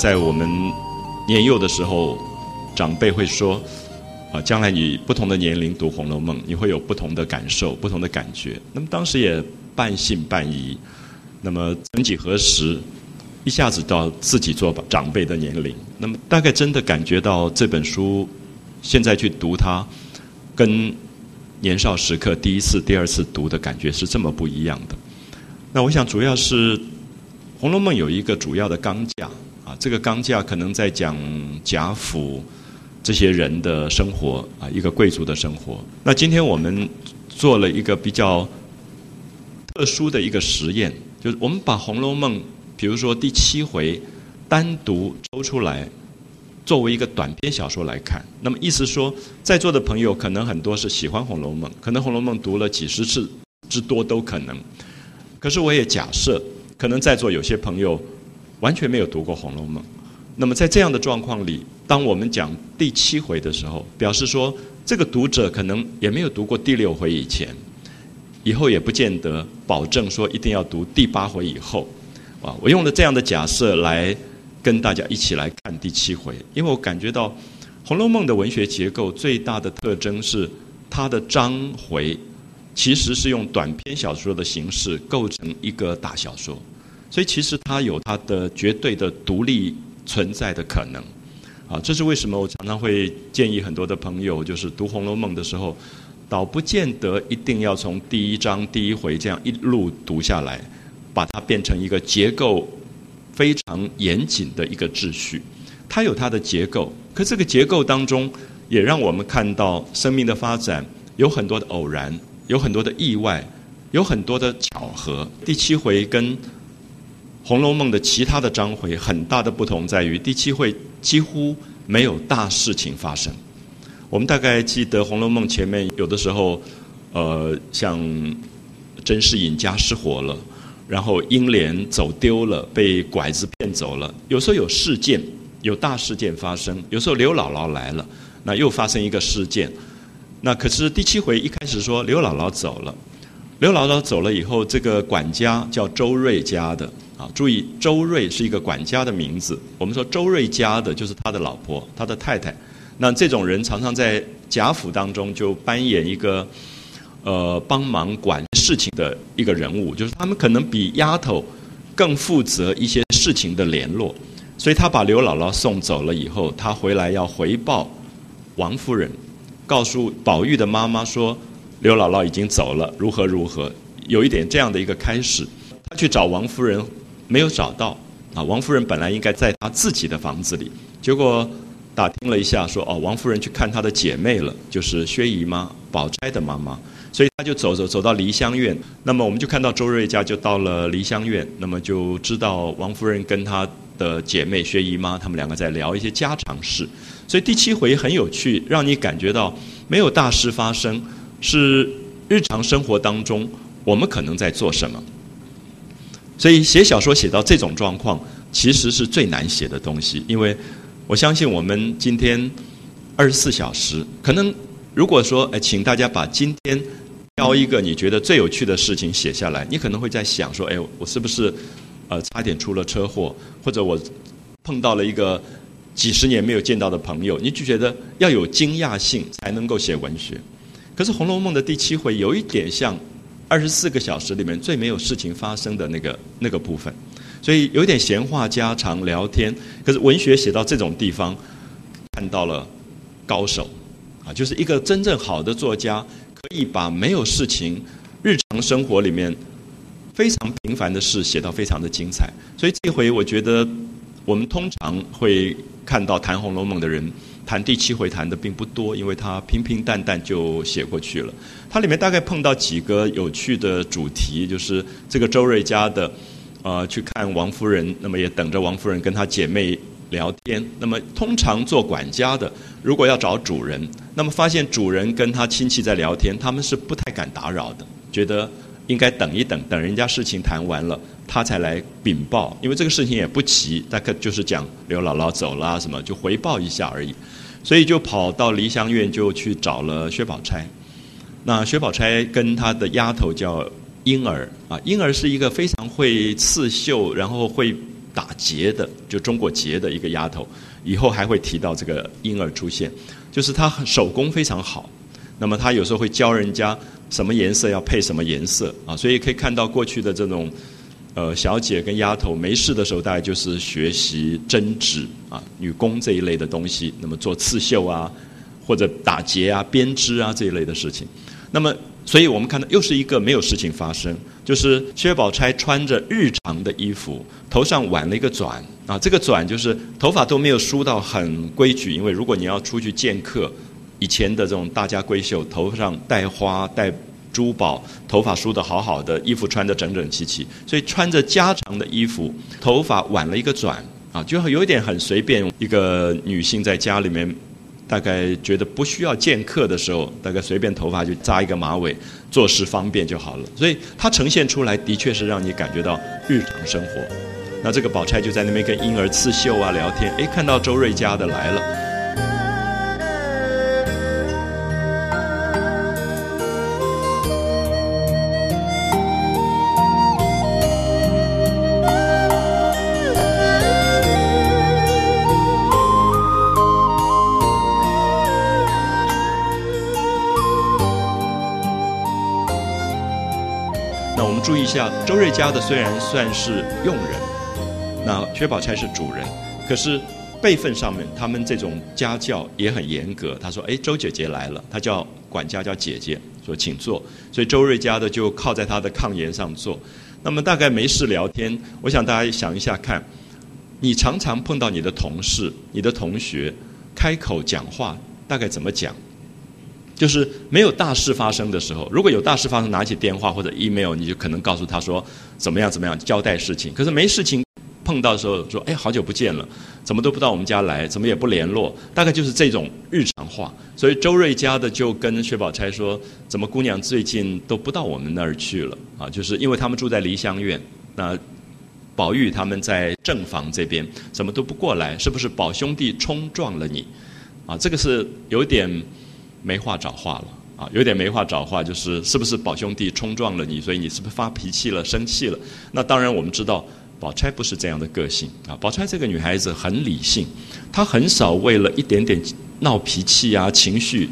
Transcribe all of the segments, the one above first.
在我们年幼的时候，长辈会说：“啊，将来你不同的年龄读《红楼梦》，你会有不同的感受、不同的感觉。”那么当时也半信半疑。那么曾几何时，一下子到自己做长辈的年龄，那么大概真的感觉到这本书，现在去读它，跟年少时刻第一次、第二次读的感觉是这么不一样的。那我想主要是《红楼梦》有一个主要的纲，这个钢架可能在讲贾府这些人的生活啊，一个贵族的生活。那今天我们做了一个比较特殊的一个实验。就是我们把《红楼梦》，比如说第七回，单独抽出来，作为一个短篇小说来看。那么意思说，在座的朋友可能很多是喜欢《红楼梦》，可能《红楼梦》读了几十次之多都可能。可是我也假设，可能在座有些朋友完全没有读过《红楼梦》。那么在这样的状况里，当我们讲第七回的时候，表示说这个读者可能也没有读过第六回以前。以后也不见得保证说一定要读第八回以后，啊，我用了这样的假设来跟大家一起来看第七回，因为我感觉到《红楼梦》的文学结构最大的特征是它的章回其实是用短篇小说的形式构成一个大小说，所以其实它有它的绝对的独立存在的可能，啊，这是为什么我常常会建议很多的朋友就是读《红楼梦》的时候。倒不见得一定要从第一章第一回这样一路读下来，把它变成一个结构非常严谨的一个秩序。它有它的结构，可这个结构当中也让我们看到生命的发展有很多的偶然，有很多的意外，有很多的巧合。第七回跟《红楼梦》的其他的章回很大的不同在于，第七回几乎没有大事情发生。我们大概记得《红楼梦》前面有的时候，呃，像甄士隐家失火了，然后英莲走丢了，被拐子骗走了。有时候有事件，有大事件发生；有时候刘姥姥来了，那又发生一个事件。那可是第七回一开始说刘姥姥走了，刘姥姥走了以后，这个管家叫周瑞家的啊，注意周瑞是一个管家的名字。我们说周瑞家的就是他的老婆，他的太太。那这种人常常在贾府当中就扮演一个，呃，帮忙管事情的一个人物，就是他们可能比丫头更负责一些事情的联络。所以他把刘姥姥送走了以后，他回来要回报王夫人，告诉宝玉的妈妈说刘姥姥已经走了，如何如何，有一点这样的一个开始。他去找王夫人，没有找到啊。王夫人本来应该在她自己的房子里，结果。打听了一下，说哦，王夫人去看她的姐妹了，就是薛姨妈、宝钗的妈妈，所以他就走走走到梨香院。那么我们就看到周瑞家就到了梨香院，那么就知道王夫人跟她的姐妹薛姨妈，他们两个在聊一些家常事。所以第七回很有趣，让你感觉到没有大事发生，是日常生活当中我们可能在做什么。所以写小说写到这种状况，其实是最难写的东西，因为。我相信我们今天二十四小时，可能如果说，哎，请大家把今天挑一个你觉得最有趣的事情写下来，你可能会在想说，哎，我是不是呃差点出了车祸，或者我碰到了一个几十年没有见到的朋友，你就觉得要有惊讶性才能够写文学。可是《红楼梦》的第七回有一点像二十四个小时里面最没有事情发生的那个那个部分。所以有点闲话家常聊天，可是文学写到这种地方，看到了高手，啊，就是一个真正好的作家，可以把没有事情、日常生活里面非常平凡的事写到非常的精彩。所以这回我觉得，我们通常会看到谈《红楼梦》的人谈第七回谈的并不多，因为他平平淡淡就写过去了。它里面大概碰到几个有趣的主题，就是这个周瑞家的。呃，去看王夫人，那么也等着王夫人跟她姐妹聊天。那么通常做管家的，如果要找主人，那么发现主人跟他亲戚在聊天，他们是不太敢打扰的，觉得应该等一等，等人家事情谈完了，他才来禀报。因为这个事情也不急，大概就是讲刘姥姥走了什么，就回报一下而已。所以就跑到梨香院，就去找了薛宝钗。那薛宝钗跟她的丫头叫。婴儿啊，婴儿是一个非常会刺绣，然后会打结的，就中国结的一个丫头。以后还会提到这个婴儿出现，就是她手工非常好。那么她有时候会教人家什么颜色要配什么颜色啊，所以可以看到过去的这种呃小姐跟丫头没事的时候，大概就是学习针织啊、女工这一类的东西，那么做刺绣啊，或者打结啊、编织啊这一类的事情。那么。所以我们看到又是一个没有事情发生，就是薛宝钗穿着日常的衣服，头上挽了一个转啊，这个转就是头发都没有梳到很规矩，因为如果你要出去见客，以前的这种大家闺秀，头上戴花戴珠宝，头发梳得好好的，衣服穿得整整齐齐，所以穿着家常的衣服，头发挽了一个转啊，就有一点很随便，一个女性在家里面。大概觉得不需要见客的时候，大概随便头发就扎一个马尾，做事方便就好了。所以它呈现出来的确是让你感觉到日常生活。那这个宝钗就在那边跟婴儿刺绣啊聊天，诶，看到周瑞家的来了。周瑞家的虽然算是佣人，那薛宝钗是主人，可是辈分上面，他们这种家教也很严格。他说：“哎，周姐姐来了。”他叫管家叫姐姐，说请坐。所以周瑞家的就靠在他的炕沿上坐。那么大概没事聊天，我想大家想一下看，你常常碰到你的同事、你的同学，开口讲话大概怎么讲？就是没有大事发生的时候，如果有大事发生，拿起电话或者 email，你就可能告诉他说怎么样怎么样交代事情。可是没事情碰到的时候，说哎好久不见了，怎么都不到我们家来，怎么也不联络，大概就是这种日常话。所以周瑞家的就跟薛宝钗说，怎么姑娘最近都不到我们那儿去了啊？就是因为他们住在梨香院，那宝玉他们在正房这边，怎么都不过来？是不是宝兄弟冲撞了你？啊，这个是有点。没话找话了啊，有点没话找话，就是是不是宝兄弟冲撞了你，所以你是不是发脾气了、生气了？那当然，我们知道宝钗不是这样的个性啊。宝钗这个女孩子很理性，她很少为了一点点闹脾气啊、情绪，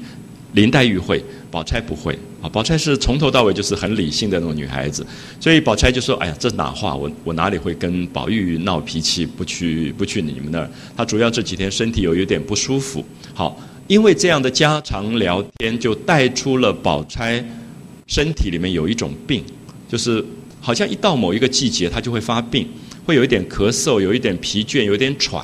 林黛玉会，宝钗不会啊。宝钗是从头到尾就是很理性的那种女孩子，所以宝钗就说：“哎呀，这哪话？我我哪里会跟宝玉闹脾气？不去不去你们那儿？她主要这几天身体有有点不舒服。”好。因为这样的家常聊天，就带出了宝钗身体里面有一种病，就是好像一到某一个季节，她就会发病，会有一点咳嗽，有一点疲倦，有点喘。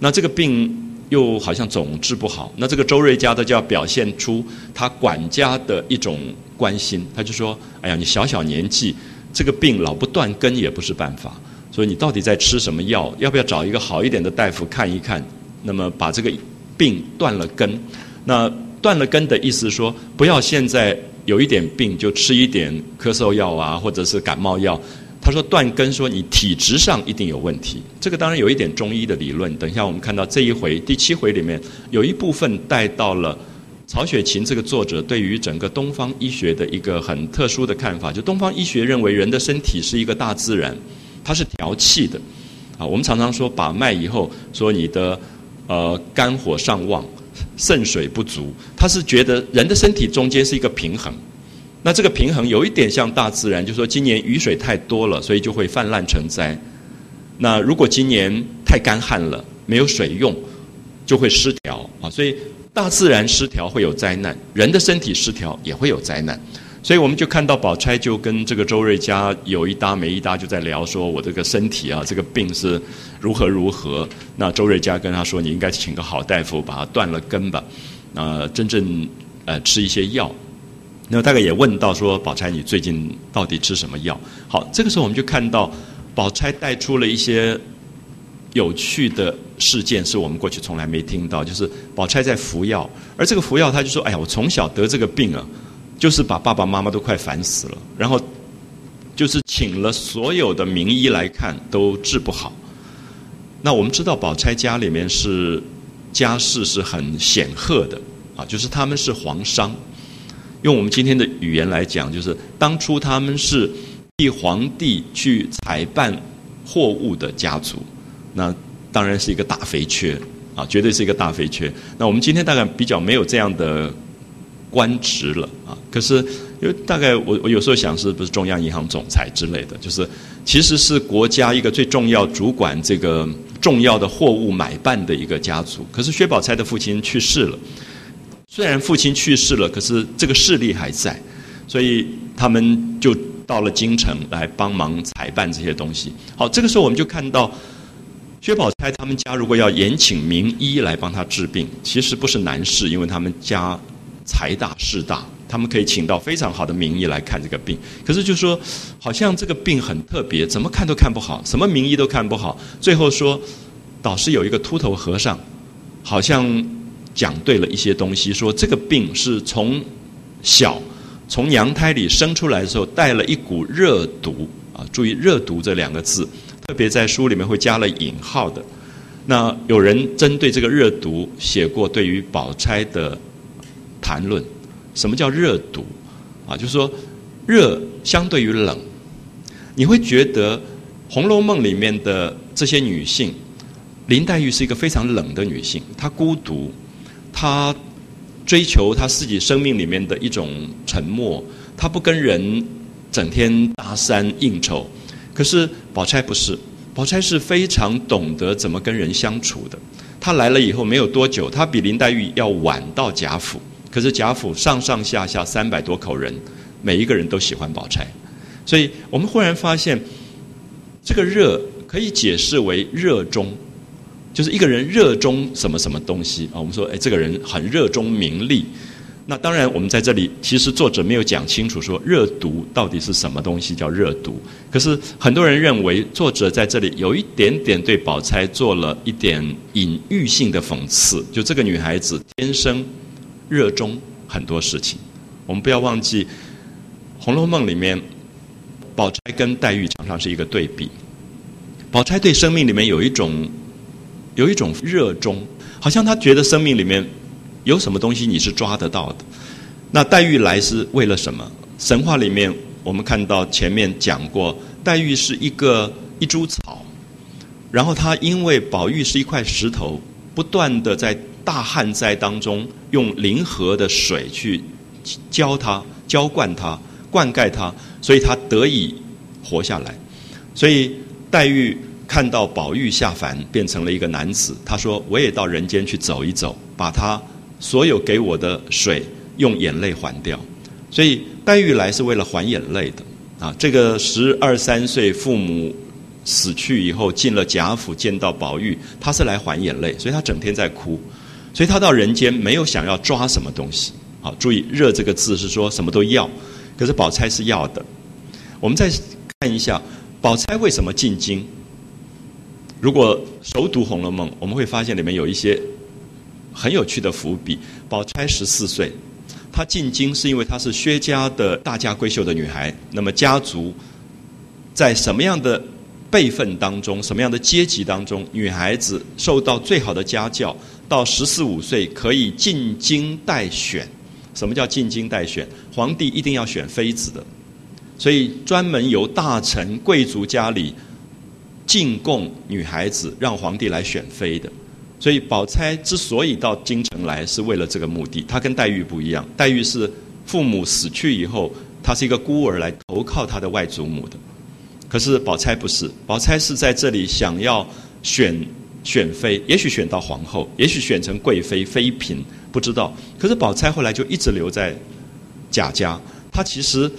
那这个病又好像总治不好。那这个周瑞家的就要表现出他管家的一种关心，他就说：“哎呀，你小小年纪，这个病老不断根也不是办法，所以你到底在吃什么药？要不要找一个好一点的大夫看一看？那么把这个。”病断了根，那断了根的意思说，不要现在有一点病就吃一点咳嗽药啊，或者是感冒药。他说断根，说你体质上一定有问题。这个当然有一点中医的理论。等一下我们看到这一回第七回里面有一部分带到了曹雪芹这个作者对于整个东方医学的一个很特殊的看法。就东方医学认为人的身体是一个大自然，它是调气的。啊，我们常常说把脉以后说你的。呃，肝火上旺，肾水不足，他是觉得人的身体中间是一个平衡。那这个平衡有一点像大自然，就是说今年雨水太多了，所以就会泛滥成灾。那如果今年太干旱了，没有水用，就会失调啊。所以大自然失调会有灾难，人的身体失调也会有灾难。所以我们就看到宝钗就跟这个周瑞家有一搭没一搭，就在聊说我这个身体啊，这个病是如何如何。那周瑞家跟他说，你应该请个好大夫把它断了根吧，呃，真正呃吃一些药。那大概也问到说，宝钗你最近到底吃什么药？好，这个时候我们就看到宝钗带出了一些有趣的事件，是我们过去从来没听到，就是宝钗在服药，而这个服药，他就说，哎呀，我从小得这个病啊。就是把爸爸妈妈都快烦死了，然后就是请了所有的名医来看，都治不好。那我们知道宝钗家里面是家世是很显赫的啊，就是他们是皇商。用我们今天的语言来讲，就是当初他们是替皇帝去采办货物的家族，那当然是一个大肥缺啊，绝对是一个大肥缺。那我们今天大概比较没有这样的官职了啊。可是因为大概我我有时候想是不是中央银行总裁之类的，就是其实是国家一个最重要主管这个重要的货物买办的一个家族。可是薛宝钗的父亲去世了，虽然父亲去世了，可是这个势力还在，所以他们就。到了京城来帮忙采办这些东西。好，这个时候我们就看到薛宝钗他们家如果要延请名医来帮他治病，其实不是难事，因为他们家财大势大，他们可以请到非常好的名医来看这个病。可是就说好像这个病很特别，怎么看都看不好，什么名医都看不好。最后说导师有一个秃头和尚，好像讲对了一些东西，说这个病是从小。从娘胎里生出来的时候，带了一股热毒啊！注意“热毒”这两个字，特别在书里面会加了引号的。那有人针对这个热毒写过对于宝钗的谈论。什么叫热毒？啊，就是说热相对于冷，你会觉得《红楼梦》里面的这些女性，林黛玉是一个非常冷的女性，她孤独，她。追求她自己生命里面的一种沉默，她不跟人整天搭讪应酬。可是宝钗不是，宝钗是非常懂得怎么跟人相处的。她来了以后没有多久，她比林黛玉要晚到贾府。可是贾府上上下下三百多口人，每一个人都喜欢宝钗。所以我们忽然发现，这个热可以解释为热衷。就是一个人热衷什么什么东西啊？我们说，哎，这个人很热衷名利。那当然，我们在这里其实作者没有讲清楚说热毒到底是什么东西叫热毒。可是很多人认为作者在这里有一点点对宝钗做了一点隐喻性的讽刺，就这个女孩子天生热衷很多事情。我们不要忘记《红楼梦》里面，宝钗跟黛玉常常是一个对比。宝钗对生命里面有一种。有一种热衷，好像她觉得生命里面有什么东西你是抓得到的。那黛玉来是为了什么？神话里面我们看到前面讲过，黛玉是一个一株草，然后她因为宝玉是一块石头，不断的在大旱灾当中用临河的水去浇它、浇灌它、灌溉它，所以它得以活下来。所以黛玉。看到宝玉下凡变成了一个男子，他说：“我也到人间去走一走，把他所有给我的水用眼泪还掉。”所以黛玉来是为了还眼泪的啊！这个十二三岁父母死去以后进了贾府见到宝玉，他是来还眼泪，所以他整天在哭。所以他到人间没有想要抓什么东西。好，注意“热”这个字是说什么都要，可是宝钗是要的。我们再看一下宝钗为什么进京。如果熟读《红楼梦》，我们会发现里面有一些很有趣的伏笔。宝钗十四岁，她进京是因为她是薛家的大家闺秀的女孩。那么家族在什么样的辈分当中、什么样的阶级当中，女孩子受到最好的家教，到十四五岁可以进京待选。什么叫进京待选？皇帝一定要选妃子的，所以专门由大臣贵族家里。进贡女孩子，让皇帝来选妃的，所以宝钗之所以到京城来，是为了这个目的。她跟黛玉不一样，黛玉是父母死去以后，她是一个孤儿来投靠她的外祖母的。可是宝钗不是，宝钗是在这里想要选选妃，也许选到皇后，也许选成贵妃、妃嫔，不知道。可是宝钗后来就一直留在贾家。她其实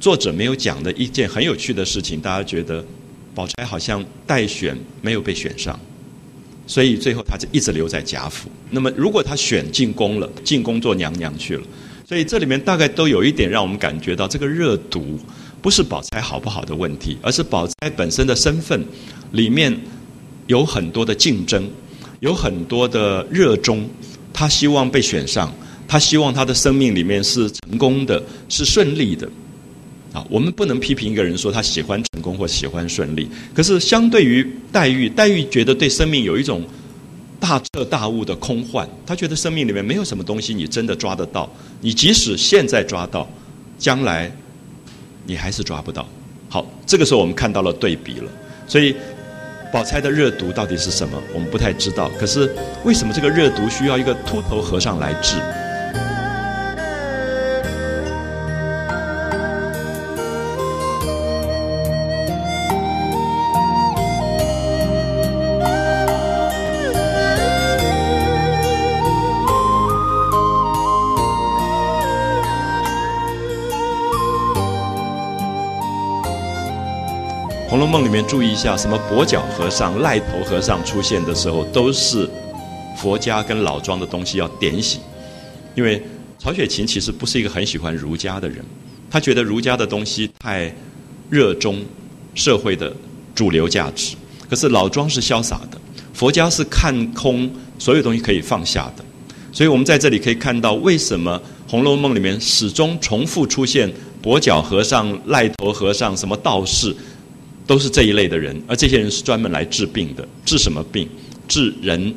作者没有讲的一件很有趣的事情，大家觉得？宝钗好像待选没有被选上，所以最后她就一直留在贾府。那么，如果她选进宫了，进宫做娘娘去了，所以这里面大概都有一点让我们感觉到，这个热毒不是宝钗好不好的问题，而是宝钗本身的身份里面有很多的竞争，有很多的热衷，她希望被选上，她希望她的生命里面是成功的，是顺利的。啊，我们不能批评一个人说他喜欢成功或喜欢顺利。可是相对于黛玉，黛玉觉得对生命有一种大彻大悟的空幻。她觉得生命里面没有什么东西你真的抓得到。你即使现在抓到，将来你还是抓不到。好，这个时候我们看到了对比了。所以，宝钗的热毒到底是什么？我们不太知道。可是，为什么这个热毒需要一个秃头和尚来治？《面注意一下，什么跛脚和尚、赖头和尚出现的时候，都是佛家跟老庄的东西要点醒。因为曹雪芹其实不是一个很喜欢儒家的人，他觉得儒家的东西太热衷社会的主流价值。可是老庄是潇洒的，佛家是看空所有东西可以放下的。所以我们在这里可以看到，为什么《红楼梦》里面始终重复出现跛脚和尚、赖头和尚、什么道士。都是这一类的人，而这些人是专门来治病的。治什么病？治人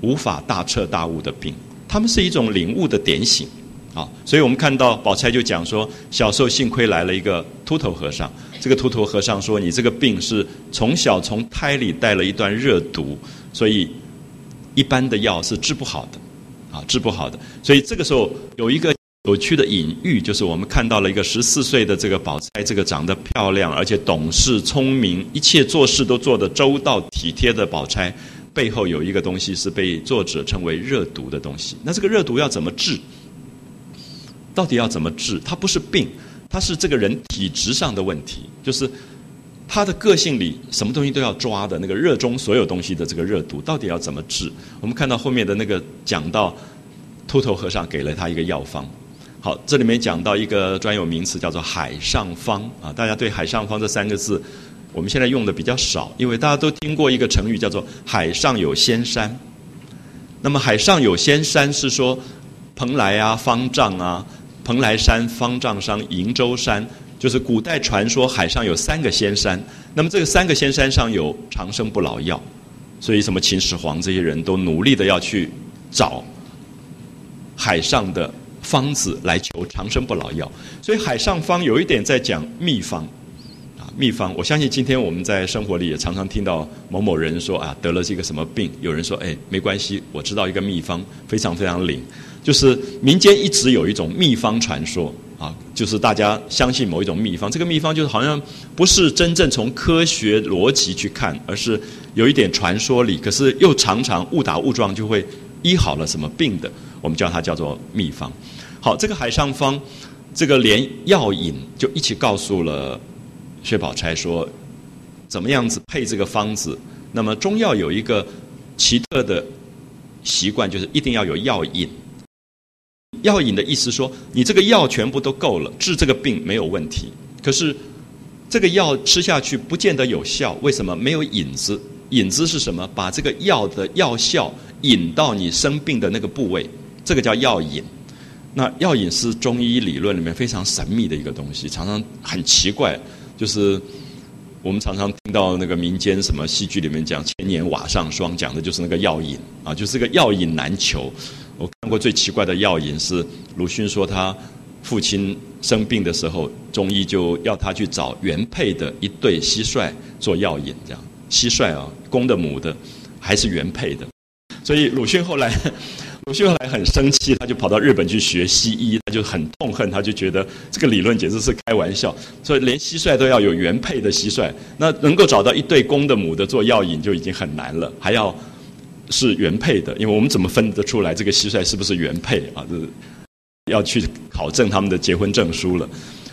无法大彻大悟的病。他们是一种领悟的点醒，啊，所以我们看到宝钗就讲说，小时候幸亏来了一个秃头和尚。这个秃头和尚说，你这个病是从小从胎里带了一段热毒，所以一般的药是治不好的，啊，治不好的。所以这个时候有一个。有趣的隐喻就是，我们看到了一个十四岁的这个宝钗，这个长得漂亮而且懂事聪明，一切做事都做得周到体贴的宝钗，背后有一个东西是被作者称为热毒的东西。那这个热毒要怎么治？到底要怎么治？它不是病，它是这个人体质上的问题，就是他的个性里什么东西都要抓的那个热中所有东西的这个热毒，到底要怎么治？我们看到后面的那个讲到，秃头和尚给了他一个药方。好，这里面讲到一个专有名词，叫做“海上方”啊。大家对“海上方”这三个字，我们现在用的比较少，因为大家都听过一个成语叫做“海上有仙山”。那么“海上有仙山”是说蓬莱啊、方丈啊、蓬莱山、方丈山、瀛洲山，就是古代传说海上有三个仙山。那么这个三个仙山上有长生不老药，所以什么秦始皇这些人都努力的要去找海上的。方子来求长生不老药，所以海上方有一点在讲秘方，啊，秘方。我相信今天我们在生活里也常常听到某某人说啊得了这个什么病，有人说哎没关系，我知道一个秘方非常非常灵，就是民间一直有一种秘方传说啊，就是大家相信某一种秘方，这个秘方就是好像不是真正从科学逻辑去看，而是有一点传说里，可是又常常误打误撞就会医好了什么病的，我们叫它叫做秘方。好，这个海上方，这个连药引就一起告诉了薛宝钗说，怎么样子配这个方子。那么中药有一个奇特的习惯，就是一定要有药引。药引的意思说，你这个药全部都够了，治这个病没有问题。可是这个药吃下去不见得有效，为什么？没有引子。引子是什么？把这个药的药效引到你生病的那个部位，这个叫药引。那药引是中医理论里面非常神秘的一个东西，常常很奇怪。就是我们常常听到那个民间什么戏剧里面讲“千年瓦上霜”，讲的就是那个药引啊，就是个药引难求。我看过最奇怪的药引是鲁迅说他父亲生病的时候，中医就要他去找原配的一对蟋蟀做药引，这样蟋蟀啊，公的母的还是原配的，所以鲁迅后来。鲁迅后来很生气，他就跑到日本去学西医，他就很痛恨，他就觉得这个理论简直是开玩笑。所以连蟋蟀都要有原配的蟋蟀，那能够找到一对公的母的做药引就已经很难了，还要是原配的，因为我们怎么分得出来这个蟋蟀是不是原配啊？这要去考证他们的结婚证书了。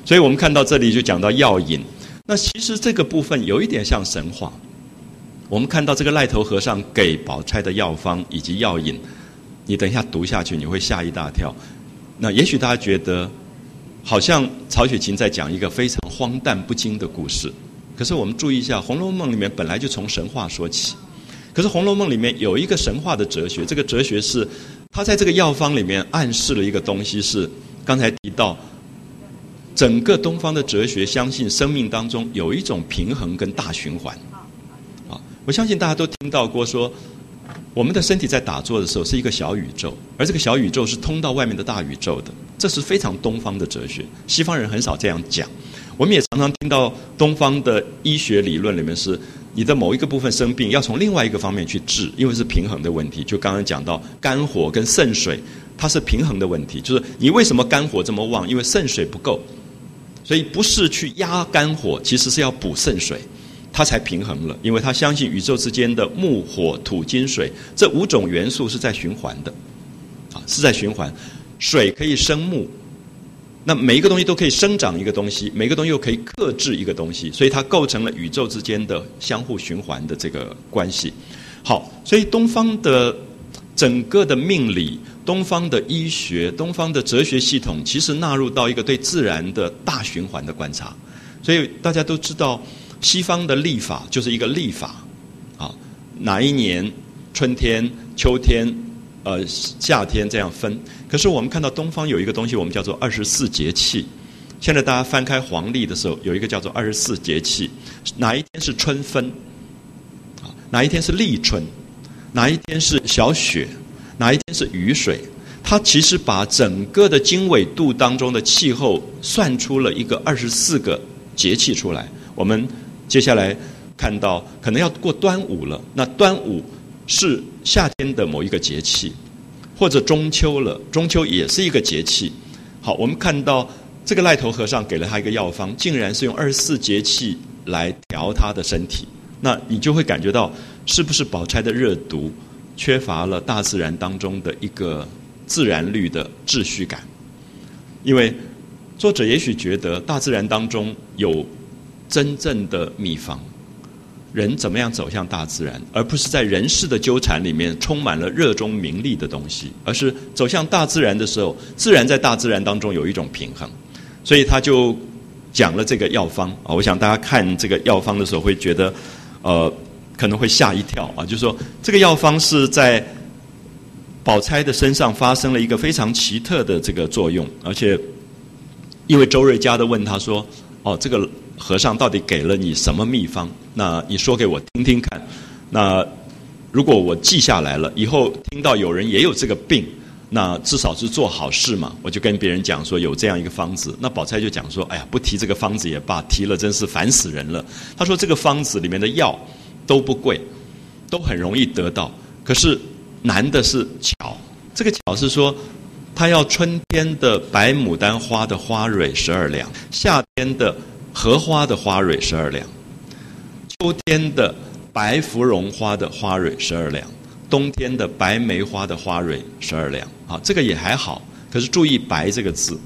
所以我们看到这里就讲到药引，那其实这个部分有一点像神话。我们看到这个赖头和尚给宝钗的药方以及药引。你等一下读下去，你会吓一大跳。那也许大家觉得，好像曹雪芹在讲一个非常荒诞不经的故事。可是我们注意一下，《红楼梦》里面本来就从神话说起。可是《红楼梦》里面有一个神话的哲学，这个哲学是，它在这个药方里面暗示了一个东西，是刚才提到，整个东方的哲学相信生命当中有一种平衡跟大循环。啊，我相信大家都听到过说。我们的身体在打坐的时候是一个小宇宙，而这个小宇宙是通到外面的大宇宙的，这是非常东方的哲学。西方人很少这样讲。我们也常常听到东方的医学理论里面是，你的某一个部分生病，要从另外一个方面去治，因为是平衡的问题。就刚刚讲到肝火跟肾水，它是平衡的问题，就是你为什么肝火这么旺？因为肾水不够，所以不是去压肝火，其实是要补肾水，它才平衡了。因为他相信宇宙之间的木、火、土、金、水这五种元素是在循环的，啊，是在循环。水可以生木。那每一个东西都可以生长一个东西，每个东西又可以克制一个东西，所以它构成了宇宙之间的相互循环的这个关系。好，所以东方的整个的命理、东方的医学、东方的哲学系统，其实纳入到一个对自然的大循环的观察。所以大家都知道，西方的历法就是一个历法，啊，哪一年春天、秋天。呃，夏天这样分，可是我们看到东方有一个东西，我们叫做二十四节气。现在大家翻开黄历的时候，有一个叫做二十四节气，哪一天是春分？啊，哪一天是立春？哪一天是小雪？哪一天是雨水？它其实把整个的经纬度当中的气候算出了一个二十四个节气出来。我们接下来看到，可能要过端午了，那端午。是夏天的某一个节气，或者中秋了，中秋也是一个节气。好，我们看到这个赖头和尚给了他一个药方，竟然是用二十四节气来调他的身体。那你就会感觉到，是不是宝钗的热毒缺乏了大自然当中的一个自然律的秩序感？因为作者也许觉得大自然当中有真正的秘方。人怎么样走向大自然，而不是在人世的纠缠里面充满了热衷名利的东西，而是走向大自然的时候，自然在大自然当中有一种平衡。所以他就讲了这个药方啊，我想大家看这个药方的时候会觉得，呃，可能会吓一跳啊，就是说这个药方是在宝钗的身上发生了一个非常奇特的这个作用，而且因为周瑞家的问他说，哦，这个。和尚到底给了你什么秘方？那你说给我听听看。那如果我记下来了，以后听到有人也有这个病，那至少是做好事嘛。我就跟别人讲说有这样一个方子。那宝钗就讲说：“哎呀，不提这个方子也罢，提了真是烦死人了。”他说：“这个方子里面的药都不贵，都很容易得到。可是难的是巧。这个巧是说，他要春天的白牡丹花的花蕊十二两，夏天的。”荷花的花蕊十二两，秋天的白芙蓉花的花蕊十二两，冬天的白梅花的花蕊十二两。啊，这个也还好。可是注意“白”这个字，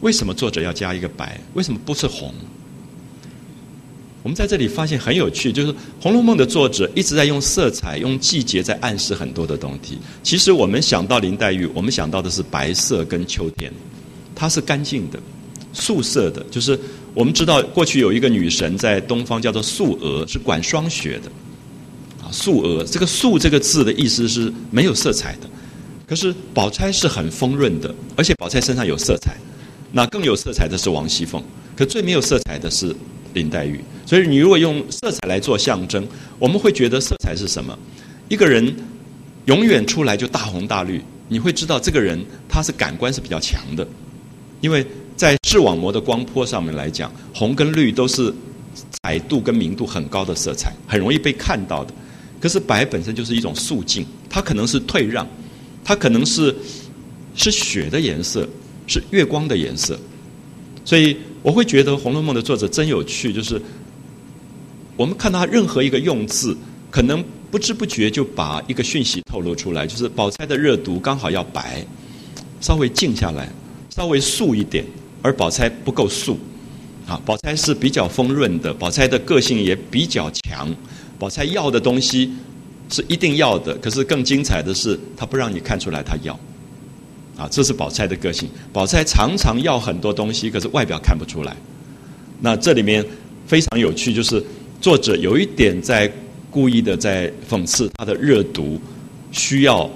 为什么作者要加一个“白”？为什么不是红？我们在这里发现很有趣，就是《红楼梦》的作者一直在用色彩、用季节在暗示很多的东西。其实我们想到林黛玉，我们想到的是白色跟秋天，它是干净的。素色的，就是我们知道过去有一个女神在东方叫做素娥，是管霜雪的。啊，素娥这个“素”这个字的意思是没有色彩的。可是宝钗是很丰润的，而且宝钗身上有色彩。那更有色彩的是王熙凤，可最没有色彩的是林黛玉。所以你如果用色彩来做象征，我们会觉得色彩是什么？一个人永远出来就大红大绿，你会知道这个人他是感官是比较强的，因为。在视网膜的光波上面来讲，红跟绿都是彩度跟明度很高的色彩，很容易被看到的。可是白本身就是一种素净，它可能是退让，它可能是是雪的颜色，是月光的颜色。所以我会觉得《红楼梦》的作者真有趣，就是我们看他任何一个用字，可能不知不觉就把一个讯息透露出来，就是宝钗的热毒刚好要白，稍微静下来，稍微素一点。而宝钗不够素，啊，宝钗是比较丰润的，宝钗的个性也比较强，宝钗要的东西是一定要的，可是更精彩的是，她不让你看出来她要，啊，这是宝钗的个性。宝钗常常要很多东西，可是外表看不出来。那这里面非常有趣，就是作者有一点在故意的在讽刺她的热毒需要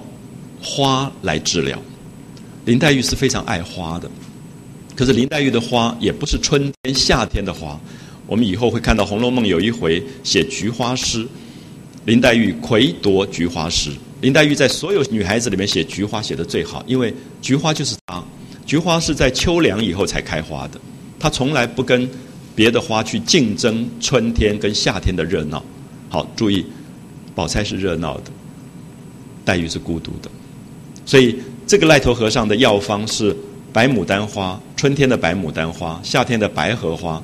花来治疗。林黛玉是非常爱花的。可是林黛玉的花也不是春天、夏天的花。我们以后会看到《红楼梦》有一回写菊花诗，林黛玉魁夺菊花诗。林黛玉在所有女孩子里面写菊花写的最好，因为菊花就是她。菊花是在秋凉以后才开花的，她从来不跟别的花去竞争春天跟夏天的热闹。好，注意，宝钗是热闹的，黛玉是孤独的，所以这个赖头和尚的药方是白牡丹花，春天的白牡丹花，夏天的白荷花，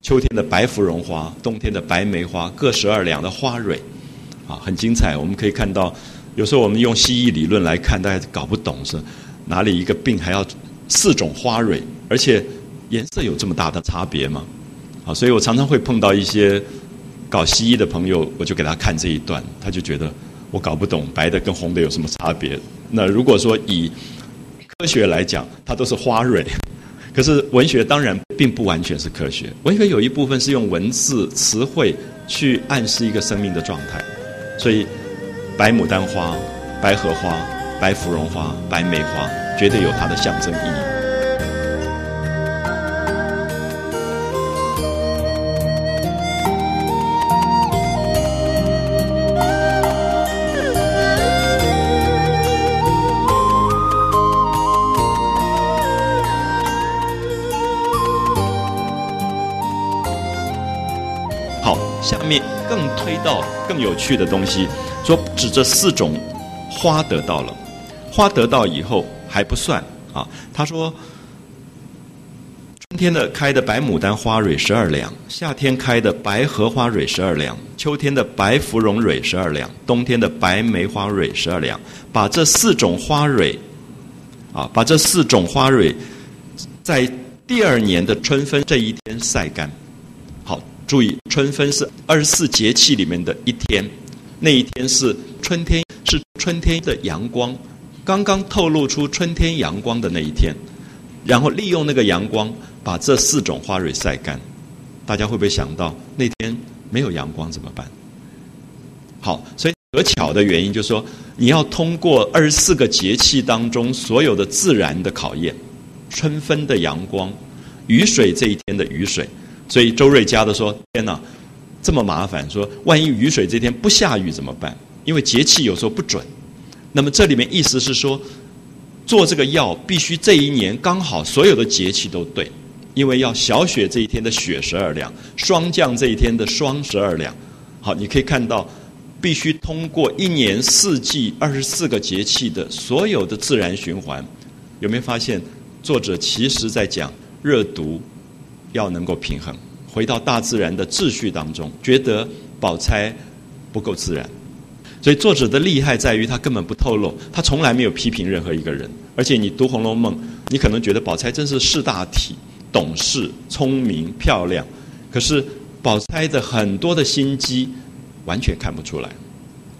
秋天的白芙蓉花，冬天的白梅花，各十二两的花蕊，啊，很精彩。我们可以看到，有时候我们用西医理论来看，大家搞不懂是哪里一个病还要四种花蕊，而且颜色有这么大的差别吗？啊，所以我常常会碰到一些。搞西医的朋友，我就给他看这一段，他就觉得我搞不懂白的跟红的有什么差别。那如果说以科学来讲，它都是花蕊，可是文学当然并不完全是科学。文学有一部分是用文字词汇去暗示一个生命的状态，所以白牡丹花、白荷花、白芙蓉花、白梅花，绝对有它的象征意义。面更推到更有趣的东西，说指这四种花得到了，花得到以后还不算啊。他说，春天的开的白牡丹花蕊十二两，夏天开的白荷花蕊十二两，秋天的白芙蓉蕊十二两，冬天的白梅花蕊十二两。把这四种花蕊，啊，把这四种花蕊，在第二年的春分这一天晒干。注意，春分是二十四节气里面的一天，那一天是春天，是春天的阳光刚刚透露出春天阳光的那一天，然后利用那个阳光把这四种花蕊晒干。大家会不会想到那天没有阳光怎么办？好，所以得巧的原因就是说，你要通过二十四个节气当中所有的自然的考验，春分的阳光，雨水这一天的雨水。所以周瑞家的说：“天哪，这么麻烦！说万一雨水这天不下雨怎么办？因为节气有时候不准。那么这里面意思是说，做这个药必须这一年刚好所有的节气都对，因为要小雪这一天的雪十二两，霜降这一天的霜十二两。好，你可以看到，必须通过一年四季二十四个节气的所有的自然循环。有没有发现，作者其实在讲热毒？”要能够平衡，回到大自然的秩序当中，觉得宝钗不够自然，所以作者的厉害在于他根本不透露，他从来没有批评任何一个人。而且你读《红楼梦》，你可能觉得宝钗真是识大体、懂事、聪明、漂亮，可是宝钗的很多的心机完全看不出来，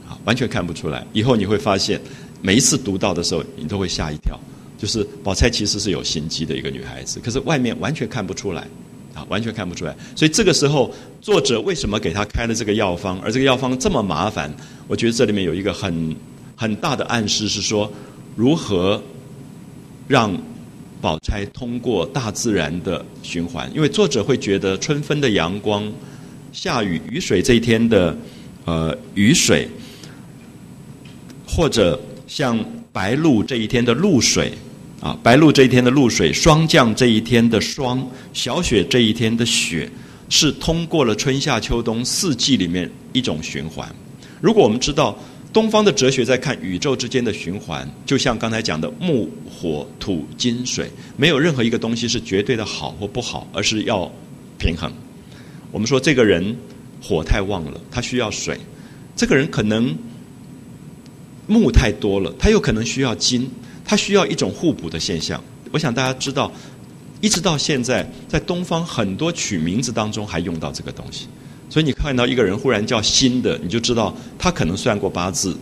啊，完全看不出来。以后你会发现，每一次读到的时候，你都会吓一跳。就是宝钗其实是有心机的一个女孩子，可是外面完全看不出来，啊，完全看不出来。所以这个时候，作者为什么给她开了这个药方？而这个药方这么麻烦，我觉得这里面有一个很很大的暗示，是说如何让宝钗通过大自然的循环。因为作者会觉得春分的阳光、下雨雨水这一天的呃雨水，或者像白露这一天的露水。啊，白露这一天的露水，霜降这一天的霜，小雪这一天的雪，是通过了春夏秋冬四季里面一种循环。如果我们知道东方的哲学在看宇宙之间的循环，就像刚才讲的木、火、土、金、水，没有任何一个东西是绝对的好或不好，而是要平衡。我们说这个人火太旺了，他需要水；这个人可能木太多了，他又可能需要金。它需要一种互补的现象。我想大家知道，一直到现在，在东方很多取名字当中还用到这个东西。所以你看到一个人忽然叫新的，你就知道他可能算过八字，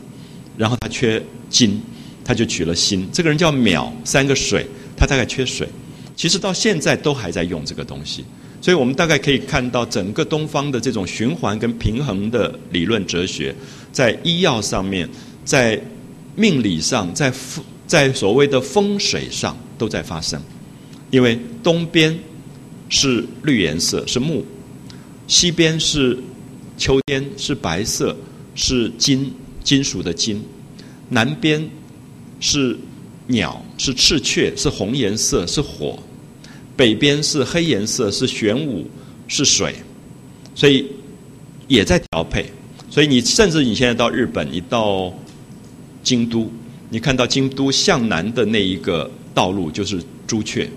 然后他缺金，他就取了新。这个人叫淼，三个水，他大概缺水。其实到现在都还在用这个东西。所以我们大概可以看到，整个东方的这种循环跟平衡的理论哲学，在医药上面，在命理上，在在所谓的风水上都在发生，因为东边是绿颜色是木，西边是秋天是白色是金金属的金，南边是鸟是赤雀是红颜色是火，北边是黑颜色，是玄武，是水，所以也在调配。所以你甚至你现在到日本，你到京都，你看到京都向南的那一个道路就是朱雀，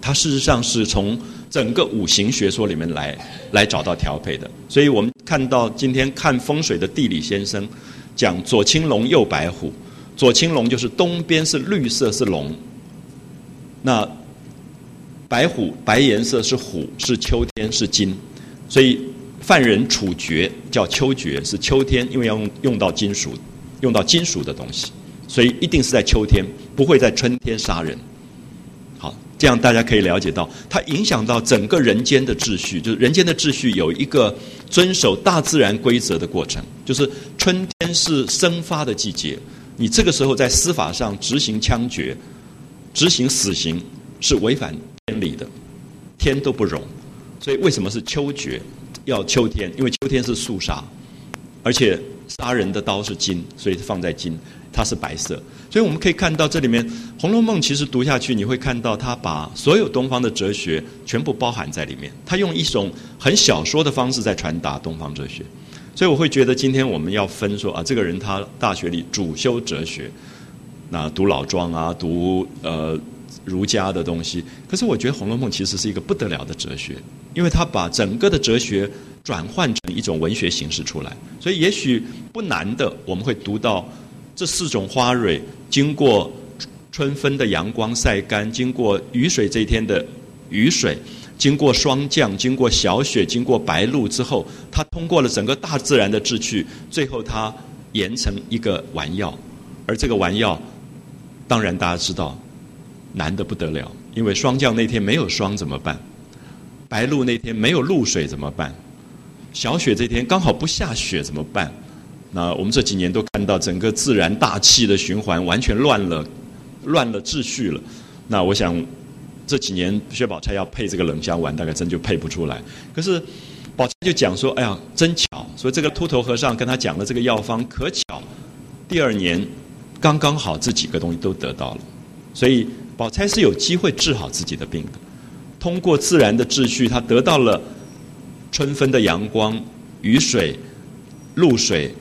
它事实上是从整个五行学说里面来来找到调配的。所以我们看到今天看风水的地理先生讲左青龙右白虎，左青龙就是东边是绿色是龙，那。白虎白颜色是虎，是秋天是金，所以犯人处决叫秋决，是秋天，因为要用用到金属，用到金属的东西，所以一定是在秋天，不会在春天杀人。好，这样大家可以了解到，它影响到整个人间的秩序，就是人间的秩序有一个遵守大自然规则的过程，就是春天是生发的季节，你这个时候在司法上执行枪决，执行死刑是违反。天理的，天都不容，所以为什么是秋决？要秋天，因为秋天是肃杀，而且杀人的刀是金，所以放在金，它是白色。所以我们可以看到这里面《红楼梦》其实读下去，你会看到它把所有东方的哲学全部包含在里面。它用一种很小说的方式在传达东方哲学，所以我会觉得今天我们要分说啊，这个人他大学里主修哲学，那读老庄啊，读呃。儒家的东西，可是我觉得《红楼梦》其实是一个不得了的哲学，因为它把整个的哲学转换成一种文学形式出来。所以也许不难的，我们会读到这四种花蕊经过春分的阳光晒干，经过雨水这一天的雨水，经过霜降，经过小雪，经过白露之后，它通过了整个大自然的秩序，最后它研成一个丸药。而这个丸药，当然大家知道。难得不得了，因为霜降那天没有霜怎么办？白露那天没有露水怎么办？小雪这天刚好不下雪怎么办？那我们这几年都看到整个自然大气的循环完全乱了，乱了秩序了。那我想这几年薛宝钗要配这个冷香丸，大概真就配不出来。可是宝钗就讲说：“哎呀，真巧！所以这个秃头和尚跟他讲的这个药方可巧，第二年刚刚好这几个东西都得到了，所以。”宝钗是有机会治好自己的病的，通过自然的秩序，她得到了春分的阳光、雨水、露水、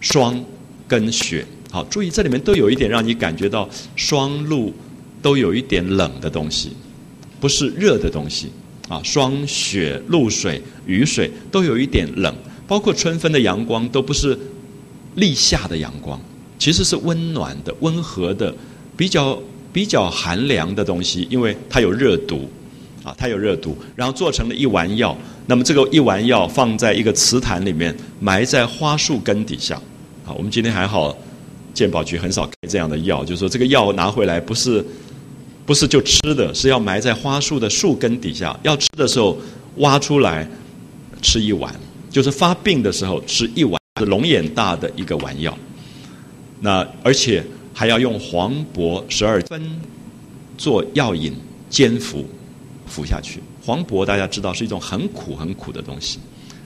霜跟雪。好，注意这里面都有一点让你感觉到霜露都有一点冷的东西，不是热的东西。啊，霜雪露水雨水都有一点冷，包括春分的阳光都不是立夏的阳光，其实是温暖的、温和的，比较。比较寒凉的东西，因为它有热毒，啊，它有热毒，然后做成了一丸药。那么这个一丸药放在一个瓷坛里面，埋在花树根底下。好，我们今天还好，鉴宝局很少开这样的药，就是说这个药拿回来不是不是就吃的，是要埋在花树的树根底下。要吃的时候挖出来吃一碗，就是发病的时候吃一碗，是龙眼大的一个丸药。那而且。还要用黄柏十二分做药引煎服服下去。黄柏大家知道是一种很苦很苦的东西，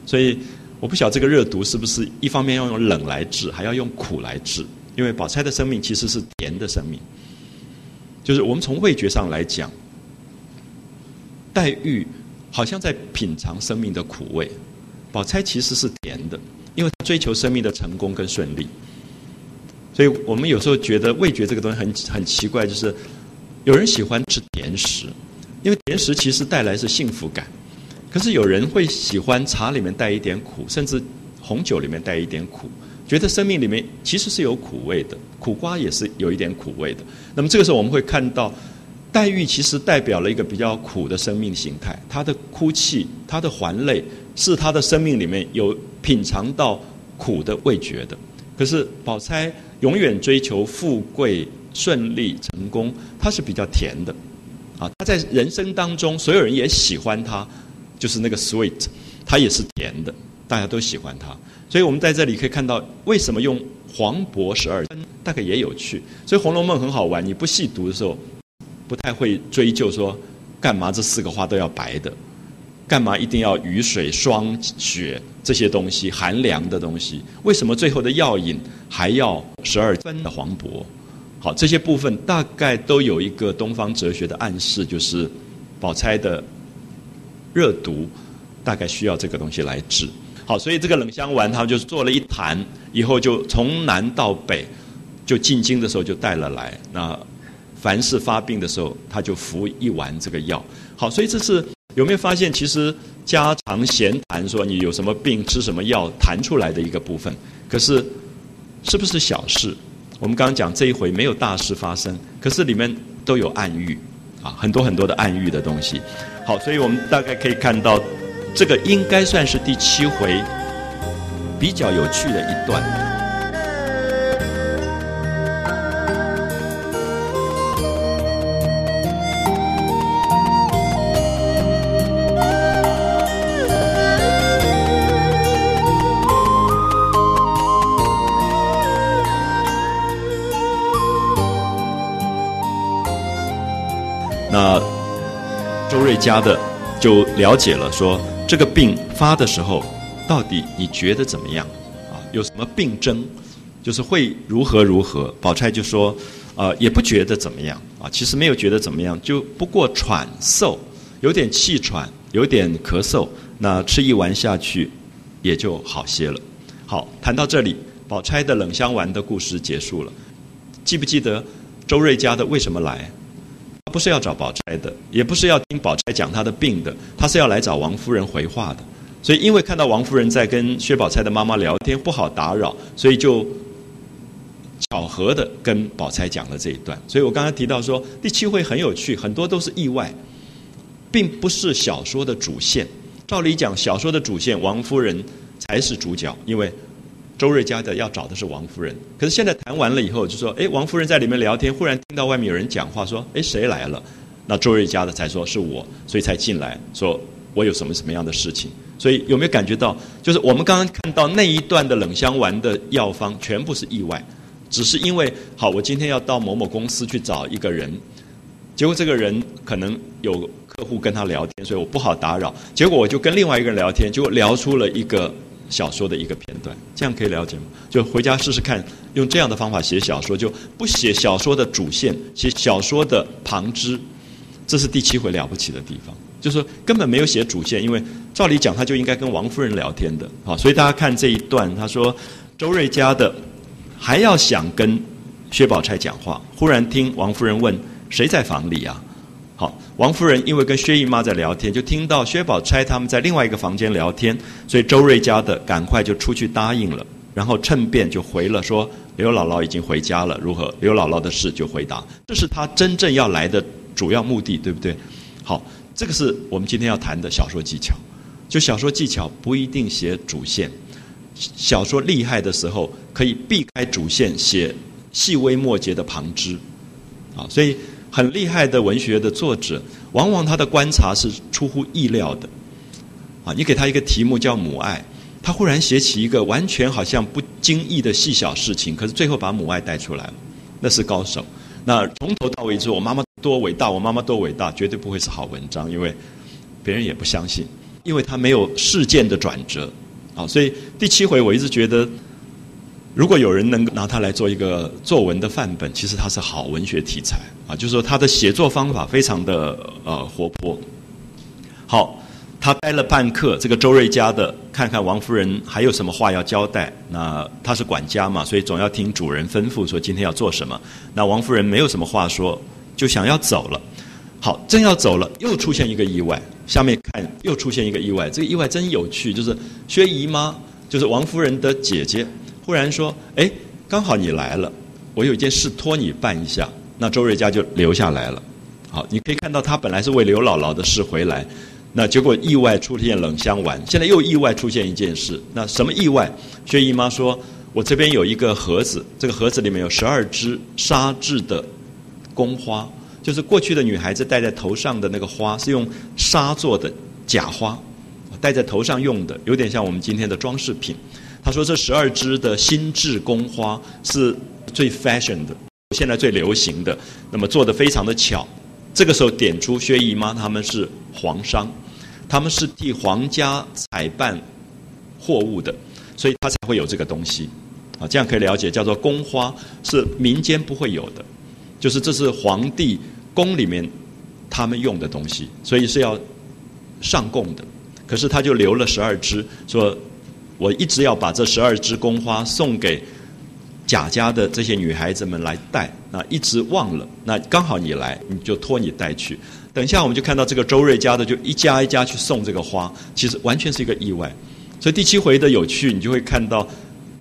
所以我不晓得这个热毒是不是一方面要用冷来治，还要用苦来治。因为宝钗的生命其实是甜的生命，就是我们从味觉上来讲，黛玉好像在品尝生命的苦味，宝钗其实是甜的，因为追求生命的成功跟顺利。所以我们有时候觉得味觉这个东西很很奇怪，就是有人喜欢吃甜食，因为甜食其实带来是幸福感。可是有人会喜欢茶里面带一点苦，甚至红酒里面带一点苦，觉得生命里面其实是有苦味的。苦瓜也是有一点苦味的。那么这个时候我们会看到，黛玉其实代表了一个比较苦的生命形态。她的哭泣，她的还泪，是她的生命里面有品尝到苦的味觉的。可是宝钗。永远追求富贵顺利成功，她是比较甜的，啊，她在人生当中，所有人也喜欢她，就是那个 sweet，它也是甜的，大家都喜欢它。所以我们在这里可以看到，为什么用黄柏十二分，大概也有趣。所以《红楼梦》很好玩，你不细读的时候，不太会追究说，干嘛这四个花都要白的。干嘛一定要雨水、霜雪这些东西寒凉的东西？为什么最后的药引还要十二分的黄柏？好，这些部分大概都有一个东方哲学的暗示，就是宝钗的热毒大概需要这个东西来治。好，所以这个冷香丸，他们就是做了一坛，以后就从南到北，就进京的时候就带了来。那凡是发病的时候，他就服一丸这个药。好，所以这是有没有发现，其实家常闲谈说你有什么病吃什么药谈出来的一个部分。可是是不是小事？我们刚刚讲这一回没有大事发生，可是里面都有暗喻啊，很多很多的暗喻的东西。好，所以我们大概可以看到。这个应该算是第七回比较有趣的一段。家的就了解了，说。这个病发的时候，到底你觉得怎么样？啊，有什么病征？就是会如何如何？宝钗就说，呃，也不觉得怎么样啊。其实没有觉得怎么样，就不过喘嗽，有点气喘，有点咳嗽。那吃一丸下去，也就好些了。好，谈到这里，宝钗的冷香丸的故事结束了。记不记得周瑞家的为什么来？不是要找宝钗的，也不是要听宝钗讲她的病的，他是要来找王夫人回话的。所以，因为看到王夫人在跟薛宝钗的妈妈聊天，不好打扰，所以就巧合的跟宝钗讲了这一段。所以我刚才提到说，第七回很有趣，很多都是意外，并不是小说的主线。照理讲，小说的主线王夫人才是主角，因为。周瑞家的要找的是王夫人，可是现在谈完了以后，就说：“哎，王夫人在里面聊天，忽然听到外面有人讲话，说：‘哎，谁来了？’那周瑞家的才说是我，所以才进来，说我有什么什么样的事情。所以有没有感觉到，就是我们刚刚看到那一段的冷香丸的药方，全部是意外，只是因为好，我今天要到某某公司去找一个人，结果这个人可能有客户跟他聊天，所以我不好打扰，结果我就跟另外一个人聊天，就聊出了一个。”小说的一个片段，这样可以了解吗？就回家试试看，用这样的方法写小说，就不写小说的主线，写小说的旁支。这是第七回了不起的地方，就是根本没有写主线，因为照理讲他就应该跟王夫人聊天的，好，所以大家看这一段，他说周瑞家的还要想跟薛宝钗讲话，忽然听王夫人问谁在房里啊？王夫人因为跟薛姨妈在聊天，就听到薛宝钗他们在另外一个房间聊天，所以周瑞家的赶快就出去答应了，然后趁便就回了说刘姥姥已经回家了，如何？刘姥姥的事就回答，这是他真正要来的主要目的，对不对？好，这个是我们今天要谈的小说技巧。就小说技巧不一定写主线，小说厉害的时候可以避开主线，写细微末节的旁支，啊，所以。很厉害的文学的作者，往往他的观察是出乎意料的。啊，你给他一个题目叫母爱，他忽然写起一个完全好像不经意的细小事情，可是最后把母爱带出来了，那是高手。那从头到尾说我妈妈多伟大，我妈妈多伟大，绝对不会是好文章，因为别人也不相信，因为他没有事件的转折。啊，所以第七回我一直觉得。如果有人能够拿它来做一个作文的范本，其实它是好文学题材啊，就是说他的写作方法非常的呃活泼。好，他待了半刻，这个周瑞家的看看王夫人还有什么话要交代，那他是管家嘛，所以总要听主人吩咐说今天要做什么。那王夫人没有什么话说，就想要走了。好，正要走了，又出现一个意外。下面看，又出现一个意外，这个意外真有趣，就是薛姨妈，就是王夫人的姐姐。忽然说：“哎，刚好你来了，我有一件事托你办一下。”那周瑞家就留下来了。好，你可以看到他本来是为刘姥姥的事回来，那结果意外出现冷香丸，现在又意外出现一件事。那什么意外？薛姨妈说：“我这边有一个盒子，这个盒子里面有十二支纱制的宫花，就是过去的女孩子戴在头上的那个花，是用纱做的假花，戴在头上用的，有点像我们今天的装饰品。”他说：“这十二支的新制宫花是最 fashion 的，现在最流行的。那么做的非常的巧。这个时候点出薛姨妈他们是皇商，他们是替皇家采办货物的，所以他才会有这个东西。啊，这样可以了解，叫做宫花是民间不会有的，就是这是皇帝宫里面他们用的东西，所以是要上供的。可是他就留了十二支，说我一直要把这十二支宫花送给贾家的这些女孩子们来带，那一直忘了。那刚好你来，你就托你带去。等一下我们就看到这个周瑞家的就一家一家去送这个花，其实完全是一个意外。所以第七回的有趣，你就会看到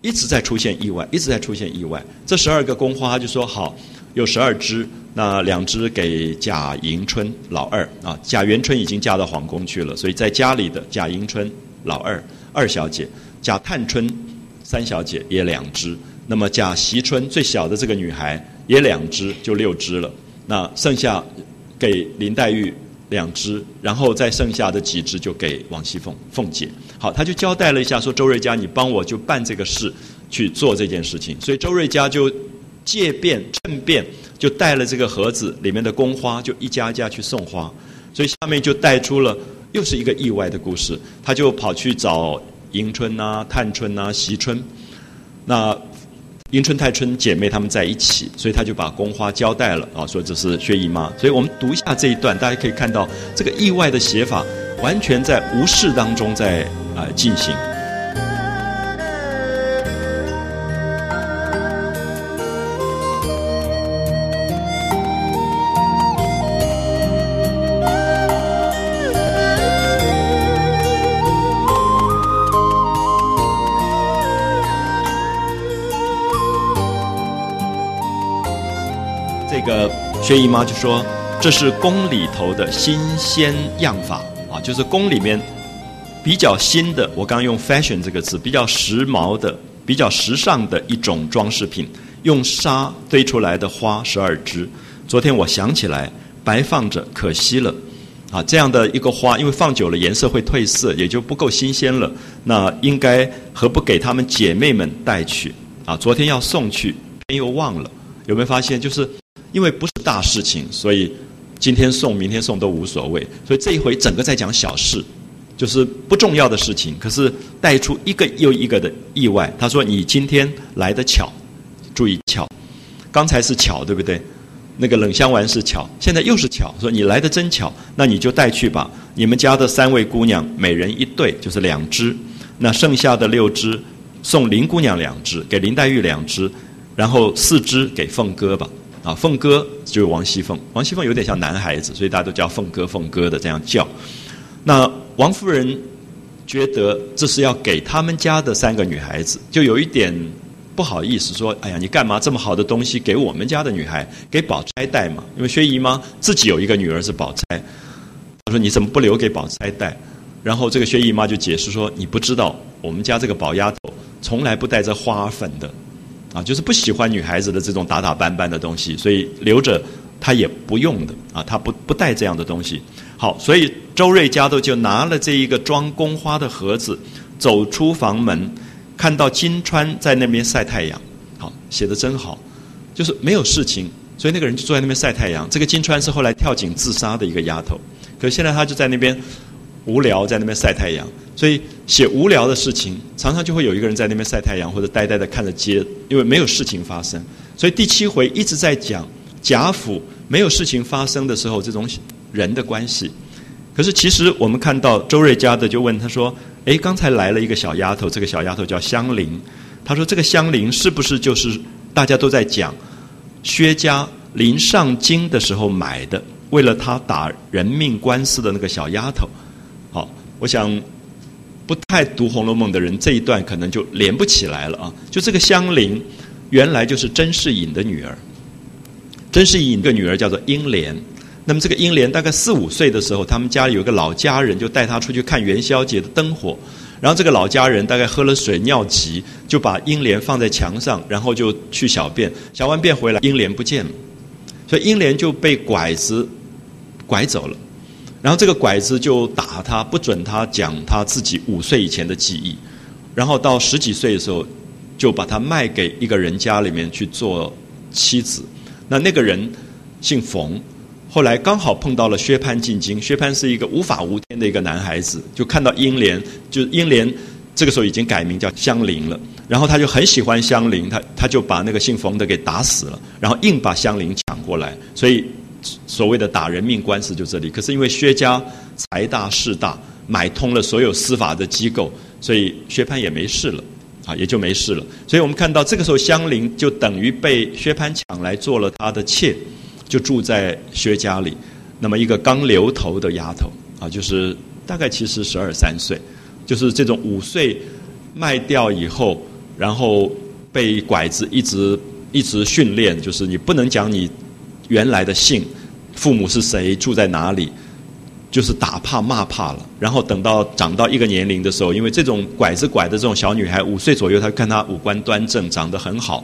一直在出现意外，一直在出现意外。这十二个宫花就说好。有十二支，那两支给贾迎春老二啊，贾元春已经嫁到皇宫去了，所以在家里的贾迎春老二二小姐，贾探春三小姐也两支，那么贾惜春最小的这个女孩也两支，就六支了。那剩下给林黛玉两支，然后再剩下的几支就给王熙凤凤姐。好，他就交代了一下，说周瑞家你帮我就办这个事去做这件事情，所以周瑞家就。借便趁便就带了这个盒子里面的宫花，就一家一家去送花，所以下面就带出了又是一个意外的故事。他就跑去找迎春呐、探春呐、惜春，那迎春、探春姐妹她们在一起，所以她就把宫花交代了啊，说这是薛姨妈。所以我们读一下这一段，大家可以看到这个意外的写法，完全在无事当中在啊进行。薛姨妈就说：“这是宫里头的新鲜样法啊，就是宫里面比较新的。我刚用 ‘fashion’ 这个词，比较时髦的、比较时尚的一种装饰品，用纱堆出来的花十二支。昨天我想起来，白放着可惜了啊。这样的一个花，因为放久了颜色会褪色，也就不够新鲜了。那应该何不给他们姐妹们带去啊？昨天要送去，又忘了。有没有发现？就是。”因为不是大事情，所以今天送、明天送都无所谓。所以这一回整个在讲小事，就是不重要的事情，可是带出一个又一个的意外。他说：“你今天来的巧，注意巧，刚才是巧，对不对？那个冷香丸是巧，现在又是巧。说你来的真巧，那你就带去吧。你们家的三位姑娘，每人一对，就是两只。那剩下的六只，送林姑娘两只，给林黛玉两只，然后四只给凤哥吧。”啊，凤哥就是王熙凤，王熙凤有点像男孩子，所以大家都叫凤哥、凤哥的这样叫。那王夫人觉得这是要给他们家的三个女孩子，就有一点不好意思说：“哎呀，你干嘛这么好的东西给我们家的女孩，给宝钗带嘛？”因为薛姨妈自己有一个女儿是宝钗，她说：“你怎么不留给宝钗带？”然后这个薛姨妈就解释说：“你不知道，我们家这个宝丫头从来不带着花粉的。”啊，就是不喜欢女孩子的这种打打扮扮的东西，所以留着她也不用的啊，她不不带这样的东西。好，所以周瑞家的就拿了这一个装宫花的盒子，走出房门，看到金钏在那边晒太阳。好，写的真好，就是没有事情，所以那个人就坐在那边晒太阳。这个金钏是后来跳井自杀的一个丫头，可现在她就在那边。无聊在那边晒太阳，所以写无聊的事情，常常就会有一个人在那边晒太阳，或者呆呆的看着街，因为没有事情发生。所以第七回一直在讲贾府没有事情发生的时候，这种人的关系。可是其实我们看到周瑞家的就问他说：“哎，刚才来了一个小丫头，这个小丫头叫香菱。他说这个香菱是不是就是大家都在讲薛家临上京的时候买的，为了他打人命官司的那个小丫头？”我想，不太读《红楼梦》的人，这一段可能就连不起来了啊！就这个香菱，原来就是甄士隐的女儿。甄士隐的女儿叫做英莲。那么这个英莲大概四五岁的时候，他们家里有个老家人，就带她出去看元宵节的灯火。然后这个老家人大概喝了水尿急，就把英莲放在墙上，然后就去小便。小完便回来，英莲不见了，所以英莲就被拐子拐走了。然后这个拐子就打他，不准他讲他自己五岁以前的记忆。然后到十几岁的时候，就把他卖给一个人家里面去做妻子。那那个人姓冯，后来刚好碰到了薛蟠进京。薛蟠是一个无法无天的一个男孩子，就看到英莲，就英莲这个时候已经改名叫香菱了。然后他就很喜欢香菱，他他就把那个姓冯的给打死了，然后硬把香菱抢过来。所以所谓的打人命官司就这里。可是因为薛家财大势大，买通了所有司法的机构，所以薛蟠也没事了，啊，也就没事了。所以我们看到这个时候，香菱就等于被薛蟠抢来做了他的妾，就住在薛家里。那么一个刚留头的丫头，啊，就是大概其实十二三岁，就是这种五岁卖掉以后，然后被拐子一直。一直训练，就是你不能讲你原来的姓，父母是谁，住在哪里，就是打怕骂怕了。然后等到长到一个年龄的时候，因为这种拐子拐的这种小女孩，五岁左右，她看她五官端正，长得很好，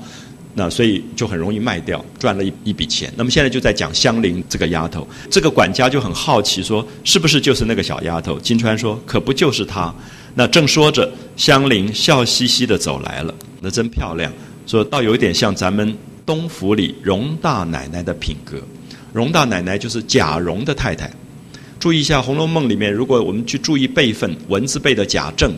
那所以就很容易卖掉，赚了一一笔钱。那么现在就在讲香菱这个丫头，这个管家就很好奇说，是不是就是那个小丫头？金川说，可不就是她。那正说着，香菱笑嘻嘻的走来了，那真漂亮。说倒有点像咱们东府里荣大奶奶的品格，荣大奶奶就是贾蓉的太太。注意一下《红楼梦》里面，如果我们去注意辈分，文字辈的贾政，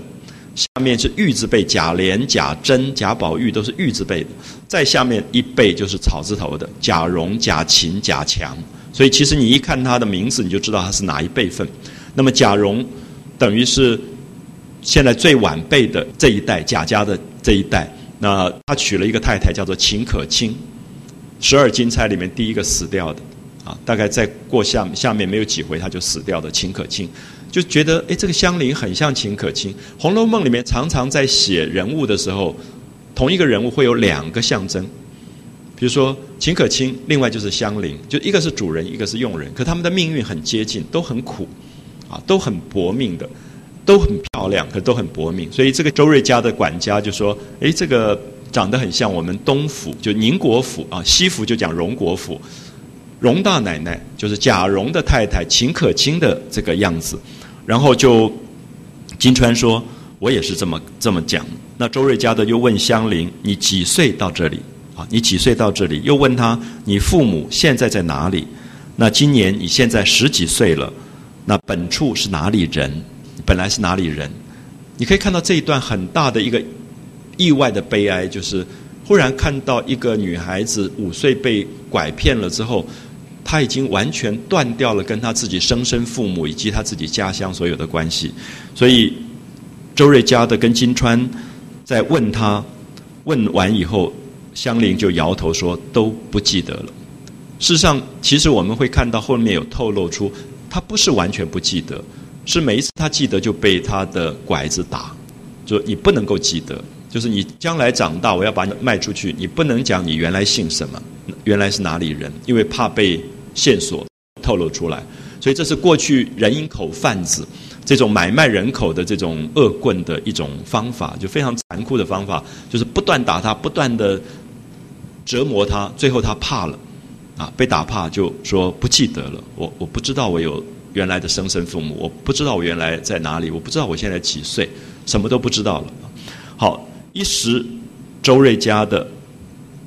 下面是玉字辈贾琏、贾珍、贾宝玉都是玉字辈的，再下面一辈就是草字头的贾蓉、贾芹、贾强。所以其实你一看他的名字，你就知道他是哪一辈分。那么贾蓉等于是现在最晚辈的这一代贾家的这一代。那他娶了一个太太，叫做秦可卿，十二金钗里面第一个死掉的，啊，大概再过下下面没有几回他就死掉的秦可卿，就觉得哎，这个香菱很像秦可卿。《红楼梦》里面常常在写人物的时候，同一个人物会有两个象征，比如说秦可卿，另外就是香菱，就一个是主人，一个是佣人，可他们的命运很接近，都很苦，啊，都很薄命的。都很漂亮，可都很薄命，所以这个周瑞家的管家就说：“哎，这个长得很像我们东府，就宁国府啊，西府就讲荣国府，荣大奶奶就是贾蓉的太太秦可卿的这个样子。”然后就金川说：“我也是这么这么讲。”那周瑞家的又问香菱：“你几岁到这里？啊，你几岁到这里？”又问他：“你父母现在在哪里？”那今年你现在十几岁了，那本处是哪里人？本来是哪里人？你可以看到这一段很大的一个意外的悲哀，就是忽然看到一个女孩子五岁被拐骗了之后，她已经完全断掉了跟她自己生身父母以及她自己家乡所有的关系。所以周瑞家的跟金川在问他，问完以后，香菱就摇头说都不记得了。事实上，其实我们会看到后面有透露出，他不是完全不记得。是每一次他记得就被他的拐子打，就你不能够记得，就是你将来长大我要把你卖出去，你不能讲你原来姓什么，原来是哪里人，因为怕被线索透露出来，所以这是过去人营口贩子这种买卖人口的这种恶棍的一种方法，就非常残酷的方法，就是不断打他，不断的折磨他，最后他怕了，啊，被打怕就说不记得了，我我不知道我有。原来的生身父母，我不知道我原来在哪里，我不知道我现在几岁，什么都不知道了。好，一时周瑞家的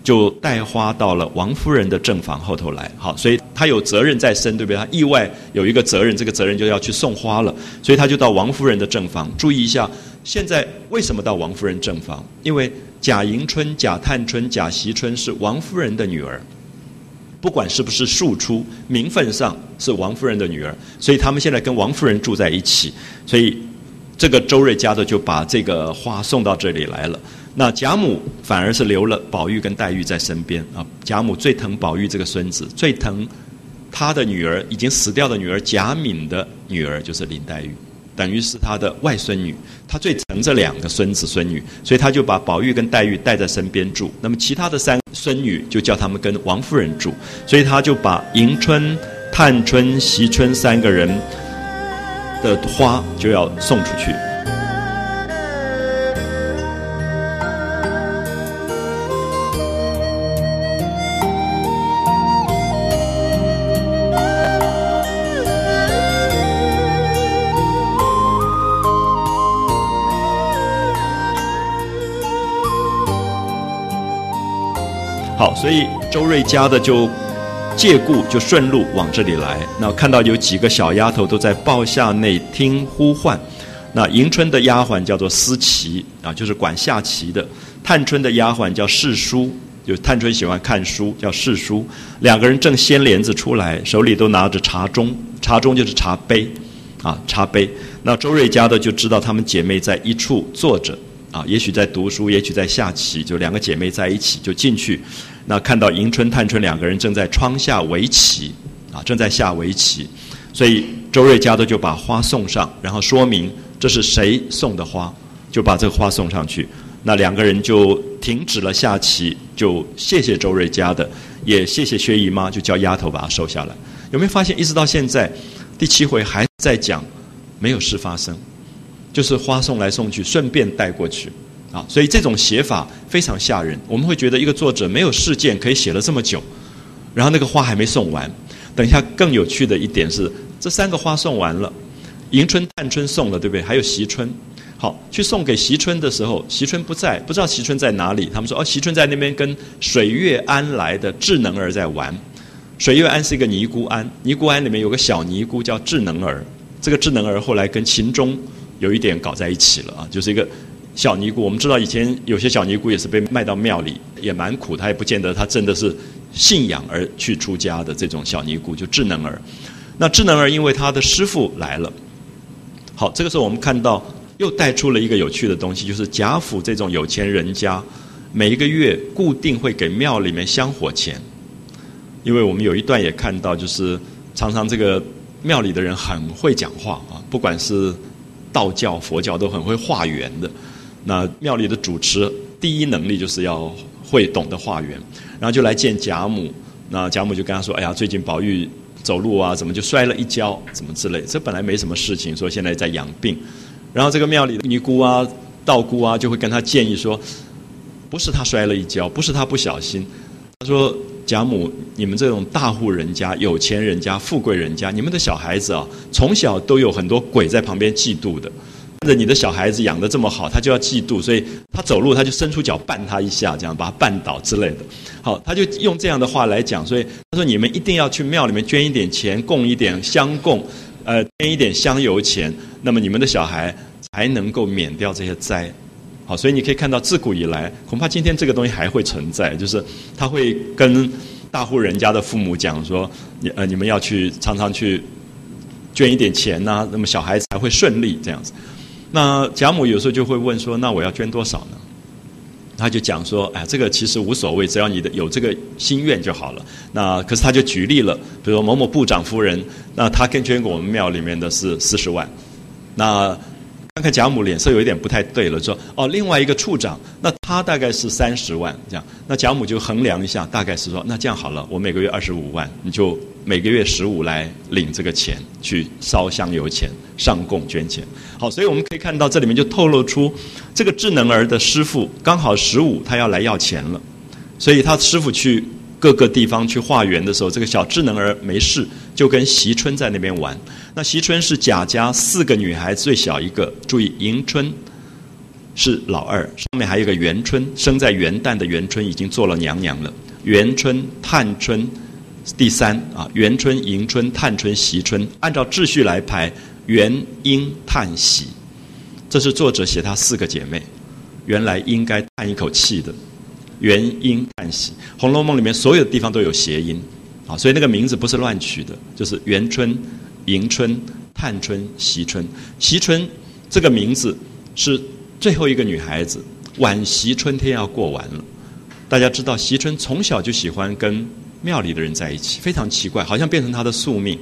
就带花到了王夫人的正房后头来。好，所以他有责任在身，对不对？他意外有一个责任，这个责任就要去送花了，所以他就到王夫人的正房。注意一下，现在为什么到王夫人正房？因为贾迎春、贾探春、贾惜春是王夫人的女儿。不管是不是庶出，名分上是王夫人的女儿，所以他们现在跟王夫人住在一起。所以这个周瑞家的就把这个花送到这里来了。那贾母反而是留了宝玉跟黛玉在身边啊。贾母最疼宝玉这个孙子，最疼他的女儿已经死掉的女儿贾敏的女儿，就是林黛玉。等于是他的外孙女，他最疼这两个孙子孙女，所以他就把宝玉跟黛玉带在身边住。那么其他的三孙女就叫他们跟王夫人住，所以他就把迎春、探春、惜春三个人的花就要送出去。所以周瑞家的就借故就顺路往这里来。那看到有几个小丫头都在报下内听呼唤。那迎春的丫鬟叫做思琪啊，就是管下棋的；探春的丫鬟叫世书就探春喜欢看书，叫世书。两个人正掀帘子出来，手里都拿着茶盅，茶盅就是茶杯，啊，茶杯。那周瑞家的就知道她们姐妹在一处坐着，啊，也许在读书，也许在下棋，就两个姐妹在一起，就进去。那看到迎春、探春两个人正在窗下围棋，啊，正在下围棋，所以周瑞家的就把花送上，然后说明这是谁送的花，就把这个花送上去。那两个人就停止了下棋，就谢谢周瑞家的，也谢谢薛姨妈，就叫丫头把它收下来。有没有发现，一直到现在，第七回还在讲没有事发生，就是花送来送去，顺便带过去啊。所以这种写法非常吓人。我们会觉得一个作者没有事件可以写了这么久，然后那个花还没送完。等一下更有趣的一点是，这三个花送完了，迎春、探春送了，对不对？还有惜春。好，去送给惜春的时候，惜春不在，不知道惜春在哪里。他们说，哦，惜春在那边跟水月庵来的智能儿在玩。水月庵是一个尼姑庵，尼姑庵里面有个小尼姑叫智能儿。这个智能儿后来跟秦钟有一点搞在一起了啊，就是一个小尼姑。我们知道以前有些小尼姑也是被卖到庙里，也蛮苦，她也不见得她真的是信仰而去出家的这种小尼姑，就智能儿。那智能儿因为她的师傅来了，好，这个时候我们看到。又带出了一个有趣的东西，就是贾府这种有钱人家，每一个月固定会给庙里面香火钱。因为我们有一段也看到，就是常常这个庙里的人很会讲话啊，不管是道教、佛教都很会化缘的。那庙里的主持第一能力就是要会懂得化缘，然后就来见贾母。那贾母就跟他说：“哎呀，最近宝玉走路啊，怎么就摔了一跤，怎么之类？这本来没什么事情，说现在在养病。”然后这个庙里的尼姑啊、道姑啊，就会跟他建议说：“不是他摔了一跤，不是他不小心。他说贾母，你们这种大户人家、有钱人家、富贵人家，你们的小孩子啊，从小都有很多鬼在旁边嫉妒的。看着你的小孩子养的这么好，他就要嫉妒，所以他走路他就伸出脚绊他一下，这样把他绊倒之类的。好，他就用这样的话来讲，所以他说你们一定要去庙里面捐一点钱，供一点香供。”呃，捐一点香油钱，那么你们的小孩才能够免掉这些灾。好，所以你可以看到，自古以来，恐怕今天这个东西还会存在，就是他会跟大户人家的父母讲说，你呃，你们要去常常去捐一点钱呐，那么小孩子才会顺利这样子。那贾母有时候就会问说，那我要捐多少呢？他就讲说，哎，这个其实无所谓，只要你的有这个心愿就好了。那可是他就举例了，比如说某某部长夫人，那他跟捐给我们庙里面的是四十万。那看看贾母脸色有一点不太对了，说哦，另外一个处长，那他大概是三十万这样。那贾母就衡量一下，大概是说，那这样好了，我每个月二十五万，你就每个月十五来领这个钱去烧香油钱、上供捐钱。好，所以我们可以看到这里面就透露出，这个智能儿的师傅刚好十五，他要来要钱了，所以他师傅去各个地方去化缘的时候，这个小智能儿没事，就跟席春在那边玩。那席春是贾家四个女孩最小一个，注意迎春是老二，上面还有一个元春，生在元旦的元春已经做了娘娘了。元春、探春第三啊，元春、迎春、探春、惜春，按照秩序来排。元婴叹息，这是作者写他四个姐妹，原来应该叹一口气的。元婴叹息，《红楼梦》里面所有的地方都有谐音，啊，所以那个名字不是乱取的，就是元春、迎春、探春、惜春。惜春这个名字是最后一个女孩子，惋惜春天要过完了。大家知道，惜春从小就喜欢跟庙里的人在一起，非常奇怪，好像变成他的宿命。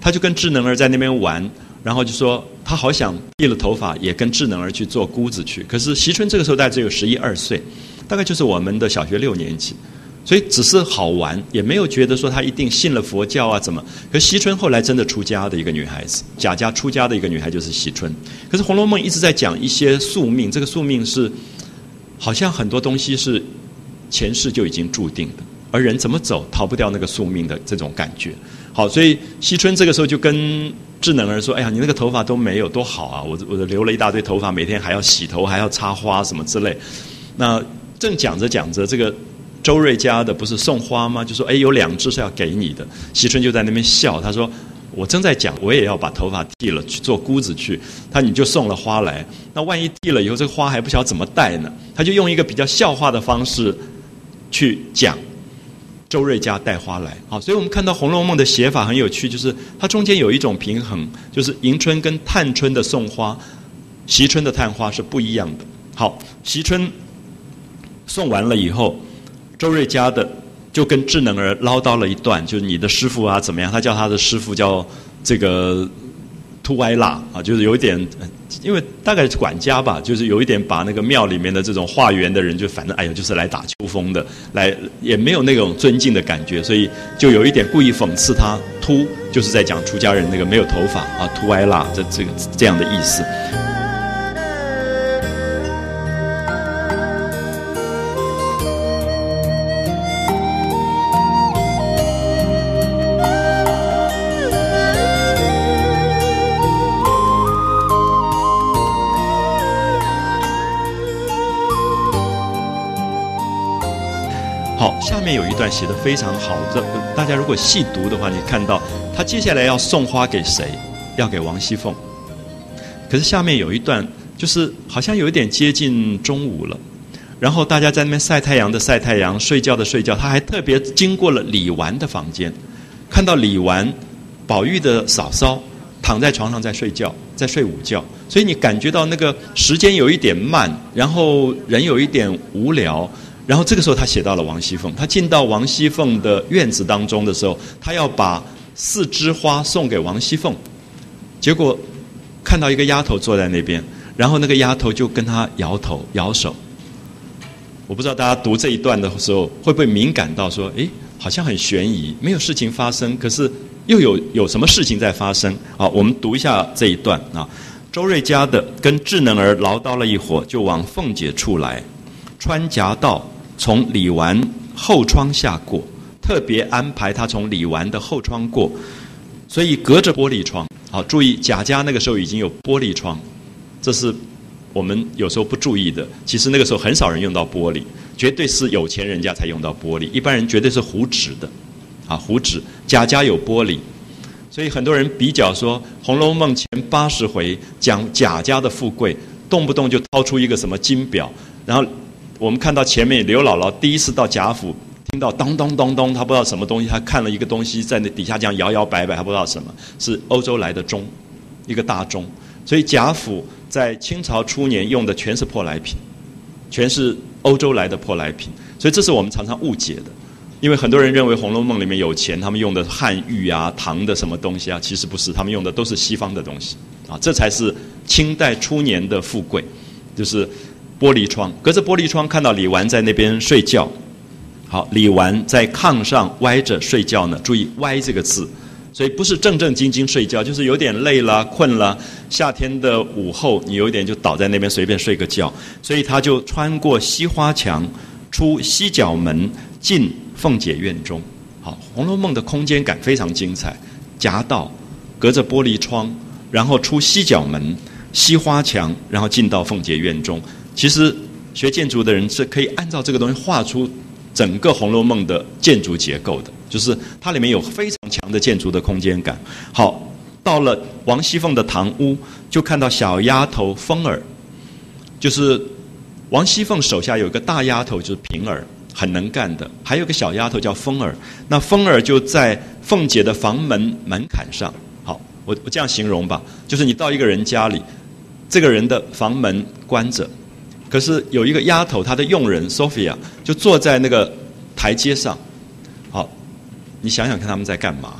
他就跟智能儿在那边玩。然后就说他好想剃了头发，也跟智能儿去做姑子去。可是席春这个时候大概只有十一二岁，大概就是我们的小学六年级，所以只是好玩，也没有觉得说他一定信了佛教啊怎么。可席春后来真的出家的一个女孩子，贾家出家的一个女孩就是席春。可是《红楼梦》一直在讲一些宿命，这个宿命是好像很多东西是前世就已经注定的，而人怎么走逃不掉那个宿命的这种感觉。好，所以惜春这个时候就跟智能儿说：“哎呀，你那个头发都没有多好啊！我我留了一大堆头发，每天还要洗头，还要插花什么之类。”那正讲着讲着，这个周瑞家的不是送花吗？就说：“哎，有两只是要给你的。”惜春就在那边笑，他说：“我正在讲，我也要把头发剃了去做姑子去。”他你就送了花来，那万一剃了以后，这个花还不晓得怎么戴呢？他就用一个比较笑话的方式去讲周瑞家带花来。好，所以我们看到《红楼梦》的写法很有趣，就是它中间有一种平衡，就是迎春跟探春的送花，惜春的探花是不一样的。好，惜春送完了以后，周瑞家的就跟智能儿唠叨了一段，就是你的师傅啊怎么样？他叫他的师傅叫这个。突歪喇啊，就是有一点，因为大概是管家吧，就是有一点把那个庙里面的这种化缘的人，就反正哎呀，就是来打秋风的，来也没有那种尊敬的感觉，所以就有一点故意讽刺他秃，就是在讲出家人那个没有头发啊，秃歪喇这这个这样的意思。一段写的非常好，这大家如果细读的话，你看到他接下来要送花给谁？要给王熙凤。可是下面有一段，就是好像有一点接近中午了，然后大家在那边晒太阳的晒太阳，睡觉的睡觉。他还特别经过了李纨的房间，看到李纨、宝玉的嫂嫂躺在床上在睡觉，在睡午觉。所以你感觉到那个时间有一点慢，然后人有一点无聊。然后这个时候，他写到了王熙凤。他进到王熙凤的院子当中的时候，他要把四枝花送给王熙凤。结果看到一个丫头坐在那边，然后那个丫头就跟他摇头摇手。我不知道大家读这一段的时候会不会敏感到说：“诶，好像很悬疑，没有事情发生，可是又有有什么事情在发生？”好，我们读一下这一段啊。周瑞家的跟智能儿唠叨了一会儿，就往凤姐处来，穿夹道。从李纨后窗下过，特别安排他从李纨的后窗过，所以隔着玻璃窗。好，注意贾家那个时候已经有玻璃窗，这是我们有时候不注意的。其实那个时候很少人用到玻璃，绝对是有钱人家才用到玻璃，一般人绝对是糊纸的。啊，糊纸，贾家有玻璃，所以很多人比较说《红楼梦》前八十回讲贾家的富贵，动不动就掏出一个什么金表，然后。我们看到前面刘姥姥第一次到贾府，听到咚咚咚咚，她不知道什么东西，她看了一个东西在那底下这样摇摇摆摆，她不知道什么是欧洲来的钟，一个大钟。所以贾府在清朝初年用的全是舶来品，全是欧洲来的舶来品。所以这是我们常常误解的，因为很多人认为《红楼梦》里面有钱，他们用的汉玉啊、唐的什么东西啊，其实不是，他们用的都是西方的东西啊，这才是清代初年的富贵，就是。玻璃窗，隔着玻璃窗看到李纨在那边睡觉。好，李纨在炕上歪着睡觉呢。注意“歪”这个字，所以不是正正经经睡觉，就是有点累了、困了。夏天的午后，你有点就倒在那边随便睡个觉。所以他就穿过西花墙，出西角门，进凤姐院中。好，《红楼梦》的空间感非常精彩。夹道，隔着玻璃窗，然后出西角门、西花墙，然后进到凤姐院中。其实学建筑的人是可以按照这个东西画出整个《红楼梦》的建筑结构的，就是它里面有非常强的建筑的空间感。好，到了王熙凤的堂屋，就看到小丫头凤儿，就是王熙凤手下有一个大丫头，就是平儿，很能干的，还有个小丫头叫凤儿。那凤儿就在凤姐的房门门槛上。好，我我这样形容吧，就是你到一个人家里，这个人的房门关着。可是有一个丫头，她的佣人 Sophia 就坐在那个台阶上。好，你想想看他们在干嘛？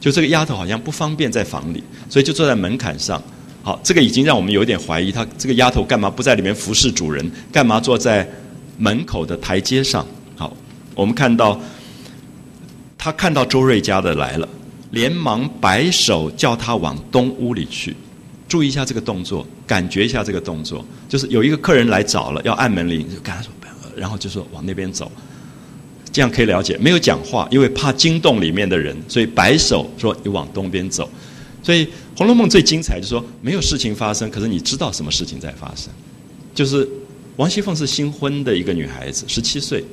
就这个丫头好像不方便在房里，所以就坐在门槛上。好，这个已经让我们有点怀疑，她这个丫头干嘛不在里面服侍主人？干嘛坐在门口的台阶上？好，我们看到她看到周瑞家的来了，连忙摆手叫他往东屋里去。注意一下这个动作，感觉一下这个动作，就是有一个客人来找了，要按门铃，就跟他说，然后就说往那边走，这样可以了解。没有讲话，因为怕惊动里面的人，所以摆手说你往东边走。所以《红楼梦》最精彩就是说没有事情发生，可是你知道什么事情在发生。就是王熙凤是新婚的一个女孩子，十七岁，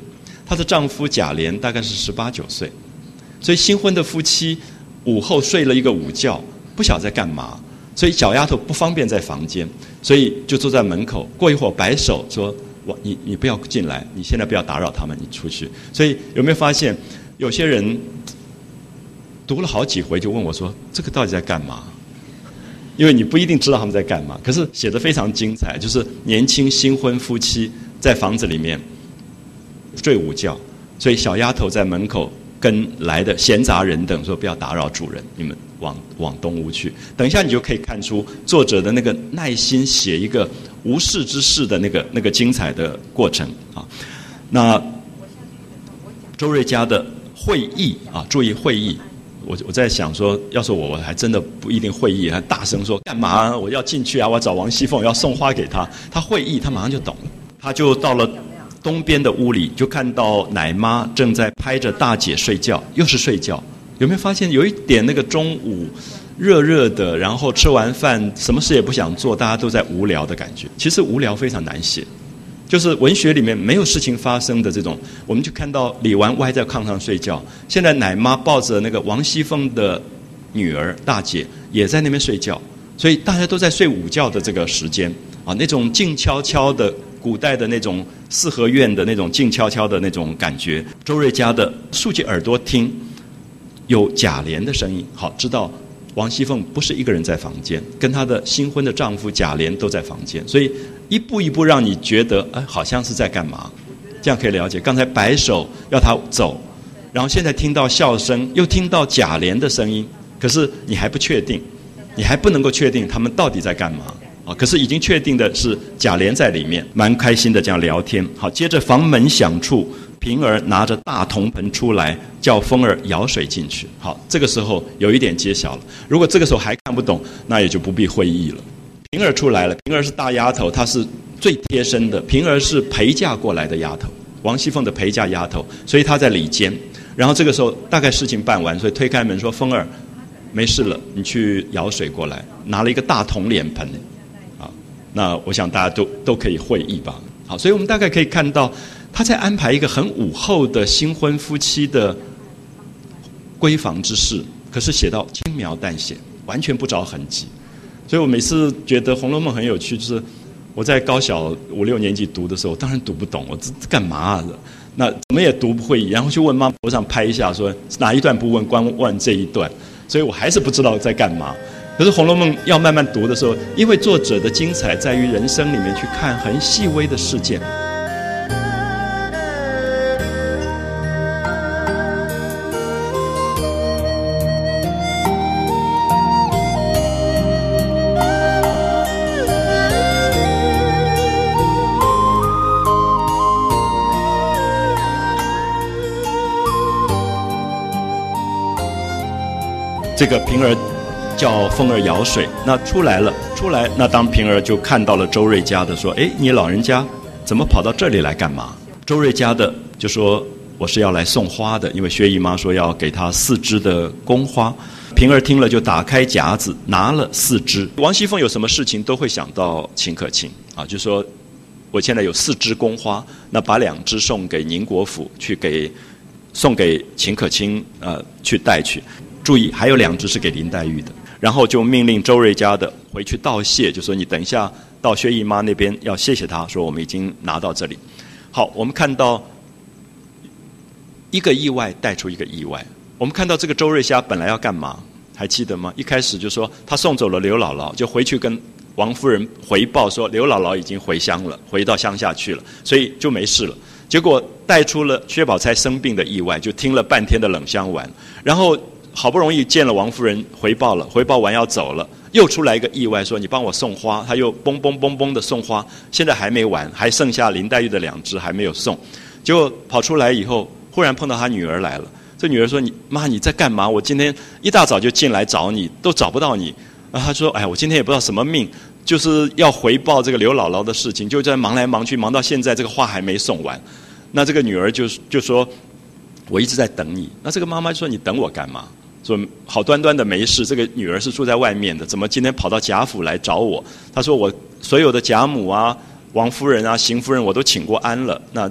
她的丈夫贾琏大概是十八九岁，所以新婚的夫妻午后睡了一个午觉，不晓得在干嘛。所以小丫头不方便在房间，所以就坐在门口。过一会儿摆手说：“我你你不要进来，你现在不要打扰他们，你出去。所以有没有发现，有些人读了好几回就问我说：“这个到底在干嘛？”因为你不一定知道他们在干嘛，可是写的非常精彩，就是年轻新婚夫妻在房子里面睡午觉，所以小丫头在门口跟来的闲杂人等说：“不要打扰主人，你们往往东屋去。”等一下，你就可以看出作者的那个耐心写一个无事之事的那个那个精彩的过程啊。那周瑞家的会议啊，注意会议。我我在想说，要是我，我还真的不一定会议，还大声说干嘛？我要进去啊！我要找王熙凤，要送花给她。她会议，她马上就懂了。她就到了东边的屋里，就看到奶妈正在拍着大姐睡觉，又是睡觉。有没有发现有一点那个中午热热的，然后吃完饭什么事也不想做，大家都在无聊的感觉？其实无聊非常难写。就是文学里面没有事情发生的这种，我们就看到李纨歪在炕上睡觉，现在奶妈抱着那个王熙凤的女儿大姐也在那边睡觉，所以大家都在睡午觉的这个时间啊，那种静悄悄的古代的那种四合院的那种静悄悄的那种感觉。周瑞家的竖起耳朵听，有贾琏的声音，好知道。王熙凤不是一个人在房间，跟她的新婚的丈夫贾琏都在房间，所以一步一步让你觉得，哎，好像是在干嘛？这样可以了解。刚才摆手要他走，然后现在听到笑声，又听到贾琏的声音，可是你还不确定，你还不能够确定他们到底在干嘛啊？可是已经确定的是贾琏在里面，蛮开心的这样聊天。好，接着房门响处。平儿拿着大铜盆出来，叫风儿舀水进去。好，这个时候有一点揭晓了。如果这个时候还看不懂，那也就不必会意了。平儿出来了，平儿是大丫头，她是最贴身的。平儿是陪嫁过来的丫头，王熙凤的陪嫁丫头，所以她在里间。然后这个时候大概事情办完，所以推开门说：“风儿，没事了，你去舀水过来。”拿了一个大铜脸盆，那我想大家都都可以会意吧。好，所以我们大概可以看到。他在安排一个很午后的新婚夫妻的闺房之事，可是写到轻描淡写，完全不着痕迹。所以我每次觉得《红楼梦》很有趣，就是我在高小五六年级读的时候，当然读不懂，我这干嘛的？那怎么也读不会，然后去问妈头上拍一下，说哪一段不问，光问这一段，所以我还是不知道在干嘛。可是《红楼梦》要慢慢读的时候，因为作者的精彩在于人生里面去看很细微的事件。这个平儿叫风儿舀水，那出来了，出来，那当平儿就看到了周瑞家的，说：“哎，你老人家怎么跑到这里来干嘛？”周瑞家的就说：“我是要来送花的，因为薛姨妈说要给她四枝的宫花。”平儿听了就打开夹子，拿了四枝。王熙凤有什么事情都会想到秦可卿啊，就说：“我现在有四枝宫花，那把两枝送给宁国府去给送给秦可卿呃去带去。”注意，还有两只是给林黛玉的。然后就命令周瑞家的回去道谢，就说你等一下到薛姨妈那边要谢谢她，说我们已经拿到这里。好，我们看到一个意外带出一个意外。我们看到这个周瑞家本来要干嘛？还记得吗？一开始就说他送走了刘姥姥，就回去跟王夫人回报说刘姥姥已经回乡了，回到乡下去了，所以就没事了。结果带出了薛宝钗生病的意外，就听了半天的冷香丸，然后。好不容易见了王夫人，回报了，回报完要走了，又出来一个意外，说你帮我送花，他又嘣嘣嘣嘣的送花，现在还没完，还剩下林黛玉的两只还没有送，结果跑出来以后，忽然碰到他女儿来了，这女儿说：“你妈你在干嘛？我今天一大早就进来找你，都找不到你。”啊，他说：“哎，我今天也不知道什么命，就是要回报这个刘姥姥的事情，就在忙来忙去，忙到现在这个花还没送完。”那这个女儿就就说：“我一直在等你。”那这个妈妈就说：“你等我干嘛？”说好端端的没事，这个女儿是住在外面的，怎么今天跑到贾府来找我？他说我所有的贾母啊、王夫人啊、邢夫人我都请过安了，那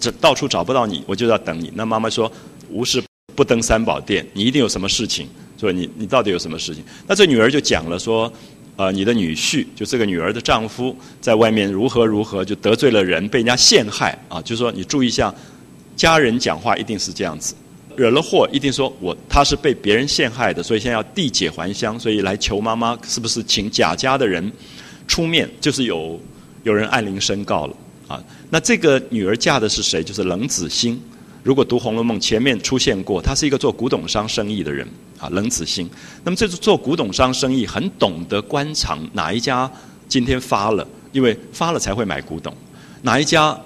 这到处找不到你，我就要等你。那妈妈说无事不登三宝殿，你一定有什么事情，说你你到底有什么事情？那这女儿就讲了说，呃，你的女婿就这个女儿的丈夫在外面如何如何，就得罪了人，被人家陷害啊，就说你注意一下，家人讲话一定是这样子，惹了祸一定说我他是被别人陷害的，所以现在要缔解还乡，所以来求妈妈是不是请贾家的人出面，就是有有人按铃申告了啊。那这个女儿嫁的是谁？就是冷子兴。如果读《红楼梦》，前面出现过，他是一个做古董商生意的人啊，冷子兴。那么这做古董商生意，很懂得官场哪一家今天发了，因为发了才会买古董；哪一家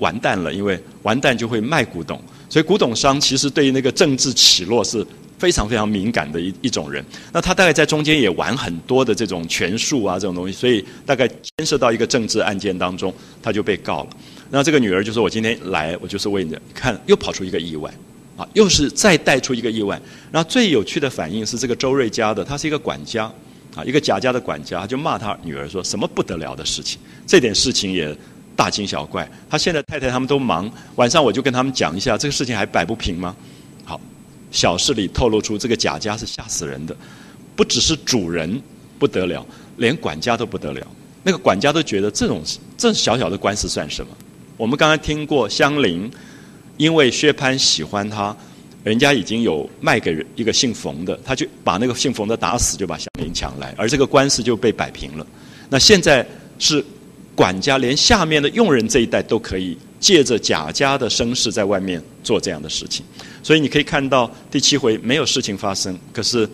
完蛋了，因为完蛋就会卖古董。所以古董商其实对于那个政治起落是非常非常敏感的一一种人。那他大概在中间也玩很多的这种权术啊这种东西，所以大概牵涉到一个政治案件当中，他就被告了。那这个女儿就说：“我今天来，我就是为你看，又跑出一个意外，啊，又是再带出一个意外。然后最有趣的反应是这个周瑞家的，他是一个管家，啊，一个贾家的管家，他就骂他女儿说什么不得了的事情，这点事情也大惊小怪。他现在太太他们都忙，晚上我就跟他们讲一下，这个事情还摆不平吗？好，小事里透露出这个贾家是吓死人的，不只是主人不得了，连管家都不得了。那个管家都觉得这种这小小的官司算什么？”我们刚才听过香菱，因为薛蟠喜欢她，人家已经有卖给一个姓冯的，他就把那个姓冯的打死，就把香菱抢来，而这个官司就被摆平了。那现在是管家连下面的佣人这一代都可以借着贾家的声势在外面做这样的事情，所以你可以看到第七回没有事情发生，可是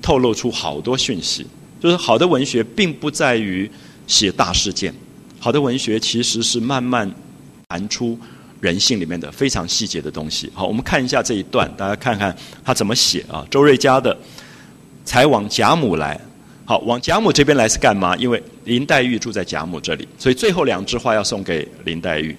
透露出好多讯息，就是好的文学并不在于写大事件，好的文学其实是慢慢。谈出人性里面的非常细节的东西。好，我们看一下这一段，大家看看他怎么写啊？周瑞家的才往贾母来，好，往贾母这边来是干嘛？因为林黛玉住在贾母这里，所以最后两枝花要送给林黛玉。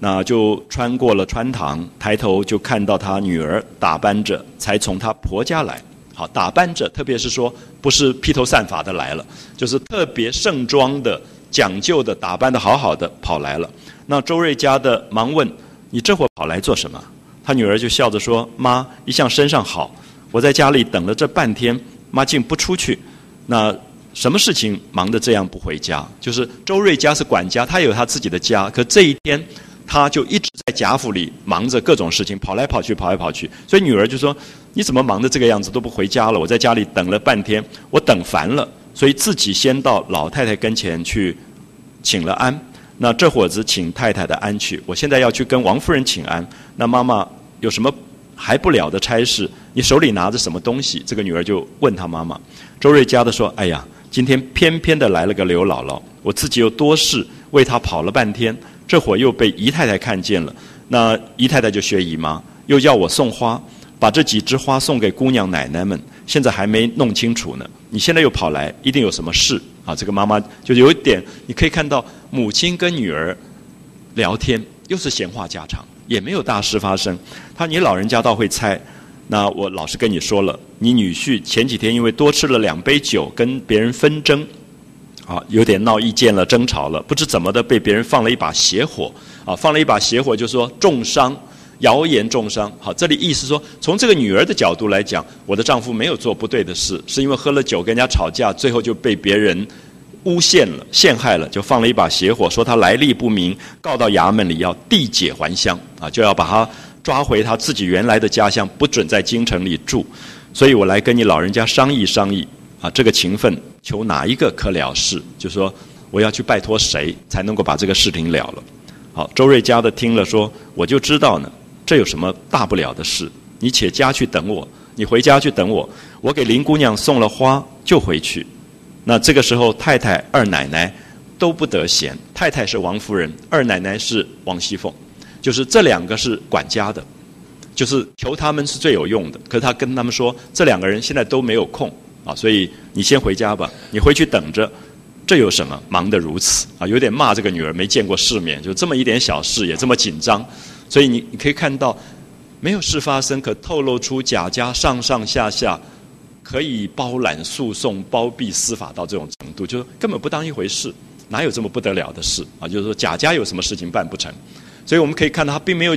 那就穿过了穿堂，抬头就看到她女儿打扮着，才从她婆家来。好，打扮着，特别是说不是披头散发的来了，就是特别盛装的、讲究的、打扮的好好的跑来了。那周瑞家的忙问：“你这会跑来做什么？”她女儿就笑着说：“妈一向身上好，我在家里等了这半天，妈竟不出去。那什么事情忙得这样不回家？就是周瑞家是管家，他有他自己的家，可这一天他就一直在贾府里忙着各种事情，跑来跑去，跑来跑去。所以女儿就说：‘你怎么忙得这个样子都不回家了？我在家里等了半天，我等烦了，所以自己先到老太太跟前去请了安。’”那这伙子请太太的安去，我现在要去跟王夫人请安。那妈妈有什么还不了的差事？你手里拿着什么东西？这个女儿就问她妈妈。周瑞家的说：“哎呀，今天偏偏的来了个刘姥姥，我自己又多事，为她跑了半天，这会儿又被姨太太看见了。那姨太太就学姨妈，又要我送花，把这几枝花送给姑娘奶奶们。现在还没弄清楚呢。你现在又跑来，一定有什么事。”啊，这个妈妈就有一点，你可以看到母亲跟女儿聊天，又是闲话家常，也没有大事发生。他说你老人家倒会猜。那我老实跟你说了，你女婿前几天因为多吃了两杯酒，跟别人纷争，啊，有点闹意见了，争吵了，不知怎么的被别人放了一把邪火，啊，放了一把邪火，就说重伤。谣言重伤，好，这里意思说，从这个女儿的角度来讲，我的丈夫没有做不对的事，是因为喝了酒跟人家吵架，最后就被别人诬陷了、陷害了，就放了一把邪火，说他来历不明，告到衙门里要缔解还乡，啊，就要把他抓回他自己原来的家乡，不准在京城里住，所以我来跟你老人家商议商议，啊，这个情分求哪一个可了事？就说我要去拜托谁才能够把这个事情了了？好，周瑞家的听了说，我就知道呢。这有什么大不了的事？你且家去等我，你回家去等我。我给林姑娘送了花就回去。那这个时候，太太、二奶奶都不得闲。太太是王夫人，二奶奶是王熙凤，就是这两个是管家的，就是求他们是最有用的。可是他跟他们说，这两个人现在都没有空啊，所以你先回家吧，你回去等着。这有什么？忙得如此啊，有点骂这个女儿没见过世面，就这么一点小事也这么紧张。所以你你可以看到，没有事发生，可透露出贾家上上下下可以包揽诉讼、包庇司法到这种程度，就是根本不当一回事，哪有这么不得了的事啊？就是说贾家有什么事情办不成？所以我们可以看到，他并没有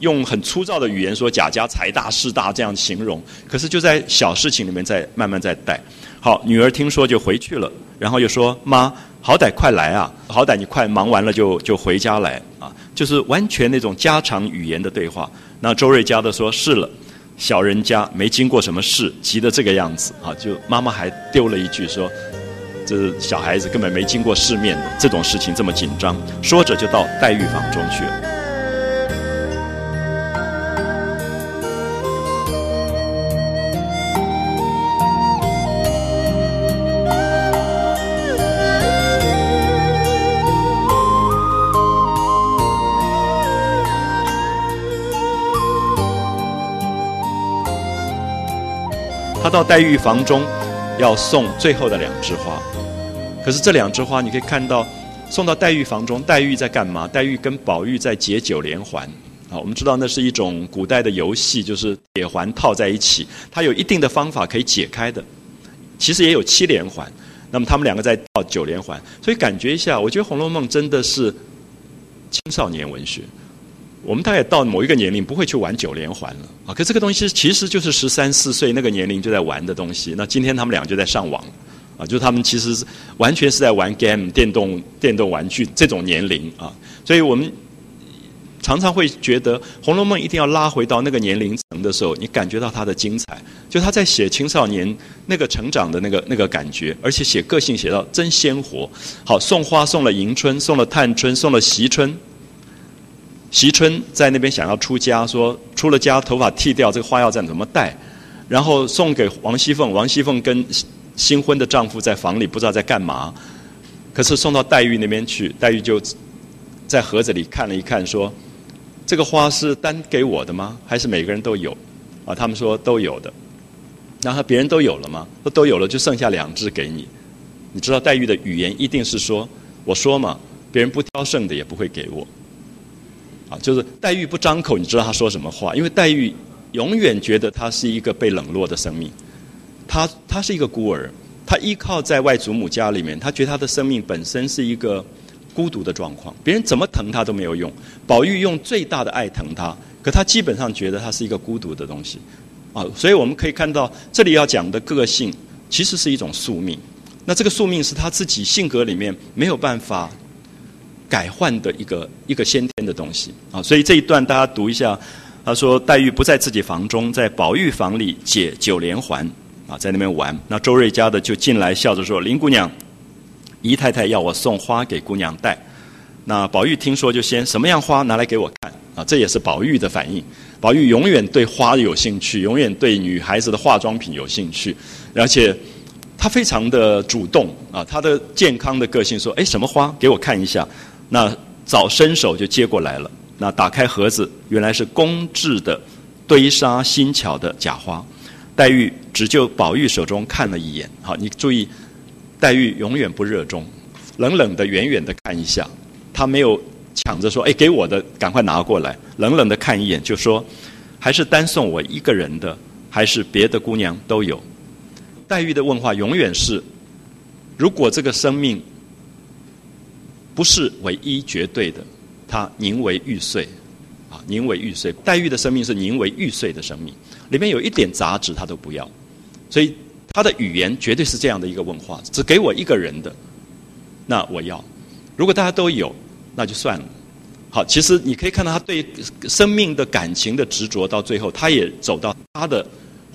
用很粗糙的语言说贾家财大势大这样形容，可是就在小事情里面在慢慢在带。好，女儿听说就回去了，然后又说妈，好歹快来啊，好歹你快忙完了就就回家来啊，就是完全那种家常语言的对话。那周瑞家的说是了，小人家没经过什么事，急得这个样子啊，就妈妈还丢了一句说。这是小孩子根本没经过世面的这种事情这么紧张，说着就到黛玉房中去了。到黛玉房中，要送最后的两枝花。可是这两枝花，你可以看到，送到黛玉房中，黛玉在干嘛？黛玉跟宝玉在解九连环。啊，我们知道那是一种古代的游戏，就是铁环套在一起，它有一定的方法可以解开的。其实也有七连环，那么他们两个在套九连环，所以感觉一下，我觉得《红楼梦》真的是青少年文学。我们大概到某一个年龄不会去玩九连环了啊，可这个东西其实就是十三四岁那个年龄就在玩的东西。那今天他们俩就在上网。啊，就是他们其实完全是在玩 game 电动电动玩具这种年龄啊，所以我们常常会觉得《红楼梦》一定要拉回到那个年龄层的时候，你感觉到它的精彩。就他在写青少年那个成长的那个那个感觉，而且写个性写到真鲜活。好，送花送了迎春，送了探春，送了惜春。席春在那边想要出家，说出了家头发剃掉，这个花要怎么戴？然后送给王熙凤，王熙凤跟。新婚的丈夫在房里不知道在干嘛，可是送到黛玉那边去，黛玉就在盒子里看了一看，说：“这个花是单给我的吗？还是每个人都有？”啊，他们说都有的。然后别人都有了吗？说都有了，就剩下两只给你。你知道黛玉的语言一定是说：“我说嘛，别人不挑剩的也不会给我。”就是黛玉不张口，你知道她说什么话？因为黛玉永远觉得她是一个被冷落的生命。他他是一个孤儿，他依靠在外祖母家里面，他觉得他的生命本身是一个孤独的状况，别人怎么疼他都没有用。宝玉用最大的爱疼他，可他基本上觉得他是一个孤独的东西，啊，所以我们可以看到这里要讲的个性其实是一种宿命，那这个宿命是他自己性格里面没有办法改换的一个一个先天的东西啊，所以这一段大家读一下，他说黛玉不在自己房中，在宝玉房里解九连环。啊，在那边玩。那周瑞家的就进来笑着说：“林姑娘，姨太太要我送花给姑娘戴。”那宝玉听说就先什么样花拿来给我看啊？这也是宝玉的反应。宝玉永远对花有兴趣，永远对女孩子的化妆品有兴趣，而且他非常的主动啊。他的健康的个性说：“哎，什么花？给我看一下。”那早伸手就接过来了。那打开盒子，原来是工制的堆沙新巧的假花。黛玉只就宝玉手中看了一眼，好，你注意，黛玉永远不热衷，冷冷的、远远的看一下，她没有抢着说：“哎，给我的，赶快拿过来。”冷冷的看一眼，就说：“还是单送我一个人的，还是别的姑娘都有？”黛玉的问话永远是：如果这个生命不是唯一绝对的，它宁为玉碎，啊，宁为玉碎。黛玉的生命是宁为玉碎的生命。里面有一点杂质，他都不要，所以他的语言绝对是这样的一个问话：只给我一个人的，那我要；如果大家都有，那就算了。好，其实你可以看到他对生命的感情的执着，到最后他也走到他的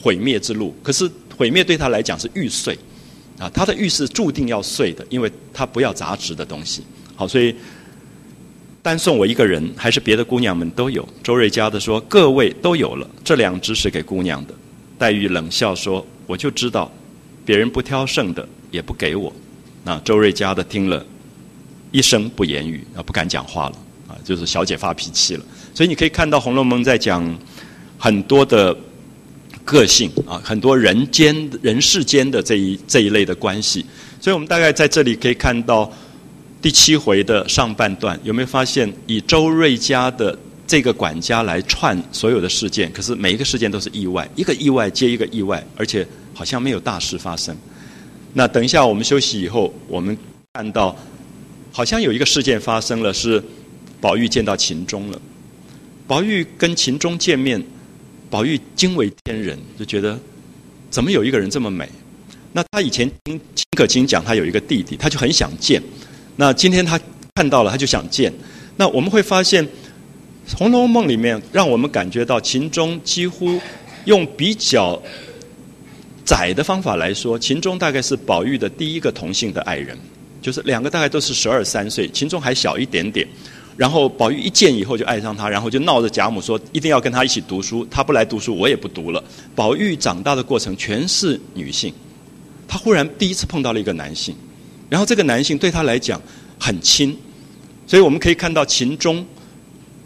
毁灭之路。可是毁灭对他来讲是玉碎，啊，他的玉是注定要碎的，因为他不要杂质的东西。好，所以。单送我一个人，还是别的姑娘们都有？周瑞家的说：“各位都有了，这两只是给姑娘的。”黛玉冷笑说：“我就知道，别人不挑剩的，也不给我。”那周瑞家的听了，一声不言语，啊，不敢讲话了，啊，就是小姐发脾气了。所以你可以看到《红楼梦》在讲很多的个性啊，很多人间人世间的这一这一类的关系。所以我们大概在这里可以看到。第七回的上半段有没有发现，以周瑞家的这个管家来串所有的事件？可是每一个事件都是意外，一个意外接一个意外，而且好像没有大事发生。那等一下我们休息以后，我们看到好像有一个事件发生了，是宝玉见到秦钟了。宝玉跟秦钟见面，宝玉惊为天人，就觉得怎么有一个人这么美？那他以前听秦可卿讲，他有一个弟弟，他就很想见。那今天他看到了，他就想见。那我们会发现，《红楼梦》里面让我们感觉到秦钟几乎用比较窄的方法来说，秦钟大概是宝玉的第一个同性的爱人，就是两个大概都是十二三岁，秦钟还小一点点。然后宝玉一见以后就爱上他，然后就闹着贾母说一定要跟他一起读书，他不来读书我也不读了。宝玉长大的过程全是女性，他忽然第一次碰到了一个男性，然后这个男性对他来讲很亲，所以我们可以看到秦钟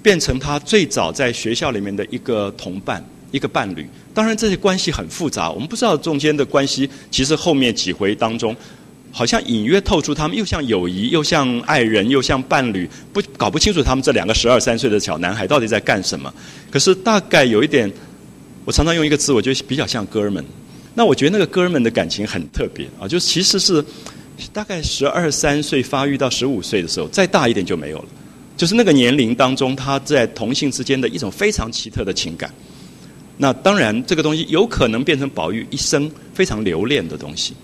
变成他最早在学校里面的一个同伴、一个伴侣。当然这些关系很复杂，我们不知道中间的关系，其实后面几回当中。好像隐约透出他们又像友谊，又像爱人，又像伴侣，不搞不清楚他们这两个十二三岁的小男孩到底在干什么。可是大概有一点，我常常用一个词，我觉得比较像哥们。那我觉得那个哥们的感情很特别啊，就其实是大概十二三岁发育到十五岁的时候，再大一点就没有了。就是那个年龄当中，他在同性之间的一种非常奇特的情感。那当然，这个东西有可能变成宝玉一生非常留恋的东西。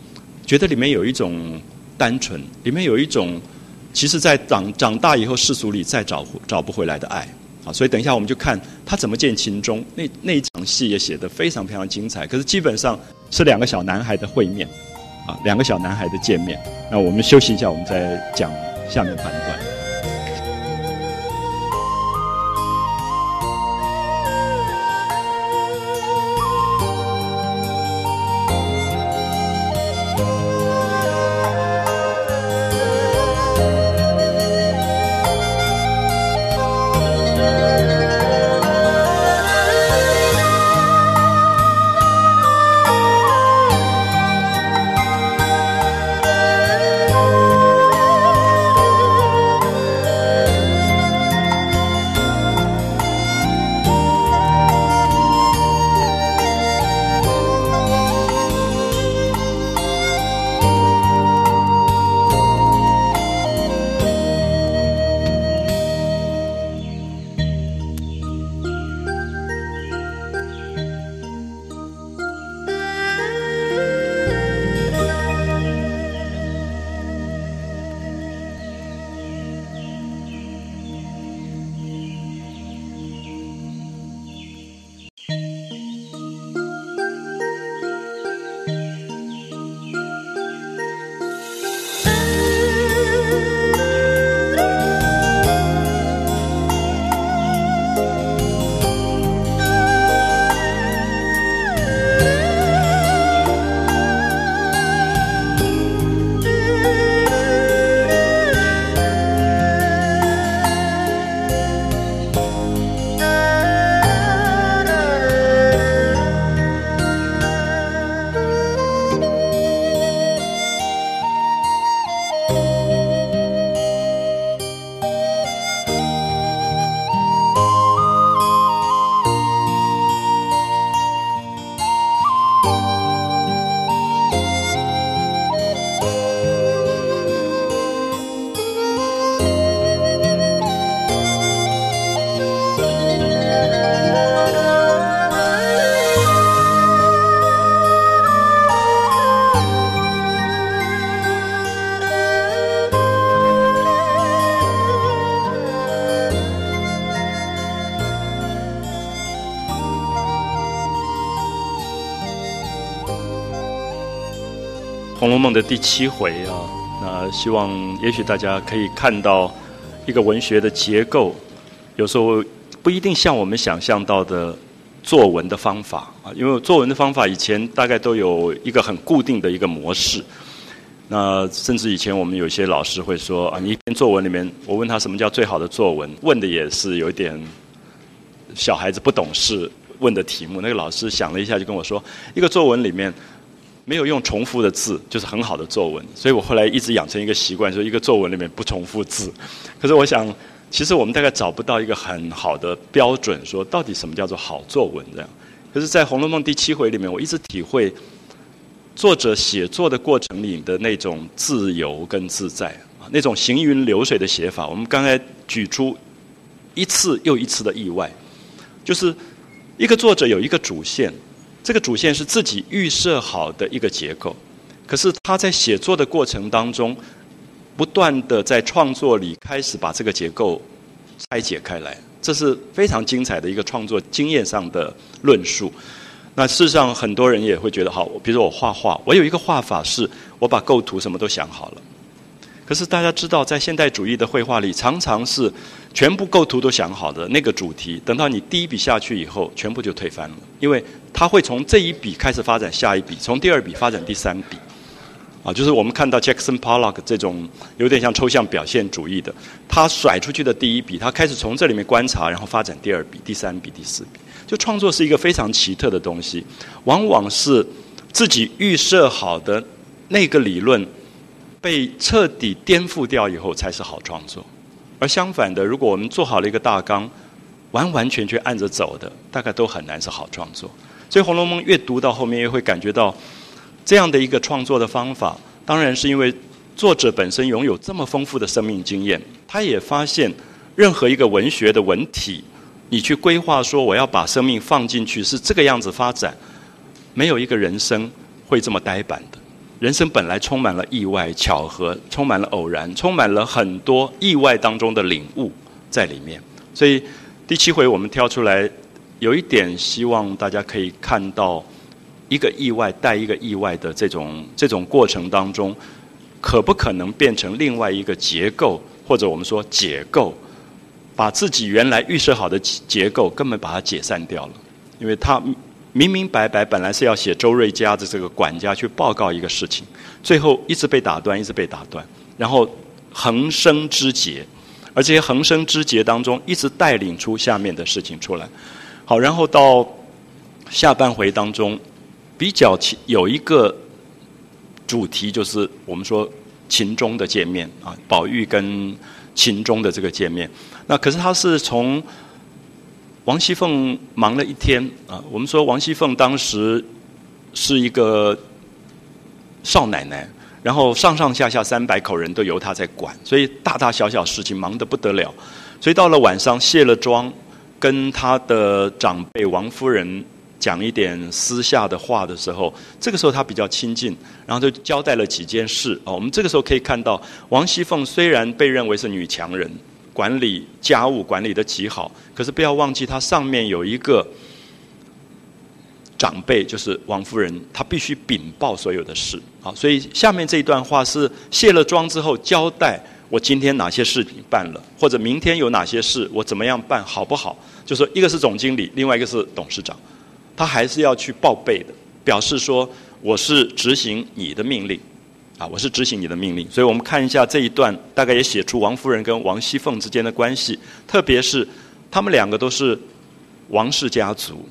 觉得里面有一种单纯，里面有一种，其实，在长长大以后世俗里再找找不回来的爱，啊，所以等一下我们就看他怎么见秦钟，那那一场戏也写得非常非常精彩。可是基本上是两个小男孩的会面，两个小男孩的见面。那我们休息一下，我们再讲下面半段。《梦》的第七回啊，那希望也许大家可以看到一个文学的结构，有时候不一定像我们想象到的作文的方法啊，因为作文的方法以前大概都有一个很固定的一个模式。那甚至以前我们有些老师会说啊，你一篇作文里面，我问他什么叫最好的作文，问的也是有一点小孩子不懂事问的题目。那个老师想了一下，就跟我说，一个作文里面。没有用重复的字，就是很好的作文。所以我后来一直养成一个习惯，说一个作文里面不重复字。可是我想，其实我们大概找不到一个很好的标准，说到底什么叫做好作文这样。可是，在《红楼梦》第七回里面，我一直体会作者写作的过程里的那种自由跟自在啊，那种行云流水的写法。我们刚才举出一次又一次的意外，就是一个作者有一个主线，这个主线是自己预设好的一个结构，可是他在写作的过程当中，不断的在创作里开始把这个结构拆解开来，这是非常精彩的一个创作经验上的论述。那事实上，很多人也会觉得，好，比如说我画画，我有一个画法是，我把构图什么都想好了。可是大家知道，在现代主义的绘画里，常常是全部构图都想好的那个主题，等到你第一笔下去以后，全部就推翻了，因为它会从这一笔开始发展下一笔，从第二笔发展第三笔。啊，就是我们看到 Jackson Pollock 这种有点像抽象表现主义的，他甩出去的第一笔，他开始从这里面观察，然后发展第二笔、第三笔、第四笔。就创作是一个非常奇特的东西，往往是自己预设好的那个理论被彻底颠覆掉以后才是好创作，而相反的，如果我们做好了一个大纲，完完全全按着走的，大概都很难是好创作。所以《红楼梦》越读到后面，越会感觉到这样的一个创作的方法，当然是因为作者本身拥有这么丰富的生命经验，他也发现任何一个文学的文体。你去规划说我要把生命放进去是这个样子发展，没有一个人生会这么呆板的。人生本来充满了意外、巧合，充满了偶然，充满了很多意外当中的领悟在里面。所以第七回我们挑出来，有一点希望大家可以看到一个意外带一个意外的这种这种过程当中，可不可能变成另外一个结构，或者我们说解构。把自己原来预设好的结构根本把它解散掉了，因为它明明白白本来是要写周瑞家的这个管家去报告一个事情，最后一直被打断，一直被打断，然后横生枝节，而这些横生枝节当中一直带领出下面的事情出来。好，然后到下半回当中比较有一个主题，就是我们说秦钟的见面啊，宝玉跟秦钟的这个见面。那可是他是从王熙凤忙了一天啊。我们说王熙凤当时是一个少奶奶，然后上上下下三百口人都由她在管，所以大大小小事情忙得不得了。所以到了晚上卸了妆，跟她的长辈王夫人讲一点私下的话的时候，这个时候她比较亲近，然后就交代了几件事啊。我们这个时候可以看到，王熙凤虽然被认为是女强人。管理家务管理的极好，可是不要忘记，他上面有一个长辈，就是王夫人，她必须禀报所有的事。好，所以下面这一段话是卸了妆之后交代我今天哪些事情办了，或者明天有哪些事我怎么样办好不好？就说一个是总经理，另外一个是董事长，他还是要去报备的，表示说我是执行你的命令。啊，我是执行你的命令，所以我们看一下这一段，大概也写出王夫人跟王熙凤之间的关系，特别是他们两个都是王氏家族，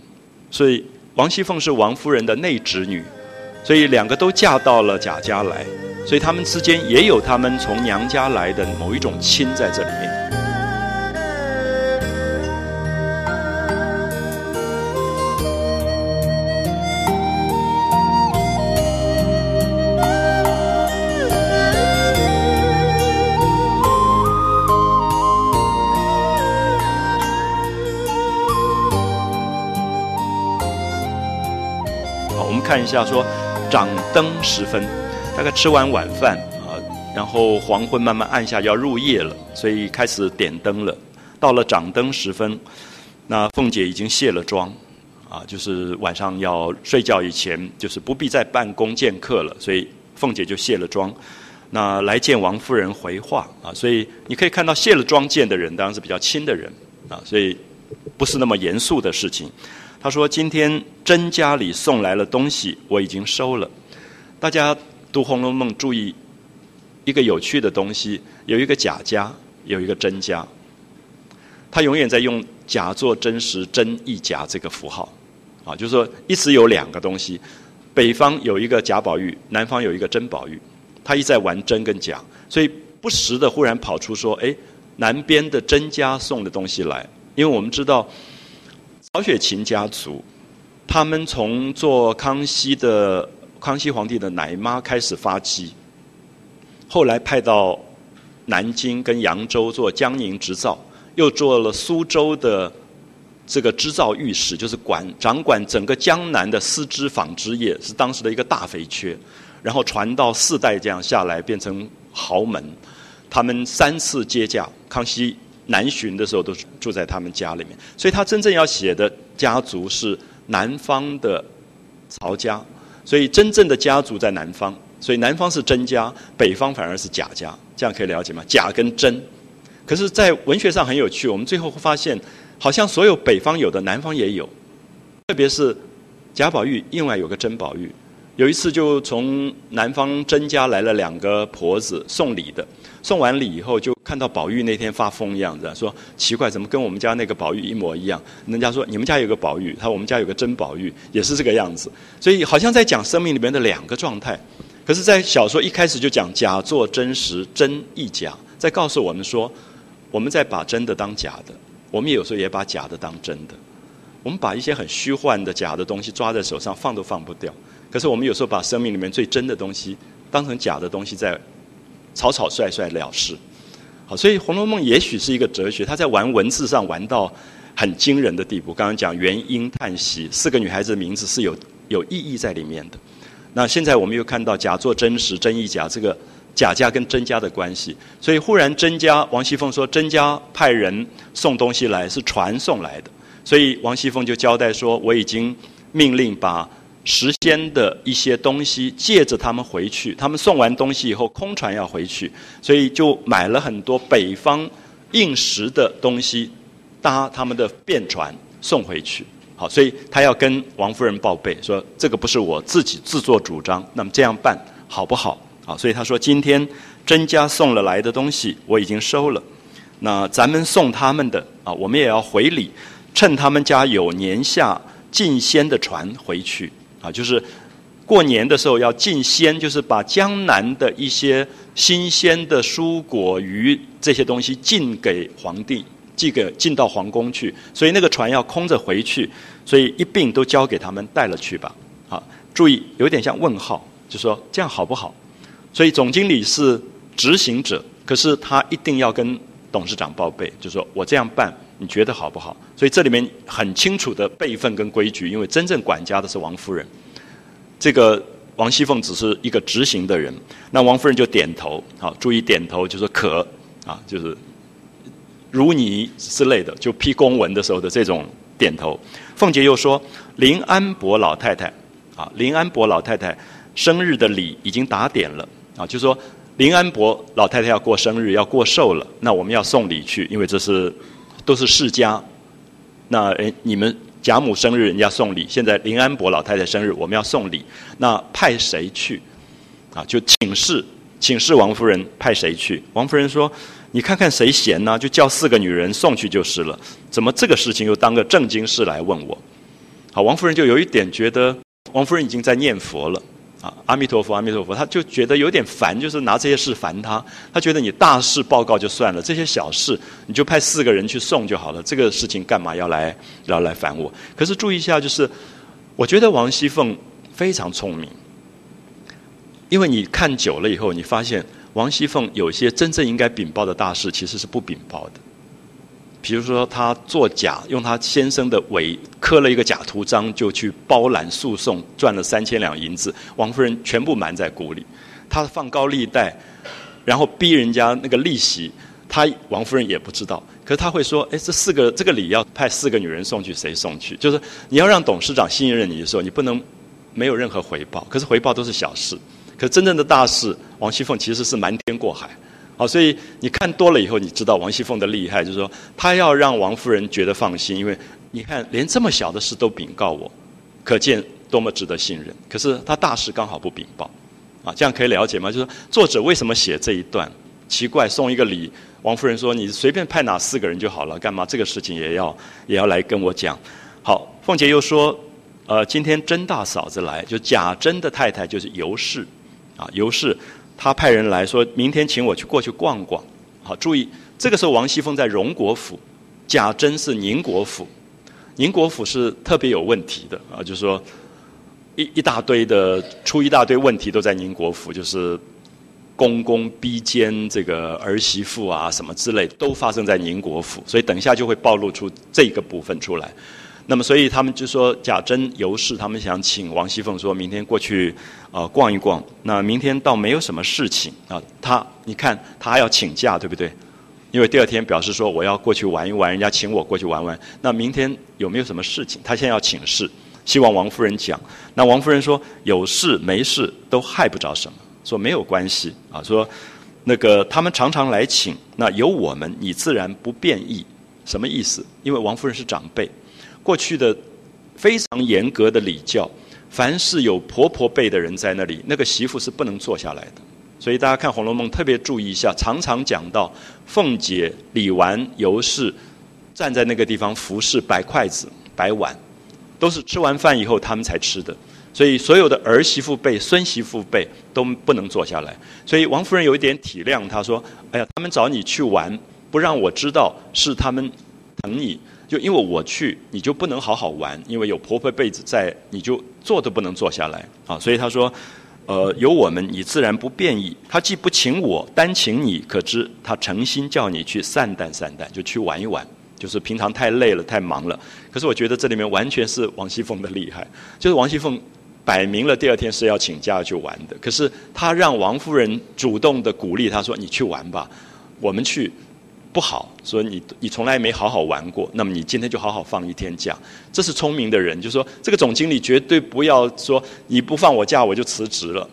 所以王熙凤是王夫人的内侄女，所以两个都嫁到了贾家来，所以他们之间也有他们从娘家来的某一种亲在这里面。看一下，说掌灯时分，大概吃完晚饭啊，然后黄昏慢慢暗下，要入夜了，所以开始点灯了。到了掌灯时分，那凤姐已经卸了妆，啊，就是晚上要睡觉以前，就是不必再办公见客了，所以凤姐就卸了妆。那来见王夫人回话啊，所以你可以看到卸了妆见的人当然是比较亲的人啊，所以不是那么严肃的事情。他说：“今天甄家里送来了东西，我已经收了。大家读《红楼梦》，注意一个有趣的东西：有一个贾家，有一个甄家。他永远在用假作真实，真亦假这个符号。啊，就是说一直有两个东西：北方有一个贾宝玉，南方有一个甄宝玉。他一在玩真跟假，所以不时的忽然跑出说：‘哎，南边的甄家送的东西来。’因为我们知道。”曹雪芹家族，他们从做康熙的康熙皇帝的奶妈开始发迹，后来派到南京跟扬州做江宁织造，又做了苏州的这个织造御史，就是管掌管整个江南的丝织纺织业，是当时的一个大肥缺。然后传到四代这样下来，变成豪门。他们三次接驾，康熙南巡的时候都住在他们家里面。所以他真正要写的家族是南方的曹家，所以真正的家族在南方。所以南方是真家，北方反而是贾家，这样可以了解吗？贾跟真，可是，在文学上很有趣。我们最后会发现，好像所有北方有的，南方也有。特别是贾宝玉，另外有个甄宝玉。有一次，就从南方甄家来了两个婆子送礼的，送完礼以后，就看到宝玉那天发疯一样子，说奇怪，怎么跟我们家那个宝玉一模一样？人家说你们家有个宝玉，他说我们家有个真宝玉，也是这个样子。所以好像在讲生命里面的两个状态。可是，在小说一开始就讲假作真实，真亦假，在告诉我们说，我们在把真的当假的，我们有时候也把假的当真的。我们把一些很虚幻的假的东西抓在手上，放都放不掉。可是我们有时候把生命里面最真的东西当成假的东西，在草草率率了事。好，所以《红楼梦》也许是一个哲学，他在玩文字上玩到很惊人的地步。刚刚讲元婴叹息，四个女孩子的名字是有有意义在里面的。那现在我们又看到假作真实，真亦假，这个贾家跟甄家的关系。所以忽然甄家王熙凤说，甄家派人送东西来，是传送来的。所以王熙凤就交代说，我已经命令把。时间的一些东西，借着他们回去。他们送完东西以后，空船要回去，所以就买了很多北方应时的东西，搭他们的便船送回去。好，所以他要跟王夫人报备，说这个不是我自己自作主张，那么这样办好不好？好，所以他说今天甄家送了来的东西，我已经收了。那咱们送他们的啊，我们也要回礼，趁他们家有年下进仙的船回去。就是过年的时候要进鲜，就是把江南的一些新鲜的蔬果、鱼这些东西进给皇帝，寄给进到皇宫去。所以那个船要空着回去，所以一并都交给他们带了去吧。好，注意有点像问号，就说这样好不好？所以总经理是执行者，可是他一定要跟董事长报备，就说我这样办。你觉得好不好？所以这里面很清楚的辈分跟规矩，因为真正管家的是王夫人，这个王熙凤只是一个执行的人。那王夫人就点头，好，注意点头，就说可，啊，就是如你之类的，就批公文的时候的这种点头。凤姐又说，林安伯老太太，啊，林安伯老太太生日的礼已经打点了，啊，就说林安伯老太太要过生日，要过寿了，那我们要送礼去，因为这是。都是世家，那诶，你们贾母生日人家送礼，现在林安伯老太太生日我们要送礼，那派谁去？啊，就请示请示王夫人派谁去？王夫人说：“你看看谁闲呢？就叫四个女人送去就是了。怎么这个事情又当个正经事来问我？”好，王夫人就有一点觉得，王夫人已经在念佛了。阿弥陀佛，阿弥陀佛，他就觉得有点烦，就是拿这些事烦他。他觉得你大事报告就算了，这些小事你就派四个人去送就好了。这个事情干嘛要来要来烦我？可是注意一下，就是我觉得王熙凤非常聪明，因为你看久了以后，你发现王熙凤有些真正应该禀报的大事，其实是不禀报的。比如说，他作假，用他先生的伪刻了一个假图章，就去包揽诉讼，赚了三千两银子。王夫人全部瞒在鼓里，他放高利贷，然后逼人家那个利息，他王夫人也不知道。可是他会说：“哎，这四个这个礼要派四个女人送去，谁送去？就是你要让董事长信任你的时候，你不能没有任何回报。可是回报都是小事，可真正的大事，王熙凤其实是瞒天过海。”好，所以你看多了以后，你知道王熙凤的厉害，就是说，她要让王夫人觉得放心，因为你看连这么小的事都禀告我，可见多么值得信任。可是她大事刚好不禀报，啊，这样可以了解吗？就是作者为什么写这一段？奇怪，送一个礼，王夫人说你随便派哪四个人就好了，干嘛这个事情也要也要来跟我讲？好，凤姐又说，呃，今天甄大嫂子来，就贾珍的太太就是尤氏，啊，尤氏。他派人来说，明天请我去过去逛逛。好，注意，这个时候王熙凤在荣国府，贾珍是宁国府。宁国府是特别有问题的啊，就是说一一大堆的出一大堆问题都在宁国府，就是公公逼奸这个儿媳妇啊，什么之类，都发生在宁国府，所以等一下就会暴露出这个部分出来。那么，所以他们就说贾珍、尤氏他们想请王熙凤说明天过去呃逛一逛。那明天倒没有什么事情啊，他你看他还要请假，对不对？因为第二天表示说我要过去玩一玩，人家请我过去玩玩。那明天有没有什么事情？他现在要请示，希望王夫人讲。那王夫人说有事没事都害不着什么。说没有关系啊，说那个他们常常来请，那有我们，你自然不便意。什么意思？因为王夫人是长辈，过去的非常严格的礼教，凡是有婆婆辈的人在那里，那个媳妇是不能坐下来的。所以大家看《红楼梦》特别注意一下，常常讲到凤姐、李纨、尤氏站在那个地方服侍、摆筷子、摆碗，都是吃完饭以后他们才吃的。所以，所有的儿媳妇辈、孙媳妇辈都不能坐下来。所以，王夫人有一点体谅，她说：“哎呀，他们找你去玩，不让我知道是他们疼你，就因为我去，你就不能好好玩，因为有婆婆辈子在，你就坐都不能坐下来啊。”所以她说：“呃，有我们，你自然不便意。他既不请我，单请你，可知他诚心叫你去散淡散淡，就去玩一玩。就是平常太累了，太忙了。可是我觉得这里面完全是王熙凤的厉害，就是王熙凤。”摆明了第二天是要请假去玩的，可是他让王夫人主动的鼓励他说：“你去玩吧，我们去不好。说你你从来没好好玩过，那么你今天就好好放一天假。这是聪明的人，就说这个总经理绝对不要说你不放我假我就辞职了。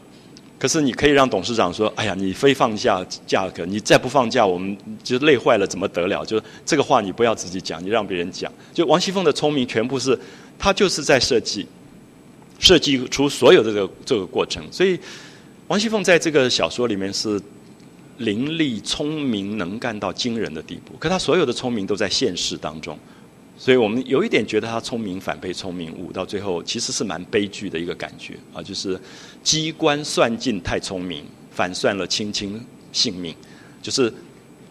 可是你可以让董事长说：哎呀，你非放下假，可你再不放假，我们就累坏了，怎么得了？就是这个话你不要自己讲，你让别人讲。就王熙凤的聪明全部是他就是在设计。设计出所有的这个这个过程，所以王熙凤在这个小说里面是伶俐、聪明、能干到惊人的地步。可他所有的聪明都在现实当中，所以我们有一点觉得他聪明反被聪明误，到最后其实是蛮悲剧的一个感觉啊，就是机关算尽太聪明，反算了卿卿性命。就是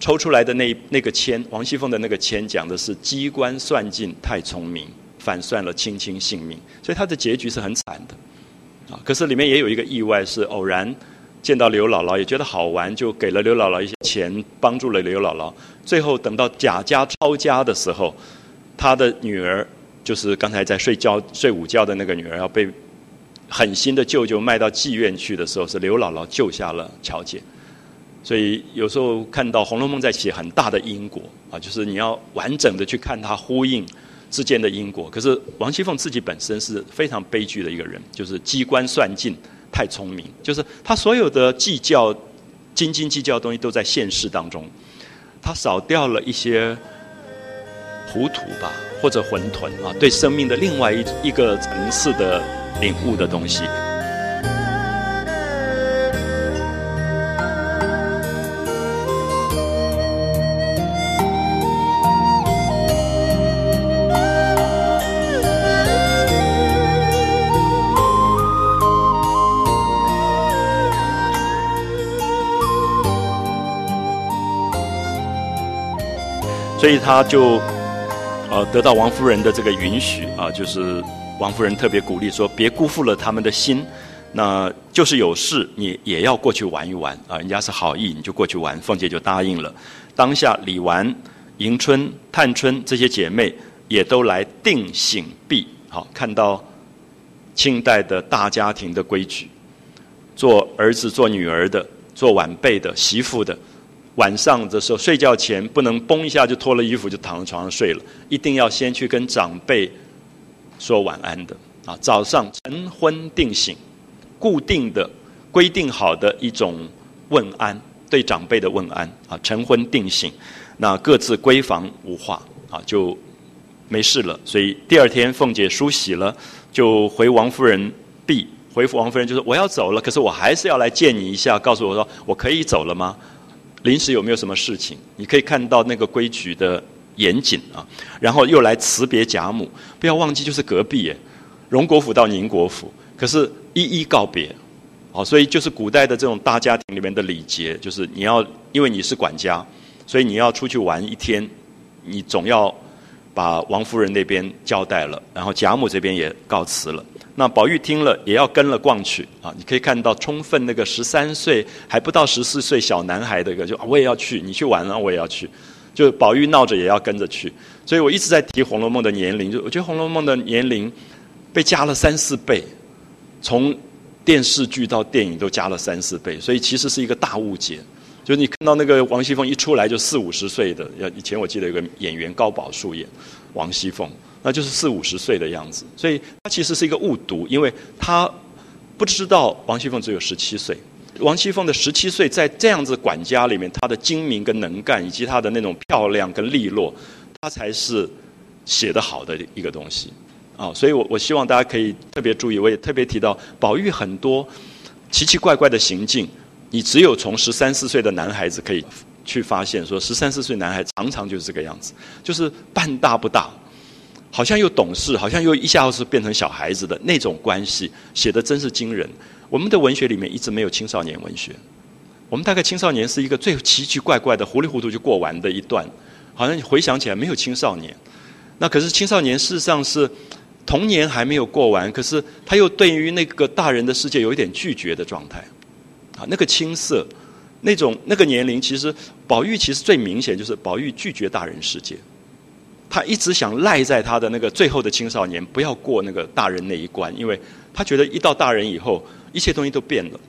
抽出来的那那个签，王熙凤的那个签讲的是机关算尽太聪明。反算了卿卿性命，所以他的结局是很惨的，啊！可是里面也有一个意外，是偶然见到刘姥姥，也觉得好玩，就给了刘姥姥一些钱，帮助了刘姥姥。最后等到贾家抄家的时候，他的女儿就是刚才在睡觉睡午觉的那个女儿，要被狠心的舅舅卖到妓院去的时候，是刘姥姥救下了乔姐。所以有时候看到《红楼梦》在写很大的因果啊，就是你要完整的去看它呼应。之间的因果，可是王熙凤自己本身是非常悲剧的一个人，就是机关算尽，太聪明，就是他所有的计较、斤斤计较的东西都在现世当中，他少掉了一些糊涂吧，或者混沌啊，对生命的另外一一个层次的领悟的东西。所以他就，呃，得到王夫人的这个允许啊，就是王夫人特别鼓励说，别辜负了他们的心，那就是有事你也要过去玩一玩啊，人家是好意，你就过去玩。凤姐就答应了。当下李纨、迎春、探春这些姐妹也都来定醒毕，好看到清代的大家庭的规矩，做儿子、做女儿的、做晚辈的、媳妇的。晚上的时候睡觉前不能嘣一下就脱了衣服就躺在床上睡了，一定要先去跟长辈说晚安的啊。早上晨昏定醒，固定的规定好的一种问安，对长辈的问安啊。晨昏定醒，那各自闺房无话啊，就没事了。所以第二天凤姐梳洗了，就回王夫人避回复王夫人，就说我要走了，可是我还是要来见你一下，告诉我说我可以走了吗？临时有没有什么事情？你可以看到那个规矩的严谨啊，然后又来辞别贾母，不要忘记就是隔壁耶，荣国府到宁国府，可是一一告别，哦，所以就是古代的这种大家庭里面的礼节，就是你要因为你是管家，所以你要出去玩一天，你总要把王夫人那边交代了，然后贾母这边也告辞了。那宝玉听了也要跟了逛去啊！你可以看到充分那个十三岁还不到十四岁小男孩的一个，就我也要去，你去玩了我也要去，就宝玉闹着也要跟着去。所以我一直在提《红楼梦》的年龄，就我觉得《红楼梦》的年龄被加了三四倍，从电视剧到电影都加了三四倍，所以其实是一个大误解。就是你看到那个王熙凤一出来就四五十岁的，以前我记得有个演员高宝树演王熙凤。那就是四五十岁的样子，所以他其实是一个误读，因为他不知道王熙凤只有十七岁。王熙凤的十七岁，在这样子管家里面，她的精明跟能干，以及她的那种漂亮跟利落，她才是写得好的一个东西啊。所以我我希望大家可以特别注意，我也特别提到宝玉很多奇奇怪怪的行径，你只有从十三四岁的男孩子可以去发现，说十三四岁男孩常常就是这个样子，就是半大不大。好像又懂事，好像又一下子变成小孩子的那种关系，写的真是惊人。我们的文学里面一直没有青少年文学，我们大概青少年是一个最奇奇怪怪的、糊里糊涂就过完的一段，好像你回想起来没有青少年。那可是青少年事实上是童年还没有过完，可是他又对于那个大人的世界有一点拒绝的状态。啊，那个青涩，那种那个年龄，其实宝玉其实最明显就是宝玉拒绝大人世界。他一直想赖在他的那个最后的青少年，不要过那个大人那一关，因为他觉得一到大人以后，一切东西都变了，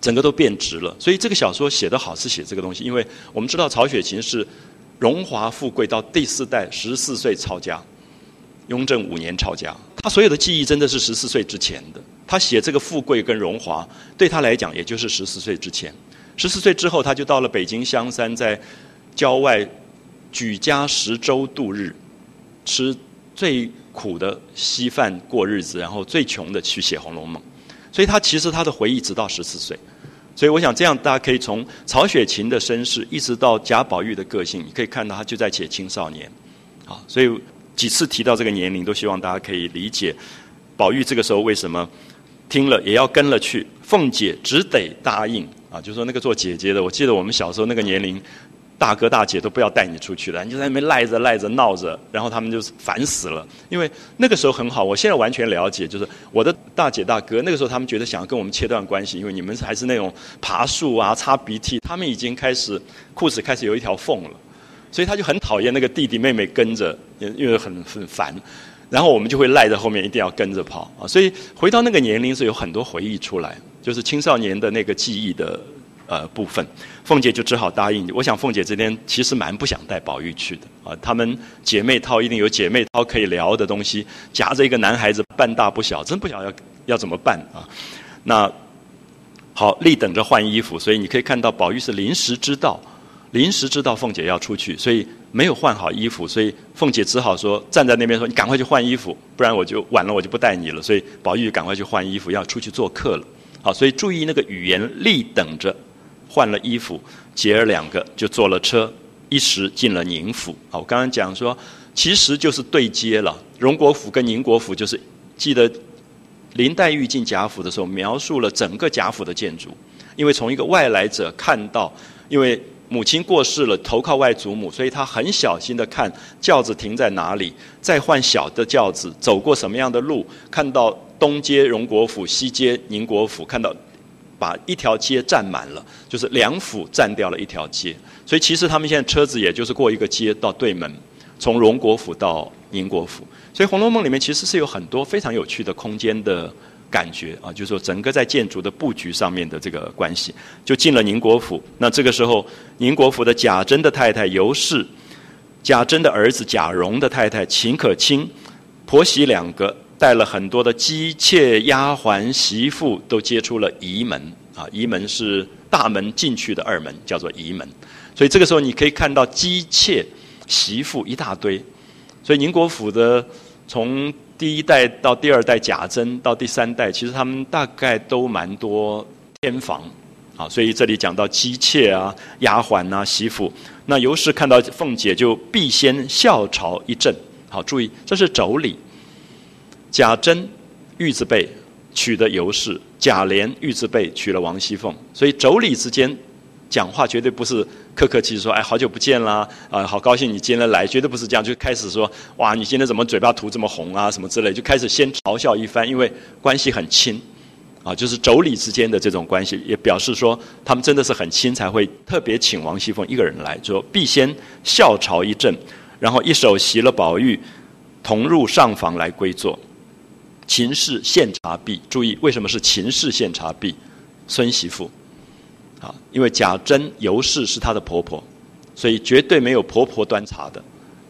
整个都变直了。所以这个小说写得好是写这个东西，因为我们知道曹雪芹是荣华富贵到第四代十四岁抄家，雍正五年抄家，他所有的记忆真的是十四岁之前的。他写这个富贵跟荣华，对他来讲也就是十四岁之前。十四岁之后，他就到了北京香山，在郊外。举家十粥度日，吃最苦的稀饭过日子，然后最穷的去写《红楼梦》，所以他其实他的回忆直到十四岁，所以我想这样大家可以从曹雪芹的身世一直到贾宝玉的个性，你可以看到他就在写青少年，好，所以几次提到这个年龄，都希望大家可以理解宝玉这个时候为什么听了也要跟了去，凤姐只得答应啊，就说那个做姐姐的，我记得我们小时候那个年龄。大哥大姐都不要带你出去了，你就在那边赖着赖着闹着，然后他们就烦死了。因为那个时候很好，我现在完全了解，就是我的大姐大哥那个时候他们觉得想要跟我们切断关系，因为你们还是那种爬树啊、擦鼻涕，他们已经开始裤子开始有一条缝了，所以他就很讨厌那个弟弟妹妹跟着，因为很很烦。然后我们就会赖在后面，一定要跟着跑啊。所以回到那个年龄是有很多回忆出来，就是青少年的那个记忆的。呃，部分，凤姐就只好答应。我想凤姐这边其实蛮不想带宝玉去的啊。她们姐妹套一定有姐妹套可以聊的东西，夹着一个男孩子半大不小，真不晓得要要怎么办啊。那好，立等着换衣服，所以你可以看到宝玉是临时知道，临时知道凤姐要出去，所以没有换好衣服，所以凤姐只好说站在那边说：“你赶快去换衣服，不然我就晚了，我就不带你了。”所以宝玉赶快去换衣服，要出去做客了。好，所以注意那个语言，立等着。换了衣服，姐儿两个就坐了车，一时进了宁府。好，我刚刚讲说，其实就是对接了。荣国府跟宁国府，就是记得林黛玉进贾府的时候，描述了整个贾府的建筑。因为从一个外来者看到，因为母亲过世了，投靠外祖母，所以他很小心的看轿子停在哪里，再换小的轿子，走过什么样的路，看到东街荣国府，西街宁国府，看到。把一条街占满了，就是两府占掉了一条街，所以其实他们现在车子也就是过一个街到对门，从荣国府到宁国府。所以《红楼梦》里面其实是有很多非常有趣的空间的感觉啊，就是说整个在建筑的布局上面的这个关系。就进了宁国府，那这个时候宁国府的贾珍的太太尤氏，贾珍的儿子贾蓉的太太秦可卿，婆媳两个。带了很多的姬妾、丫鬟、媳妇，都接出了仪门啊。仪门是大门进去的二门，叫做仪门。所以这个时候你可以看到姬妾、媳妇一大堆。所以宁国府的从第一代到第二代贾珍到第三代，其实他们大概都蛮多偏房啊。所以这里讲到姬妾啊、丫鬟啊、媳妇，那尤氏看到凤姐就必先笑朝一阵。好，注意这是妯娌。贾珍、玉字辈娶的尤氏，贾琏、玉字辈娶了王熙凤，所以妯娌之间讲话绝对不是客客气气说：“哎，好久不见啦，啊，好高兴你今天来。”绝对不是这样，就开始说：“哇，你今天怎么嘴巴涂这么红啊？什么之类。”就开始先嘲笑一番，因为关系很亲，啊，就是妯娌之间的这种关系，也表示说他们真的是很亲，才会特别请王熙凤一个人来，说必先笑嘲一阵，然后一手袭了宝玉，同入上房来归坐。秦氏献茶毕，注意为什么是秦氏献茶毕？孙媳妇，啊，因为贾珍、尤氏是她的婆婆，所以绝对没有婆婆端茶的，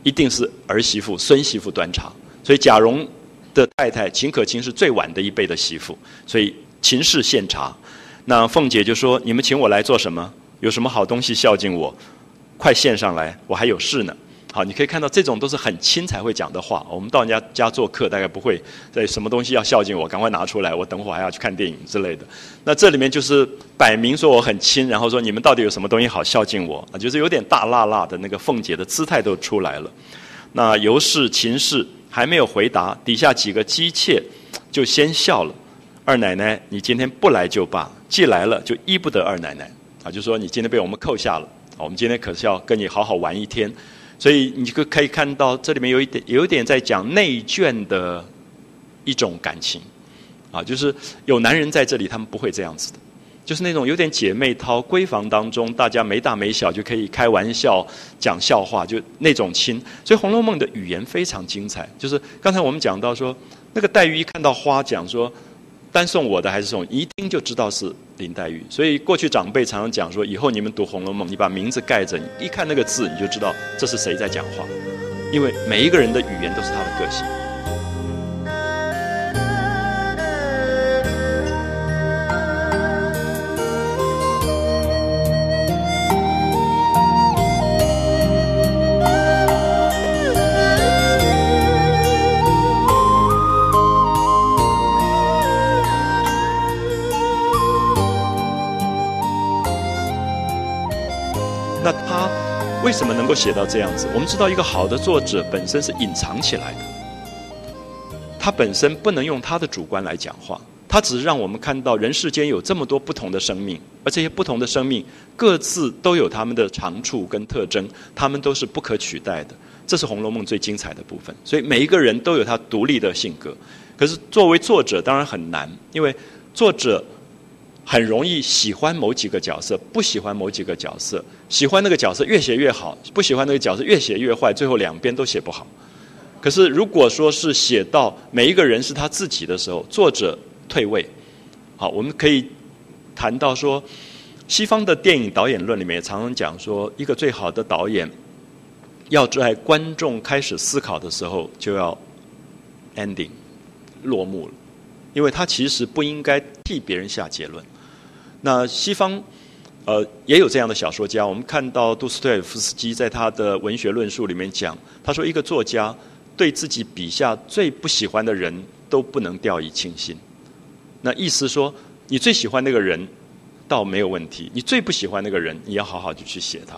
一定是儿媳妇、孙媳妇端茶。所以贾蓉的太太秦可卿是最晚的一辈的媳妇，所以秦氏献茶。那凤姐就说：“你们请我来做什么？有什么好东西孝敬我？快献上来，我还有事呢。”好，你可以看到这种都是很亲才会讲的话。我们到人家家做客，大概不会在什么东西要孝敬我，赶快拿出来，我等会儿还要去看电影之类的。那这里面就是摆明说我很亲，然后说你们到底有什么东西好孝敬我啊？就是有点大辣辣的那个凤姐的姿态都出来了。那尤氏、秦氏还没有回答，底下几个姬妾就先笑了。二奶奶，你今天不来就罢，既来了就依不得二奶奶啊！就说你今天被我们扣下了，我们今天可是要跟你好好玩一天。所以你可可以看到，这里面有一点，有一点在讲内卷的一种感情，啊，就是有男人在这里，他们不会这样子的，就是那种有点姐妹淘闺房当中，大家没大没小就可以开玩笑、讲笑话，就那种亲。所以《红楼梦》的语言非常精彩，就是刚才我们讲到说，那个黛玉一看到花，讲说。单送我的还是送？一听就知道是林黛玉。所以过去长辈常常讲说，以后你们读《红楼梦》，你把名字盖着，你一看那个字，你就知道这是谁在讲话，因为每一个人的语言都是他的个性。为什么能够写到这样子？我们知道，一个好的作者本身是隐藏起来的，他本身不能用他的主观来讲话，他只是让我们看到人世间有这么多不同的生命，而这些不同的生命各自都有他们的长处跟特征，他们都是不可取代的。这是《红楼梦》最精彩的部分。所以每一个人都有他独立的性格，可是作为作者当然很难，因为作者。很容易喜欢某几个角色，不喜欢某几个角色。喜欢那个角色越写越好，不喜欢那个角色越写越坏，最后两边都写不好。可是如果说是写到每一个人是他自己的时候，作者退位。好，我们可以谈到说，西方的电影导演论里面也常常讲说，一个最好的导演要在观众开始思考的时候就要 ending 落幕了，因为他其实不应该替别人下结论。那西方，呃，也有这样的小说家。我们看到杜斯托耶夫斯基在他的文学论述里面讲，他说一个作家对自己笔下最不喜欢的人都不能掉以轻心。那意思说，你最喜欢那个人倒没有问题，你最不喜欢那个人，你要好好的去写他。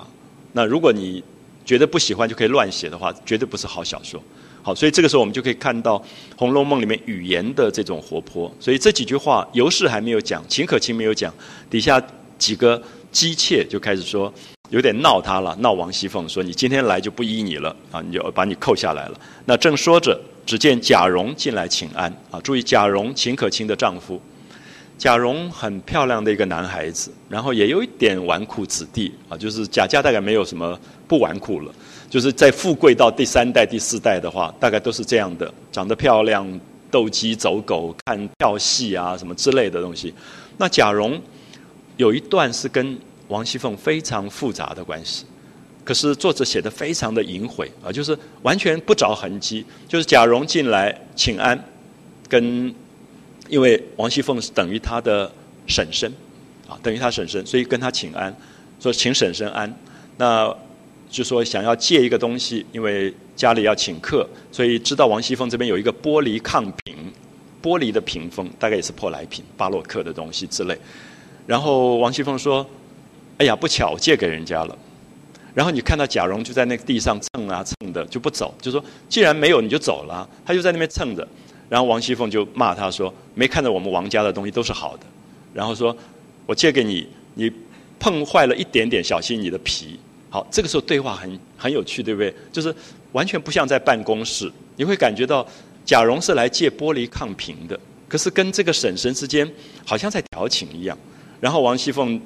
那如果你觉得不喜欢就可以乱写的话，绝对不是好小说。好，所以这个时候我们就可以看到《红楼梦》里面语言的这种活泼。所以这几句话，尤氏还没有讲，秦可卿没有讲，底下几个姬妾就开始说，有点闹他了，闹王熙凤，说你今天来就不依你了啊，你就把你扣下来了。那正说着，只见贾蓉进来请安啊，注意贾蓉，秦可卿的丈夫。贾蓉很漂亮的一个男孩子，然后也有一点纨绔子弟啊，就是贾家大概没有什么不纨绔了。就是在富贵到第三代、第四代的话，大概都是这样的，长得漂亮，斗鸡走狗，看跳戏啊什么之类的东西。那贾蓉有一段是跟王熙凤非常复杂的关系，可是作者写的非常的隐晦啊，就是完全不着痕迹。就是贾蓉进来请安，跟因为王熙凤是等于他的婶婶啊，等于他婶婶，所以跟他请安，说请婶婶安。那就说想要借一个东西，因为家里要请客，所以知道王熙凤这边有一个玻璃炕屏，玻璃的屏风，大概也是破来品、巴洛克的东西之类。然后王熙凤说：“哎呀，不巧，借给人家了。”然后你看到贾蓉就在那个地上蹭啊蹭的，就不走，就说：“既然没有，你就走了。”他就在那边蹭着。然后王熙凤就骂他说：“没看到我们王家的东西都是好的。”然后说：“我借给你，你碰坏了一点点，小心你的皮。好，这个时候对话很很有趣，对不对？就是完全不像在办公室，你会感觉到贾蓉是来借玻璃抗瓶的，可是跟这个婶婶之间好像在调情一样。然后王熙凤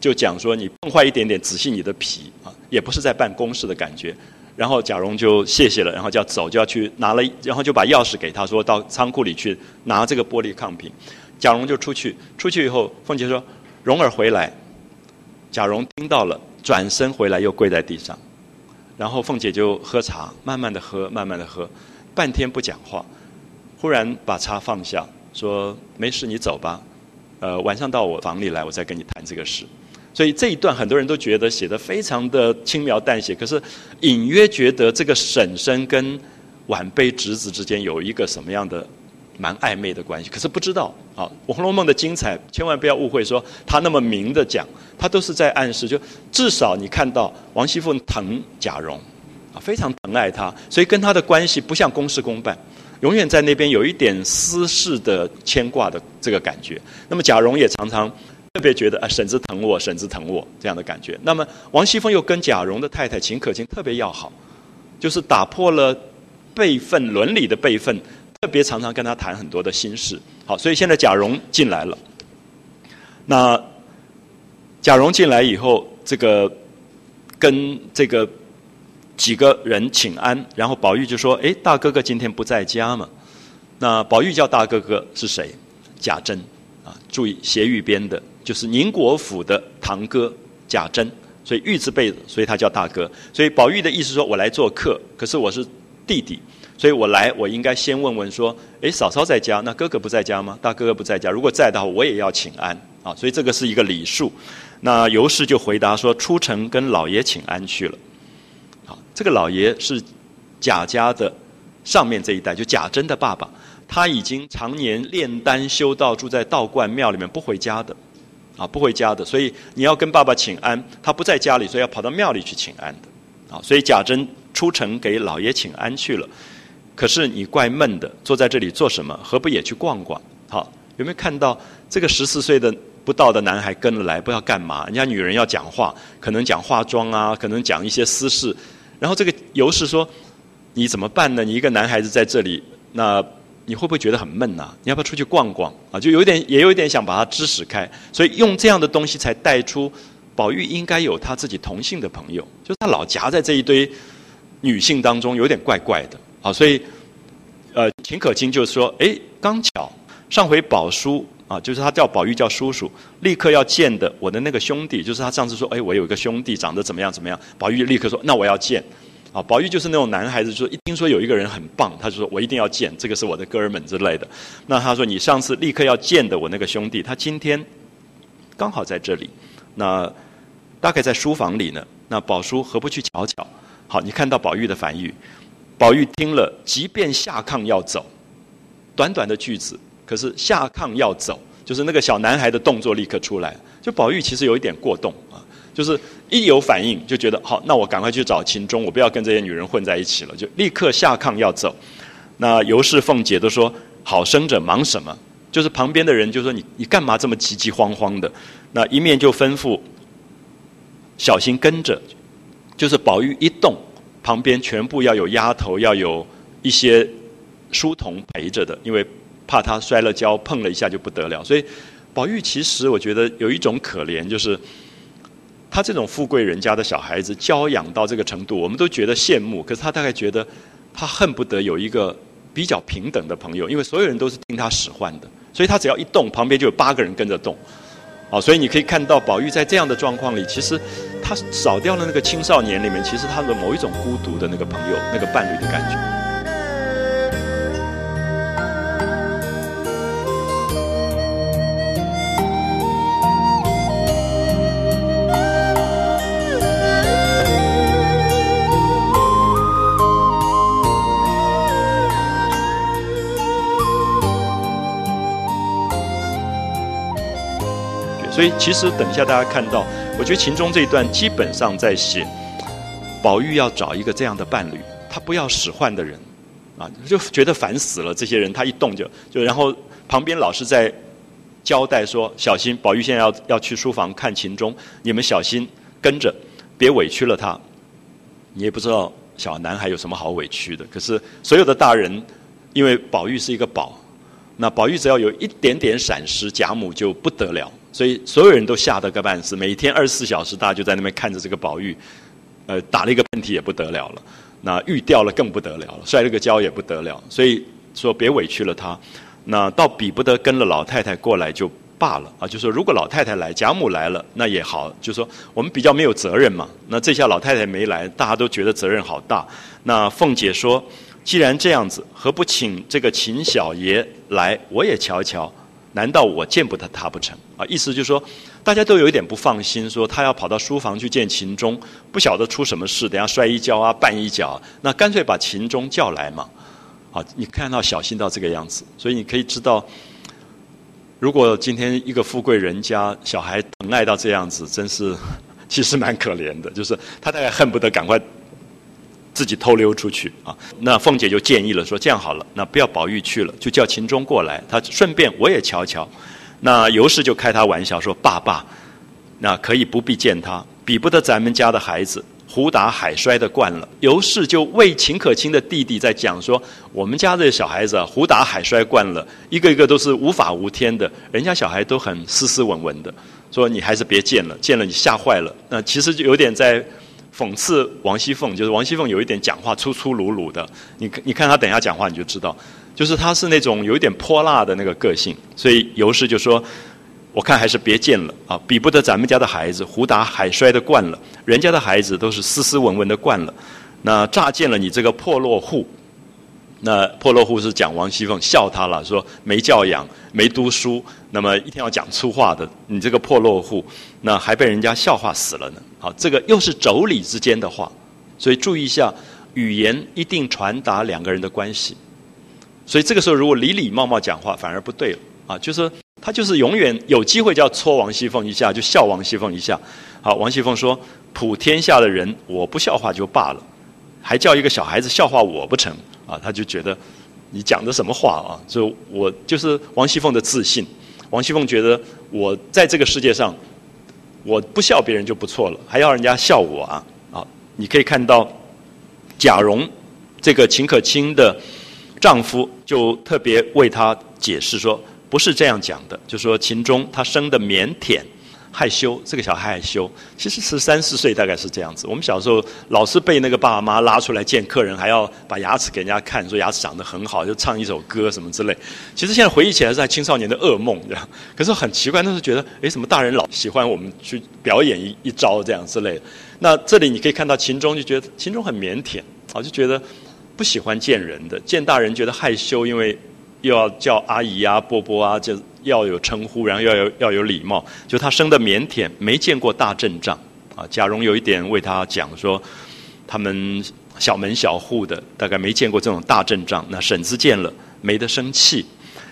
就讲说：“你碰坏一点点，仔细你的皮啊，也不是在办公室的感觉。”然后贾蓉就谢谢了，然后就要走，就要去拿了，然后就把钥匙给他说到仓库里去拿这个玻璃抗瓶。贾蓉就出去，出去以后，凤姐说：“蓉儿回来。”贾蓉听到了。转身回来又跪在地上，然后凤姐就喝茶，慢慢的喝，慢慢的喝，半天不讲话，忽然把茶放下，说：“没事，你走吧，呃，晚上到我房里来，我再跟你谈这个事。”所以这一段很多人都觉得写的非常的轻描淡写，可是隐约觉得这个婶婶跟晚辈侄子之间有一个什么样的？蛮暧昧的关系，可是不知道啊，《红楼梦》的精彩，千万不要误会，说他那么明的讲，他都是在暗示，就至少你看到王熙凤疼贾蓉，啊，非常疼爱他，所以跟他的关系不像公事公办，永远在那边有一点私事的牵挂的这个感觉。那么贾蓉也常常特别觉得啊，婶子疼我，婶子疼我这样的感觉。那么王熙凤又跟贾蓉的太太秦可卿特别要好，就是打破了辈分伦理的辈分。特别常常跟他谈很多的心事，好，所以现在贾蓉进来了。那贾蓉进来以后，这个跟这个几个人请安，然后宝玉就说：“哎，大哥哥今天不在家嘛？”那宝玉叫大哥哥是谁？贾珍啊，注意斜玉边的，就是宁国府的堂哥贾珍，所以玉字辈，所以他叫大哥。所以宝玉的意思说：“我来做客，可是我是弟弟。”所以我来，我应该先问问说：，哎，嫂嫂在家？那哥哥不在家吗？大哥哥不在家。如果在的话，我也要请安啊。所以这个是一个礼数。那尤氏就回答说：出城跟老爷请安去了。好，这个老爷是贾家的上面这一代，就贾珍的爸爸。他已经常年炼丹修道，住在道观庙里面，不回家的啊，不回家的。所以你要跟爸爸请安，他不在家里，所以要跑到庙里去请安的。啊，所以贾珍出城给老爷请安去了。可是你怪闷的，坐在这里做什么？何不也去逛逛？好，有没有看到这个十四岁的不到的男孩跟了来，不知道干嘛？人家女人要讲话，可能讲化妆啊，可能讲一些私事。然后这个尤氏说：“你怎么办呢？你一个男孩子在这里，那你会不会觉得很闷呐？你要不要出去逛逛？啊，就有点，也有一点想把他支使开。所以用这样的东西才带出宝玉应该有他自己同性的朋友，就是他老夹在这一堆女性当中，有点怪怪的。”好，所以，呃，秦可卿就说：“哎，刚巧上回宝叔啊，就是他叫宝玉叫叔叔，立刻要见的我的那个兄弟，就是他上次说，哎，我有一个兄弟长得怎么样怎么样，宝玉立刻说，那我要见。啊，宝玉就是那种男孩子，就一听说有一个人很棒，他就说我一定要见，这个是我的哥们之类的。那他说你上次立刻要见的我那个兄弟，他今天刚好在这里，那大概在书房里呢。那宝叔何不去瞧瞧？好，你看到宝玉的反应。”宝玉听了，即便下炕要走，短短的句子，可是下炕要走，就是那个小男孩的动作立刻出来。就宝玉其实有一点过动啊，就是一有反应就觉得好，那我赶快去找秦钟，我不要跟这些女人混在一起了，就立刻下炕要走。那尤氏、凤姐都说：“好生者忙什么？”就是旁边的人就说：“你你干嘛这么急急慌慌的？”那一面就吩咐小心跟着，就是宝玉一动。旁边全部要有丫头，要有一些书童陪着的，因为怕他摔了跤，碰了一下就不得了。所以宝玉其实我觉得有一种可怜，就是他这种富贵人家的小孩子，娇养到这个程度，我们都觉得羡慕。可是他大概觉得他恨不得有一个比较平等的朋友，因为所有人都是听他使唤的，所以他只要一动，旁边就有八个人跟着动。好，所以你可以看到宝玉在这样的状况里，其实他少掉了那个青少年里面，其实他的某一种孤独的那个朋友、那个伴侣的感觉。所以，其实等一下大家看到，我觉得秦钟这一段基本上在写宝玉要找一个这样的伴侣，他不要使唤的人，啊，就觉得烦死了。这些人他一动就就，然后旁边老是在交代说：小心，宝玉现在要要去书房看秦钟，你们小心跟着，别委屈了他。你也不知道小男孩有什么好委屈的，可是所有的大人，因为宝玉是一个宝，那宝玉只要有一点点闪失，贾母就不得了，所以所有人都吓得个半死。每天二十四小时，大家就在那边看着这个宝玉，呃，打了一个喷嚏也不得了了，那玉掉了更不得了了，摔了个跤也不得了，所以说别委屈了他。那倒比不得跟了老太太过来就。罢了啊，就说如果老太太来，贾母来了，那也好。就说我们比较没有责任嘛。那这下老太太没来，大家都觉得责任好大。那凤姐说：“既然这样子，何不请这个秦小爷来，我也瞧瞧？难道我见不得他不成？”啊，意思就是说，大家都有一点不放心，说他要跑到书房去见秦钟，不晓得出什么事，等下摔一跤啊，绊一脚，那干脆把秦钟叫来嘛。好，你看到小心到这个样子，所以你可以知道。如果今天一个富贵人家小孩疼爱到这样子，真是其实蛮可怜的。就是他大概恨不得赶快自己偷溜出去啊。那凤姐就建议了，说这样好了，那不要宝玉去了，就叫秦钟过来，他顺便我也瞧瞧。那尤氏就开他玩笑说：“爸爸，那可以不必见他，比不得咱们家的孩子。”胡打海摔的惯了，尤氏就为秦可卿的弟弟在讲说：我们家这小孩子啊，胡打海摔惯了，一个一个都是无法无天的，人家小孩都很斯斯文文的。说你还是别见了，见了你吓坏了。那其实就有点在讽刺王熙凤，就是王熙凤有一点讲话粗粗鲁鲁的。你你看她等一下讲话你就知道，就是她是那种有一点泼辣的那个个性。所以尤氏就说。我看还是别见了啊，比不得咱们家的孩子胡打海摔的惯了，人家的孩子都是斯斯文文的惯了。那乍见了你这个破落户，那破落户是讲王熙凤笑他了，说没教养、没读书，那么一天要讲粗话的，你这个破落户，那还被人家笑话死了呢。好，这个又是妯娌之间的话，所以注意一下，语言一定传达两个人的关系。所以这个时候如果礼礼貌貌讲话，反而不对了啊，就是。他就是永远有机会就要戳王熙凤一下，就笑王熙凤一下。好，王熙凤说：“普天下的人，我不笑话就罢了，还叫一个小孩子笑话我不成？”啊，他就觉得你讲的什么话啊？就我就是王熙凤的自信。王熙凤觉得我在这个世界上，我不笑别人就不错了，还要人家笑我啊？啊，你可以看到贾蓉这个秦可卿的丈夫，就特别为她解释说。不是这样讲的，就说秦钟他生的腼腆、害羞，这个小孩害羞，其实十三四岁大概是这样子。我们小时候老是被那个爸爸妈妈拉出来见客人，还要把牙齿给人家看，说牙齿长得很好，就唱一首歌什么之类。其实现在回忆起来是在青少年的噩梦这样。可是很奇怪，那时候觉得，哎，什么大人老喜欢我们去表演一一招这样之类的。那这里你可以看到秦钟就觉得秦钟很腼腆，啊，就觉得不喜欢见人的，见大人觉得害羞，因为。又要叫阿姨啊、伯伯啊，就要有称呼，然后要有要有礼貌。就他生的腼腆，没见过大阵仗啊。贾蓉有一点为他讲说，他们小门小户的，大概没见过这种大阵仗。那婶子见了没得生气。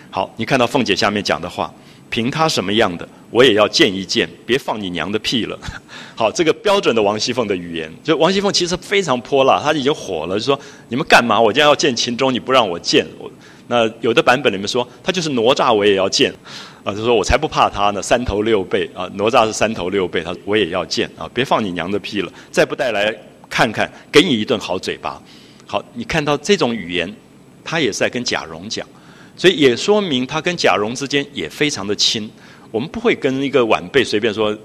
好，你看到凤姐下面讲的话，凭他什么样的，我也要见一见，别放你娘的屁了。好，这个标准的王熙凤的语言，就王熙凤其实非常泼辣，她已经火了，就说你们干嘛？我今天要见秦钟，你不让我见我。那有的版本里面说，他就是哪吒，我也要见，啊，就说我才不怕他呢，三头六臂啊，哪吒是三头六臂，他我也要见啊，别放你娘的屁了，再不带来看看，给你一顿好嘴巴。好，你看到这种语言，他也是在跟贾蓉讲，所以也说明他跟贾蓉之间也非常的亲。我们不会跟一个晚辈随便说，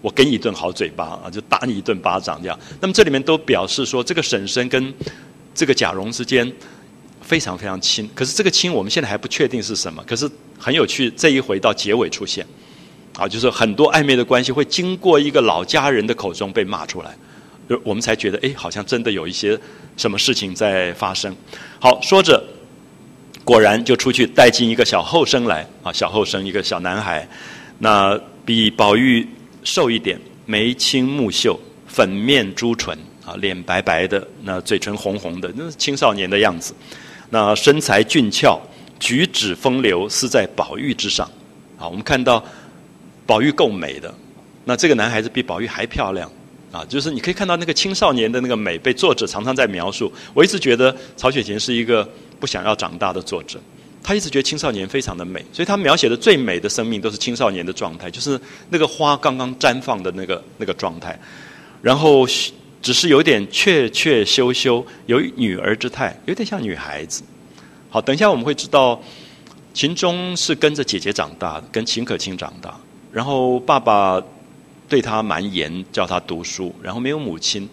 我给你一顿好嘴巴啊，就打你一顿巴掌这样。那么这里面都表示说，这个婶婶跟这个贾蓉之间。非常非常亲，可是这个亲我们现在还不确定是什么。可是很有趣，这一回到结尾出现，啊，就是很多暧昧的关系会经过一个老家人的口中被骂出来，我们才觉得，哎，好像真的有一些什么事情在发生。好，说着，果然就出去带进一个小后生来，啊，小后生一个小男孩，那比宝玉瘦一点，眉清目秀，粉面朱唇，啊，脸白白的，那嘴唇红红的，那是青少年的样子。那身材俊俏，举止风流，是在宝玉之上。啊，我们看到宝玉够美的，那这个男孩子比宝玉还漂亮。啊，就是你可以看到那个青少年的那个美，被作者常常在描述。我一直觉得曹雪芹是一个不想要长大的作者，他一直觉得青少年非常的美，所以他描写的最美的生命都是青少年的状态，就是那个花刚刚绽放的那个那个状态，然后只是有点怯怯羞羞，有女儿之态，有点像女孩子。好，等一下我们会知道，秦钟是跟着姐姐长大的，跟秦可卿长大，然后爸爸对他蛮严，叫他读书，然后没有母亲。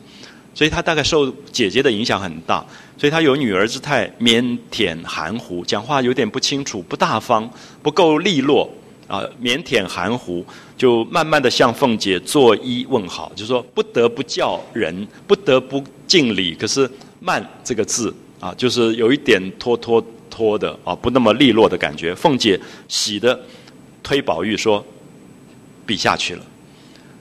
所以他大概受姐姐的影响很大，所以他有女儿之态，腼腆含糊，讲话有点不清楚、不大方、不够利落啊，腼腆含糊，就慢慢的向凤姐作揖问好，就说不得不叫人，不得不敬礼，可是慢这个字啊，就是有一点拖拖拖的啊，不那么利落的感觉。凤姐喜的推宝玉说：“比下去了。”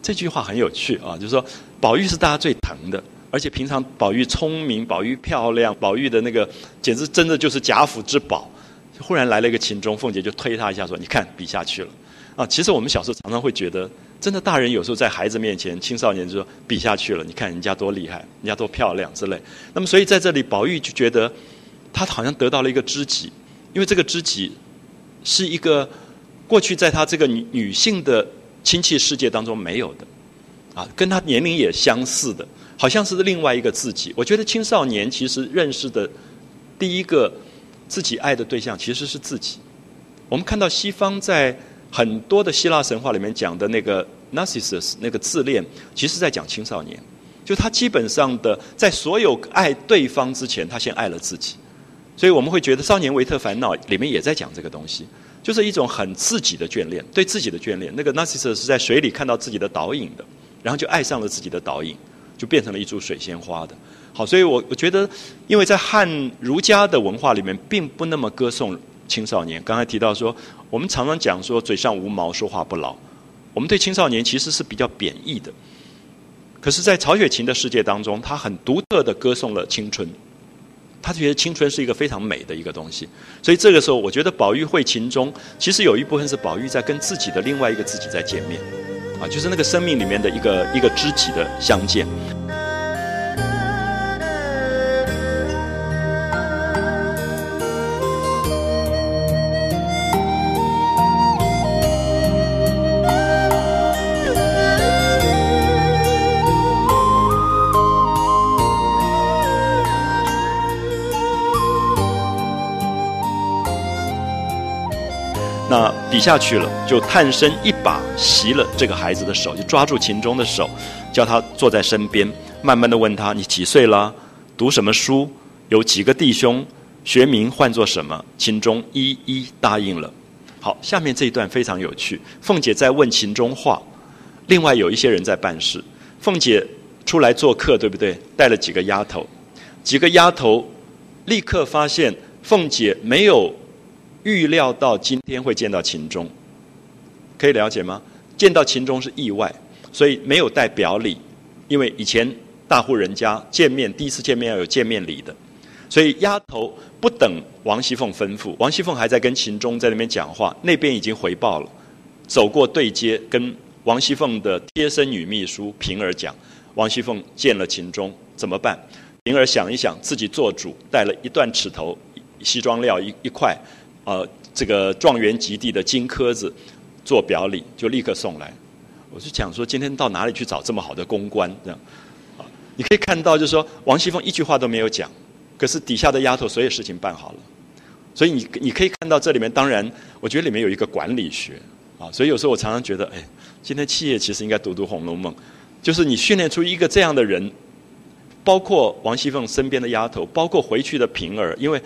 这句话很有趣啊，就是说宝玉是大家最疼的。而且平常宝玉聪明，宝玉漂亮，宝玉的那个简直真的就是贾府之宝。忽然来了一个秦钟，凤姐就推他一下说：“你看比下去了。”啊，其实我们小时候常常会觉得，真的大人有时候在孩子面前，青少年就说比下去了。你看人家多厉害，人家多漂亮之类。那么所以在这里，宝玉就觉得他好像得到了一个知己，因为这个知己是一个过去在他这个女女性的亲戚世界当中没有的，啊，跟他年龄也相似的。好像是另外一个自己。我觉得青少年其实认识的第一个自己爱的对象其实是自己。我们看到西方在很多的希腊神话里面讲的那个 Narcissus 那个自恋，其实在讲青少年。就他基本上的在所有爱对方之前，他先爱了自己。所以我们会觉得《少年维特烦恼》里面也在讲这个东西，就是一种很自己的眷恋，对自己的眷恋。那个 Narcissus 是在水里看到自己的倒影的，然后就爱上了自己的倒影。就变成了一株水仙花的，好，所以我我觉得，因为在汉儒家的文化里面，并不那么歌颂青少年。刚才提到说，我们常常讲说嘴上无毛，说话不牢，我们对青少年其实是比较贬义的。可是，在曹雪芹的世界当中，他很独特的歌颂了青春，他觉得青春是一个非常美的一个东西。所以这个时候，我觉得宝玉会秦钟，其实有一部分是宝玉在跟自己的另外一个自己在见面。啊，就是那个生命里面的一个一个知己的相见。下去了，就探身一把袭了这个孩子的手，就抓住秦钟的手，叫他坐在身边，慢慢的问他：“你几岁了？读什么书？有几个弟兄？学名唤作什么？”秦钟一一答应了。好，下面这一段非常有趣。凤姐在问秦钟话，另外有一些人在办事。凤姐出来做客，对不对？带了几个丫头，几个丫头立刻发现凤姐没有。预料到今天会见到秦钟，可以了解吗？见到秦钟是意外，所以没有带表礼，因为以前大户人家见面第一次见面要有见面礼的，所以丫头不等王熙凤吩咐，王熙凤还在跟秦钟在那边讲话，那边已经回报了，走过对接，跟王熙凤的贴身女秘书平儿讲，王熙凤见了秦钟怎么办？平儿想一想，自己做主，带了一段尺头西装料一一块。呃，这个状元及第的金科子做表里，就立刻送来。我就讲说，今天到哪里去找这么好的公关？这样啊，你可以看到，就是说王熙凤一句话都没有讲，可是底下的丫头所有事情办好了。所以你你可以看到这里面，当然我觉得里面有一个管理学啊。所以有时候我常常觉得，哎，今天企业其实应该读读《红楼梦》，就是你训练出一个这样的人，包括王熙凤身边的丫头，包括回去的平儿，因为。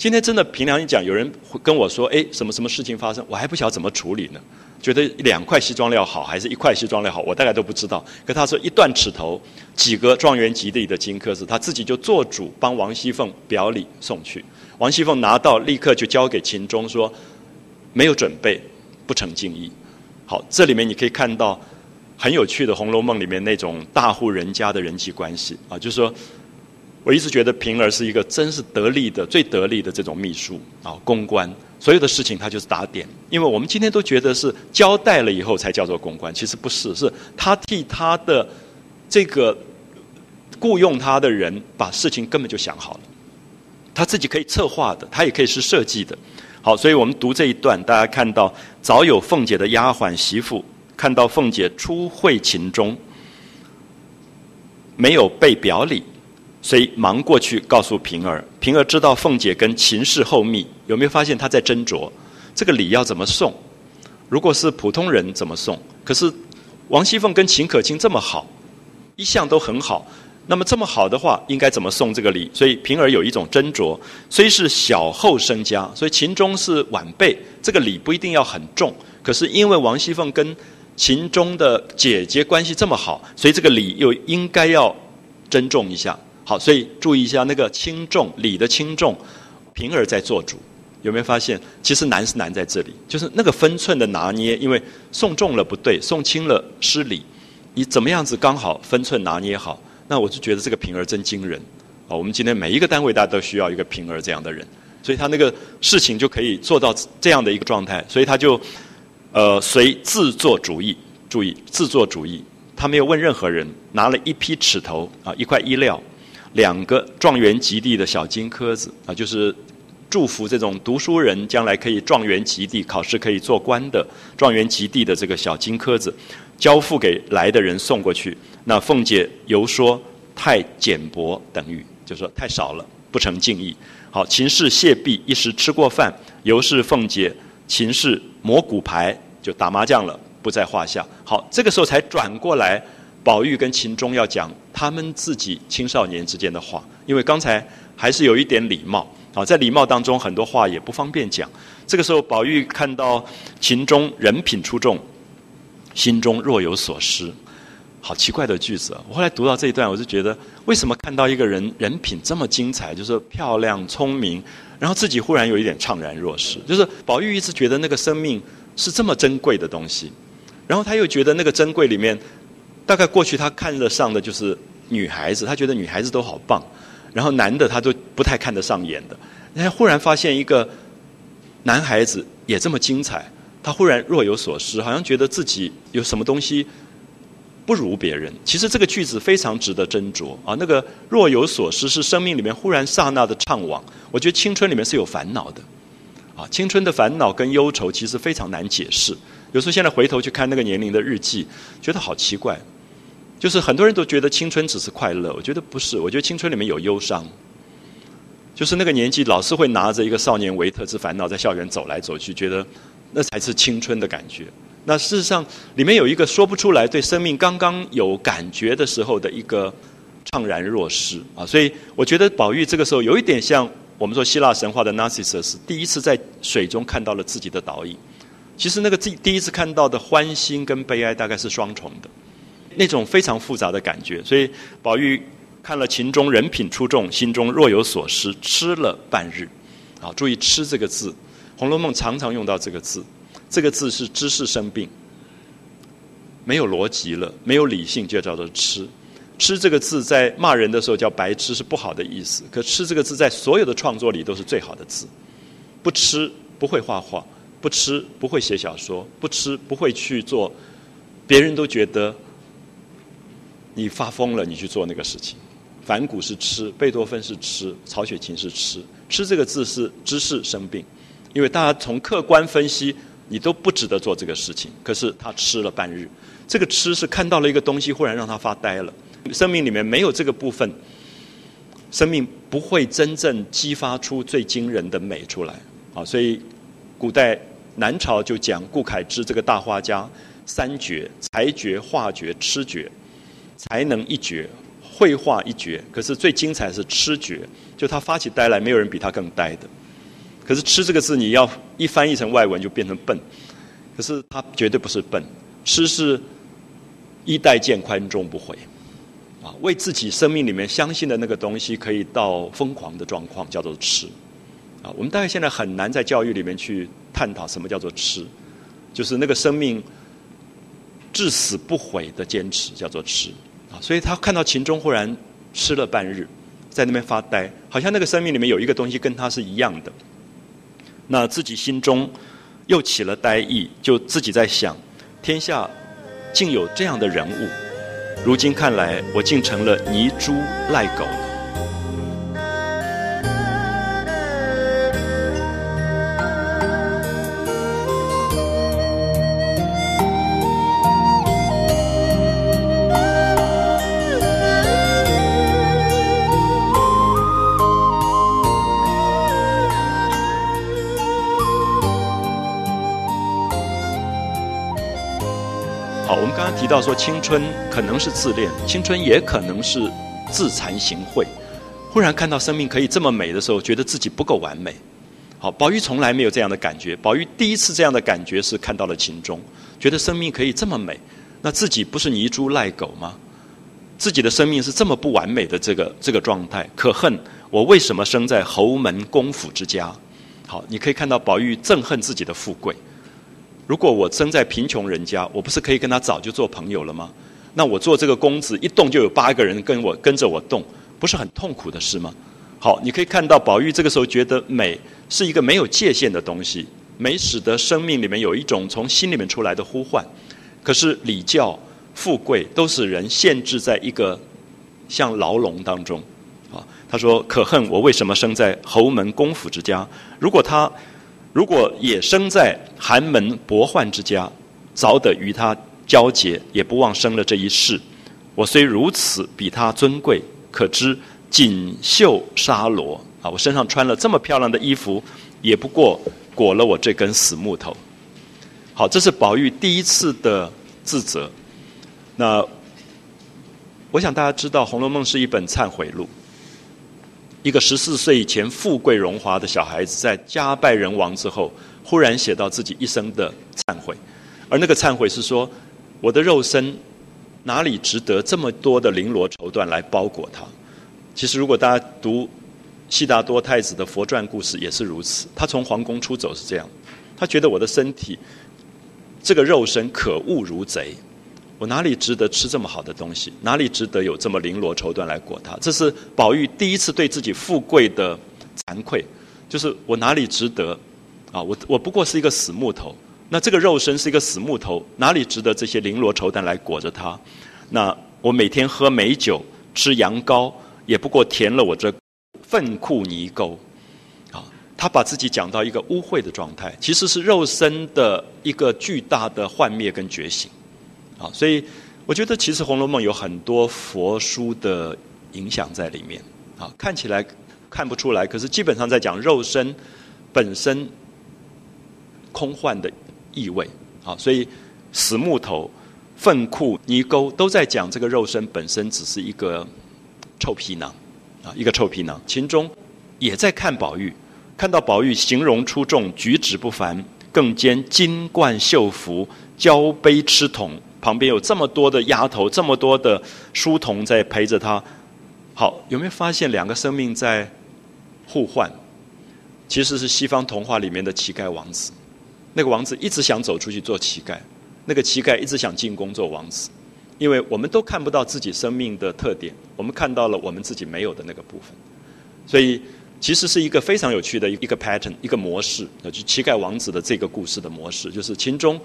今天真的凭良心讲，有人会跟我说：“哎，什么什么事情发生，我还不晓得怎么处理呢？觉得两块西装料好，还是一块西装料好，我大概都不知道。可他说一段尺头，几个状元及第的金科子，他自己就做主帮王熙凤表礼送去。王熙凤拿到，立刻就交给秦钟说：没有准备，不成敬意。好，这里面你可以看到很有趣的《红楼梦》里面那种大户人家的人际关系啊，就是说。我一直觉得平儿是一个真是得力的、最得力的这种秘书啊，公关，所有的事情他就是打点。因为我们今天都觉得是交代了以后才叫做公关，其实不是，是他替他的这个雇佣他的人把事情根本就想好了，他自己可以策划的，他也可以是设计的。好，所以我们读这一段，大家看到早有凤姐的丫鬟媳妇看到凤姐初会秦钟，没有备表礼，所以忙过去告诉平儿。平儿知道凤姐跟秦氏后密，有没有发现她在斟酌这个礼要怎么送？如果是普通人怎么送？可是王熙凤跟秦可卿这么好，一向都很好。那么这么好的话，应该怎么送这个礼？所以平儿有一种斟酌，虽是小后生家，所以秦钟是晚辈，这个礼不一定要很重。可是因为王熙凤跟秦钟的姐姐关系这么好，所以这个礼又应该要珍重一下。好，所以注意一下那个轻重礼的轻重，平儿在做主。有没有发现？其实难是难在这里，就是那个分寸的拿捏，因为送重了不对，送轻了失礼。你怎么样子刚好分寸拿捏好？那我就觉得这个平儿真惊人，啊，我们今天每一个单位大家都需要一个平儿这样的人，所以他那个事情就可以做到这样的一个状态，所以他就，呃，随自作主意，注意自作主意，他没有问任何人，拿了一批尺头啊，一块衣料，两个状元及第的小金颗子啊，就是祝福这种读书人将来可以状元及第，考试可以做官的状元及第的这个小金颗子。交付给来的人送过去，那凤姐犹说太简薄等于，就说太少了，不成敬意。好，秦氏谢毕，一时吃过饭，尤是凤姐，秦氏磨骨牌就打麻将了，不在话下。好，这个时候才转过来，宝玉跟秦钟要讲他们自己青少年之间的话，因为刚才还是有一点礼貌。好，在礼貌当中很多话也不方便讲。这个时候宝玉看到秦钟人品出众。心中若有所失，好奇怪的句子！我后来读到这一段，我就觉得，为什么看到一个人人品这么精彩，就是漂亮、聪明，然后自己忽然有一点怅然若失？就是宝玉一直觉得那个生命是这么珍贵的东西，然后他又觉得那个珍贵里面，大概过去他看得上的就是女孩子，他觉得女孩子都好棒，然后男的他都不太看得上眼的，然后忽然发现一个男孩子也这么精彩。他忽然若有所思，好像觉得自己有什么东西不如别人。其实这个句子非常值得斟酌啊！那个若有所失是生命里面忽然刹那的怅惘。我觉得青春里面是有烦恼的啊，青春的烦恼跟忧愁其实非常难解释。有时候现在回头去看那个年龄的日记，觉得好奇怪。就是很多人都觉得青春只是快乐，我觉得不是。我觉得青春里面有忧伤，就是那个年纪老是会拿着一个少年维特之烦恼在校园走来走去，觉得。那才是青春的感觉。那事实上，里面有一个说不出来对生命刚刚有感觉的时候的一个怅然若失啊。所以我觉得宝玉这个时候有一点像我们说希腊神话的 Narcissus，第一次在水中看到了自己的倒影。其实那个第第一次看到的欢欣跟悲哀大概是双重的，那种非常复杂的感觉。所以宝玉看了秦钟人品出众，心中若有所失，吃了半日。啊，注意“吃”这个字。《红楼梦》常常用到这个字，这个字是知识生病，没有逻辑了，没有理性，就叫做痴。痴这个字在骂人的时候叫白痴，是不好的意思。可痴这个字在所有的创作里都是最好的字。不吃不会画画，不吃不会写小说，不吃不会去做，别人都觉得你发疯了，你去做那个事情。梵谷是痴，贝多芬是痴，曹雪芹是痴。痴这个字是知识生病。因为大家从客观分析，你都不值得做这个事情。可是他吃了半日，这个吃是看到了一个东西，忽然让他发呆了。生命里面没有这个部分，生命不会真正激发出最惊人的美出来。啊，所以古代南朝就讲顾恺之这个大画家，三绝：才绝、画绝、痴绝。才能一绝，绘画一绝，可是最精彩是痴绝。就他发起呆来，没有人比他更呆的。可是“吃”这个字，你要一翻译成外文就变成笨。可是他绝对不是笨，“吃”是衣带渐宽终不悔，啊，为自己生命里面相信的那个东西，可以到疯狂的状况，叫做“吃”。啊，我们大概现在很难在教育里面去探讨什么叫做“吃”，就是那个生命至死不悔的坚持，叫做“吃”。所以他看到秦钟忽然吃了半日，在那边发呆，好像那个生命里面有一个东西跟他是一样的。那自己心中又起了呆意，就自己在想：天下竟有这样的人物，如今看来，我竟成了泥猪赖狗。们刚刚提到说，青春可能是自恋，青春也可能是自惭形秽。忽然看到生命可以这么美的时候，觉得自己不够完美。好，宝玉从来没有这样的感觉。宝玉第一次这样的感觉是看到了秦钟，觉得生命可以这么美。那自己不是泥猪赖狗吗？自己的生命是这么不完美的这个这个状态，可恨我为什么生在侯门公府之家？好，你可以看到宝玉憎恨自己的富贵。如果我生在贫穷人家，我不是可以跟他早就做朋友了吗？那我做这个公子，一动就有八个人跟我跟着我动，不是很痛苦的事吗？好，你可以看到宝玉这个时候觉得美是一个没有界限的东西，美使得生命里面有一种从心里面出来的呼唤。可是礼教。富贵都使人限制在一个像牢笼当中，啊，他说：“可恨我为什么生在侯门公府之家？如果他如果也生在寒门薄宦之家，早得与他交结，也不忘生了这一世。我虽如此比他尊贵，可知锦绣纱罗啊，我身上穿了这么漂亮的衣服，也不过裹了我这根死木头。好，这是宝玉第一次的自责。”那，我想大家知道，《红楼梦》是一本忏悔录。一个十四岁以前富贵荣华的小孩子，在家败人亡之后，忽然写到自己一生的忏悔，而那个忏悔是说：我的肉身哪里值得这么多的绫罗绸缎来包裹它？其实，如果大家读悉达多太子的佛传故事，也是如此。他从皇宫出走是这样，他觉得我的身体，这个肉身可恶如贼。我哪里值得吃这么好的东西？哪里值得有这么绫罗绸缎来裹它？这是宝玉第一次对自己富贵的惭愧，就是我哪里值得？啊，我我不过是一个死木头。那这个肉身是一个死木头，哪里值得这些绫罗绸缎来裹着它？那我每天喝美酒、吃羊羔，也不过填了我这粪库泥沟。啊，他把自己讲到一个污秽的状态，其实是肉身的一个巨大的幻灭跟觉醒。啊，所以我觉得其实《红楼梦》有很多佛书的影响在里面。啊，看起来看不出来，可是基本上在讲肉身本身空幻的意味。啊，所以死木头、粪库、泥沟都在讲这个肉身本身只是一个臭皮囊。啊，一个臭皮囊。秦钟也在看宝玉，看到宝玉形容出众、举止不凡，更兼金冠绣服、交杯吃桶。旁边有这么多的丫头，这么多的书童在陪着他。好，有没有发现两个生命在互换？其实是西方童话里面的乞丐王子。那个王子一直想走出去做乞丐，那个乞丐一直想进宫做王子。因为我们都看不到自己生命的特点，我们看到了我们自己没有的那个部分。所以，其实是一个非常有趣的一个 pattern，一个模式。就乞丐王子的这个故事的模式，就是秦钟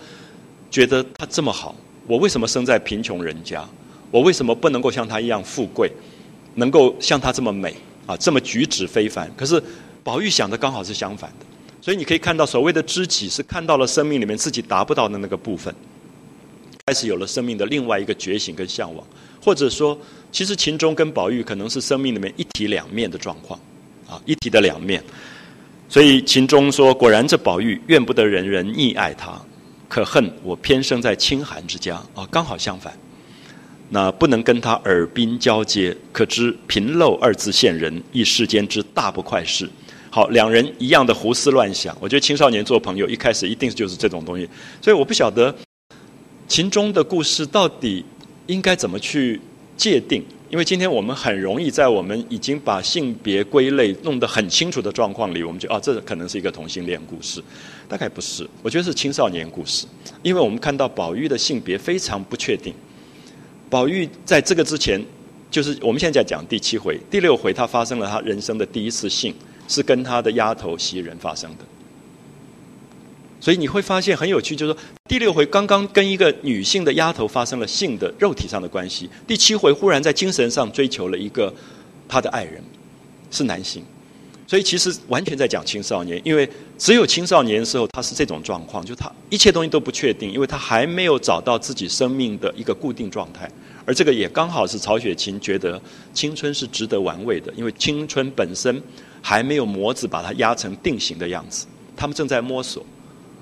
觉得他这么好。我为什么生在贫穷人家？我为什么不能够像他一样富贵，能够像他这么美啊，这么举止非凡？可是宝玉想的刚好是相反的，所以你可以看到，所谓的知己是看到了生命里面自己达不到的那个部分，开始有了生命的另外一个觉醒跟向往，或者说，其实秦钟跟宝玉可能是生命里面一体两面的状况啊，一体的两面。所以秦钟说：“果然这宝玉怨不得人人溺爱他。”可恨我偏生在清寒之家啊，刚好相反。那不能跟他耳鬓交接，可知贫陋二字现人，一世间之大不快事。好，两人一样的胡思乱想。我觉得青少年做朋友，一开始一定就是这种东西。所以我不晓得秦钟的故事到底应该怎么去界定。因为今天我们很容易在我们已经把性别归类弄得很清楚的状况里，我们就哦，这可能是一个同性恋故事，大概不是，我觉得是青少年故事。因为我们看到宝玉的性别非常不确定，宝玉在这个之前，就是我们现在讲第七回、第六回，他发生了他人生的第一次性，是跟他的丫头袭人发生的。所以你会发现很有趣，就是说第六回刚刚跟一个女性的丫头发生了性的肉体上的关系，第七回忽然在精神上追求了一个他的爱人，是男性。所以其实完全在讲青少年，因为只有青少年的时候他是这种状况，就他一切东西都不确定，因为他还没有找到自己生命的一个固定状态。而这个也刚好是曹雪芹觉得青春是值得玩味的，因为青春本身还没有模子把它压成定型的样子，他们正在摸索。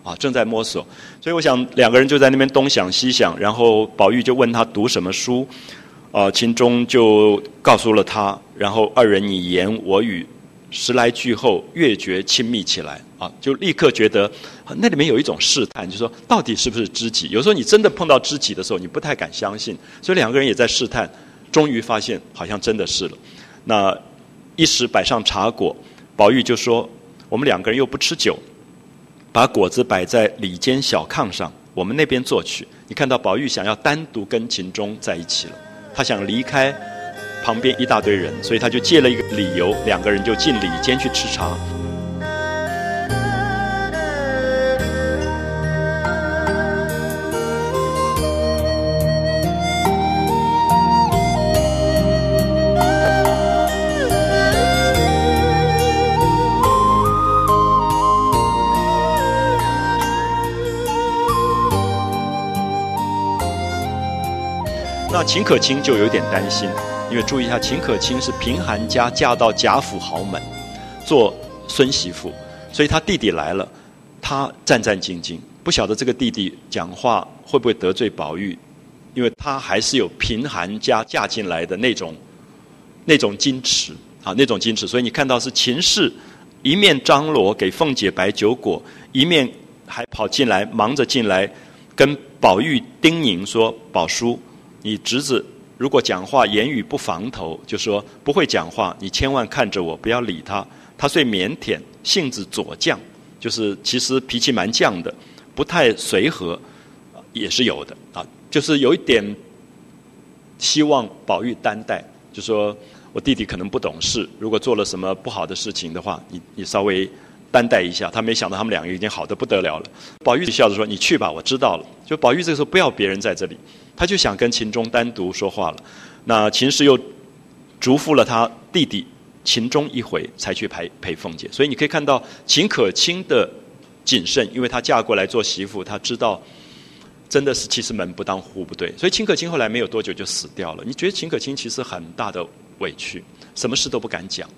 啊，正在摸索。所以我想两个人就在那边东想西想，然后宝玉就问他读什么书，啊，秦钟就告诉了他，然后二人你言我语，十来句后越觉亲密起来，啊，就立刻觉得那里面有一种试探，就说到底是不是知己？有时候你真的碰到知己的时候，你不太敢相信，所以两个人也在试探，终于发现好像真的是了。那一时摆上茶果，宝玉就说：“我们两个人又不吃酒，把果子摆在里间小炕上，我们那边坐去。”你看到宝玉想要单独跟秦钟在一起了，他想离开旁边一大堆人，所以他就借了一个理由，两个人就进里间去吃茶。秦可卿就有点担心，因为注意一下，秦可卿是贫寒家嫁到贾府豪门，做孙媳妇，所以他弟弟来了，他战战兢兢，不晓得这个弟弟讲话会不会得罪宝玉，因为他还是有贫寒家嫁进来的那种那种矜持啊，那种矜持，所以你看到是秦氏一面张罗给凤姐摆酒果，一面还跑进来忙着进来跟宝玉叮咛说：“宝叔。”你侄子如果讲话言语不防头，就说不会讲话，你千万看着我，不要理他。他虽腼腆，性子左犟，就是其实脾气蛮犟的，不太随和，也是有的啊。就是有一点希望宝玉担待，就说我弟弟可能不懂事，如果做了什么不好的事情的话，你你稍微担待一下。他没想到他们两个已经好的不得了了。宝玉就笑着说：“你去吧，我知道了。”就宝玉这个时候不要别人在这里。他就想跟秦钟单独说话了，那秦氏又嘱咐了他弟弟秦钟一回，才去陪陪凤姐。所以你可以看到秦可卿的谨慎，因为她嫁过来做媳妇，她知道真的是其实门不当户不对。所以秦可卿后来没有多久就死掉了。你觉得秦可卿其实很大的委屈，什么事都不敢讲。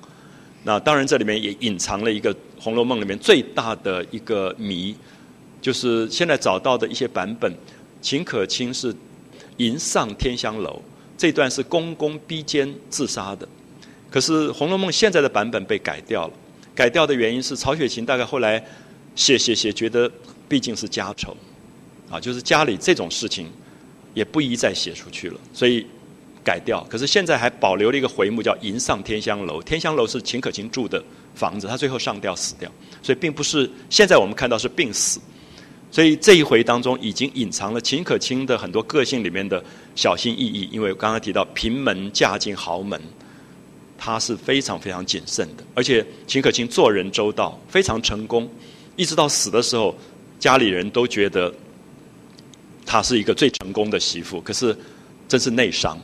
那当然这里面也隐藏了一个《红楼梦》里面最大的一个谜，就是现在找到的一些版本，秦可卿是。迎上天香楼这段是公公逼奸自杀的，可是《红楼梦》现在的版本被改掉了。改掉的原因是曹雪芹大概后来写写写，觉得毕竟是家丑，啊，就是家里这种事情也不宜再写出去了，所以改掉。可是现在还保留了一个回目叫“迎上天香楼”，天香楼是秦可卿住的房子，他最后上吊死掉，所以并不是现在我们看到是病死。所以这一回当中，已经隐藏了秦可卿的很多个性里面的小心翼翼。因为刚刚提到平门嫁进豪门，他是非常非常谨慎的。而且秦可卿做人周到，非常成功，一直到死的时候，家里人都觉得她是一个最成功的媳妇。可是真是内伤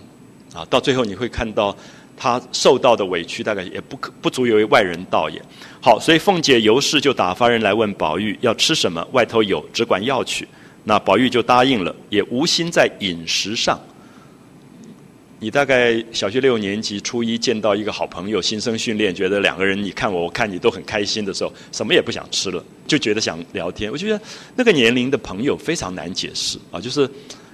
啊！到最后你会看到。他受到的委屈大概也不可不足以为外人道也。好，所以凤姐尤氏就打发人来问宝玉要吃什么，外头有，只管要去。那宝玉就答应了，也无心在饮食上。你大概小学六年级初一见到一个好朋友新生训练，觉得两个人你看我我看你都很开心的时候，什么也不想吃了，就觉得想聊天。我觉得那个年龄的朋友非常难解释啊，就是。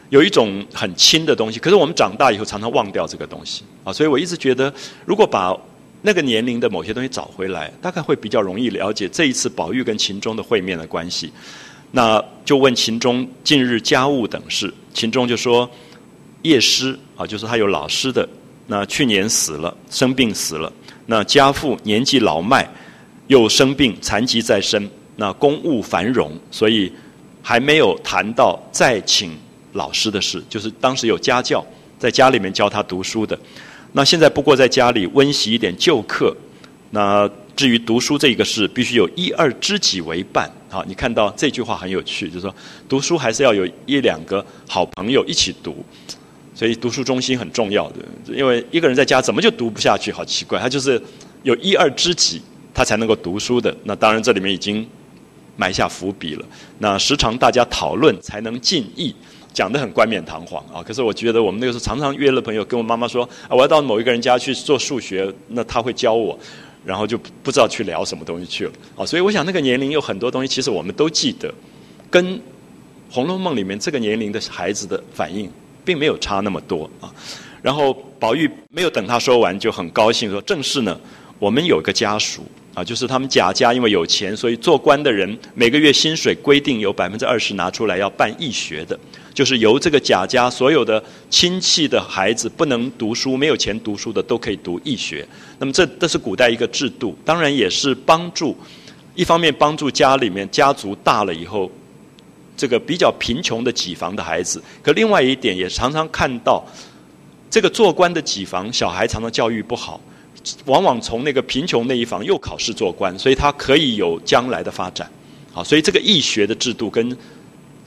有一种很轻的东西，可是我们长大以后常常忘掉这个东西啊，所以我一直觉得，如果把那个年龄的某些东西找回来，大概会比较容易了解这一次宝玉跟秦钟的会面的关系。那就问秦钟近日家务等事，秦钟就说叶师啊，就是他有老师的，那去年死了，生病死了，那家父年纪老迈，又生病残疾在身，那公务繁荣，所以还没有谈到再请。老师的事，就是当时有家教在家里面教他读书的。那现在不过在家里温习一点旧课。那至于读书这一个事，必须有一二知己为伴。好，你看到这句话很有趣，就是说读书还是要有一两个好朋友一起读。所以读书中心很重要的，因为一个人在家怎么就读不下去？好奇怪，他就是有一二知己，他才能够读书的。那当然这里面已经埋下伏笔了。那时常大家讨论，才能进意。讲得很冠冕堂皇啊！可是我觉得我们那个时候常常约了朋友，跟我妈妈说啊，我要到某一个人家去做数学，那他会教我，然后就不知道去聊什么东西去了啊！所以我想那个年龄有很多东西，其实我们都记得，跟《红楼梦》里面这个年龄的孩子的反应并没有差那么多啊。然后宝玉没有等他说完，就很高兴说：“正是呢，我们有个家属啊，就是他们贾家因为有钱，所以做官的人每个月薪水规定有百分之二十拿出来要办义学的。”就是由这个贾家所有的亲戚的孩子不能读书、没有钱读书的都可以读义学。那么这这是古代一个制度，当然也是帮助，一方面帮助家里面家族大了以后，这个比较贫穷的几房的孩子。可另外一点也常常看到，这个做官的几房小孩常常教育不好，往往从那个贫穷那一房又考试做官，所以他可以有将来的发展。好，所以这个义学的制度跟。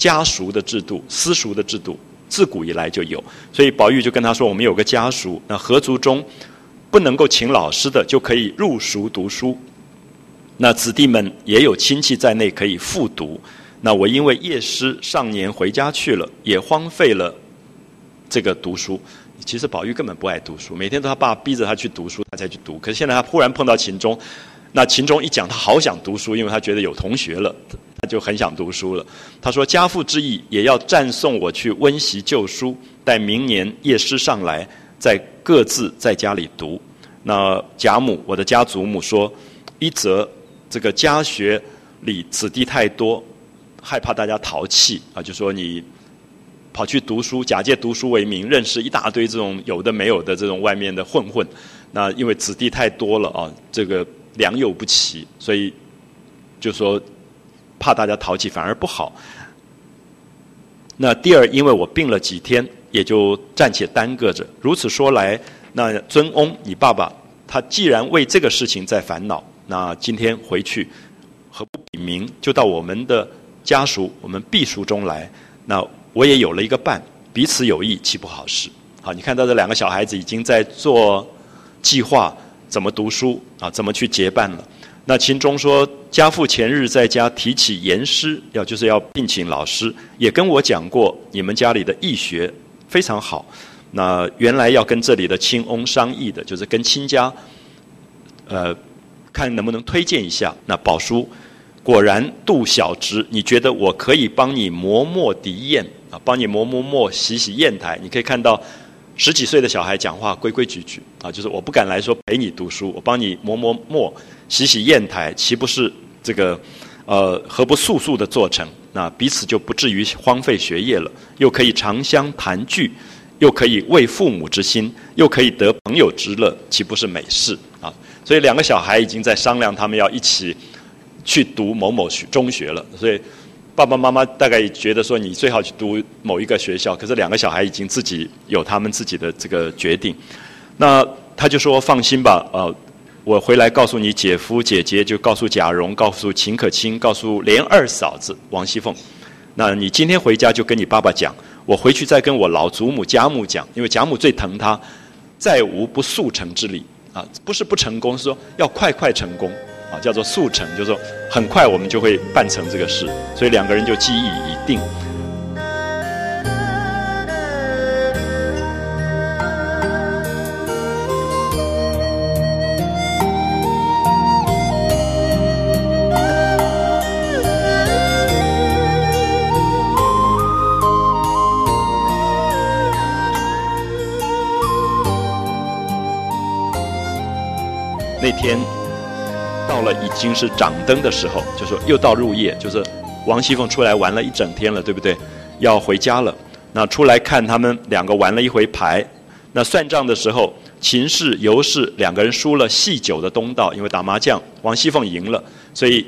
家塾的制度、私塾的制度，自古以来就有。所以宝玉就跟他说：“我们有个家塾，那合族中不能够请老师的，就可以入塾读书。那子弟们也有亲戚在内可以复读。那我因为夜师上年回家去了，也荒废了这个读书。其实宝玉根本不爱读书，每天都他爸逼着他去读书，他才去读。可是现在他忽然碰到秦钟，那秦钟一讲，他好想读书，因为他觉得有同学了。”就很想读书了。他说：“家父之意也要暂送我去温习旧书，待明年夜师上来，再各自在家里读。”那贾母，我的家祖母说：“一则这个家学里子弟太多，害怕大家淘气啊，就说你跑去读书，假借读书为名，认识一大堆这种有的没有的这种外面的混混。那因为子弟太多了啊，这个良莠不齐，所以就说。”怕大家淘气反而不好。那第二，因为我病了几天，也就暂且耽搁着。如此说来，那尊翁，你爸爸，他既然为这个事情在烦恼，那今天回去何不禀明，就到我们的家属、我们避暑中来？那我也有了一个伴，彼此有益，岂不好事？好，你看到这两个小孩子已经在做计划，怎么读书啊？怎么去结伴了？那秦钟说，家父前日在家提起言师，要就是要聘请老师，也跟我讲过，你们家里的义学非常好。那原来要跟这里的亲翁商议的，就是跟亲家，呃，看能不能推荐一下。那宝叔果然杜小侄，你觉得我可以帮你磨墨涤砚啊，帮你磨磨墨、洗洗砚台。你可以看到。十几岁的小孩讲话规规矩矩啊，就是我不敢来说陪你读书，我帮你磨磨墨、洗洗砚台，岂不是这个呃何不速速的做成？那彼此就不至于荒废学业了，又可以长相谈聚，又可以为父母之心，又可以得朋友之乐，岂不是美事啊？所以两个小孩已经在商量，他们要一起去读某某学中学了，所以。爸爸妈妈大概觉得说你最好去读某一个学校，可是两个小孩已经自己有他们自己的这个决定。那他就说放心吧，呃，我回来告诉你姐夫姐姐，就告诉贾蓉，告诉秦可卿，告诉连二嫂子王熙凤。那你今天回家就跟你爸爸讲，我回去再跟我老祖母贾母讲，因为贾母最疼他，再无不速成之理啊，不是不成功，是说要快快成功。啊，叫做速成，就是说很快我们就会办成这个事，所以两个人就记忆已定。那天。到了已经是掌灯的时候，就说又到入夜，就是王熙凤出来玩了一整天了，对不对？要回家了。那出来看他们两个玩了一回牌，那算账的时候，秦氏、尤氏两个人输了细酒的东道，因为打麻将，王熙凤赢了，所以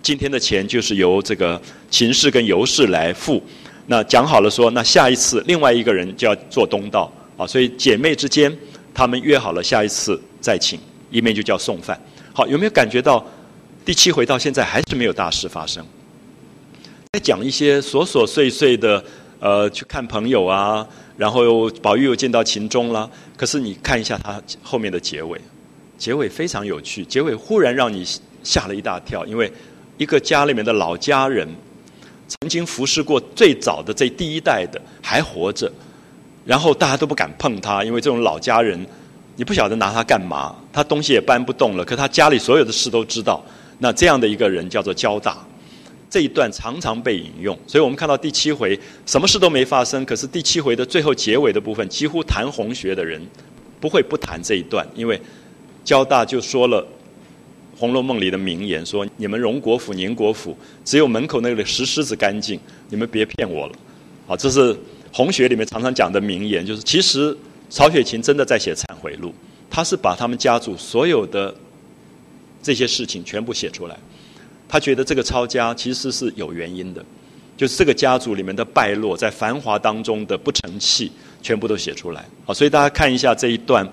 今天的钱就是由这个秦氏跟尤氏来付。那讲好了说，那下一次另外一个人就要做东道啊，所以姐妹之间他们约好了下一次再请，一面就叫送饭。好，有没有感觉到第七回到现在还是没有大事发生？在讲一些琐琐碎碎的，呃，去看朋友啊，然后宝玉又见到秦钟了。可是你看一下他后面的结尾，结尾非常有趣，结尾忽然让你吓了一大跳，因为一个家里面的老家人，曾经服侍过最早的这第一代的还活着，然后大家都不敢碰他，因为这种老家人。你不晓得拿他干嘛，他东西也搬不动了。可他家里所有的事都知道。那这样的一个人叫做交大，这一段常常被引用，所以我们看到第七回什么事都没发生，可是第七回的最后结尾的部分，几乎谈红学的人不会不谈这一段，因为交大就说了《红楼梦》里的名言，说你们荣国府、宁国府，只有门口那个石狮子干净，你们别骗我了。啊，这是红学里面常常讲的名言，就是其实曹雪芹真的在写忏悔录，他是把他们家族所有的这些事情全部写出来。他觉得这个抄家其实是有原因的，就是这个家族里面的败落，在繁华当中的不成器，全部都写出来。好，所以大家看一下这一段，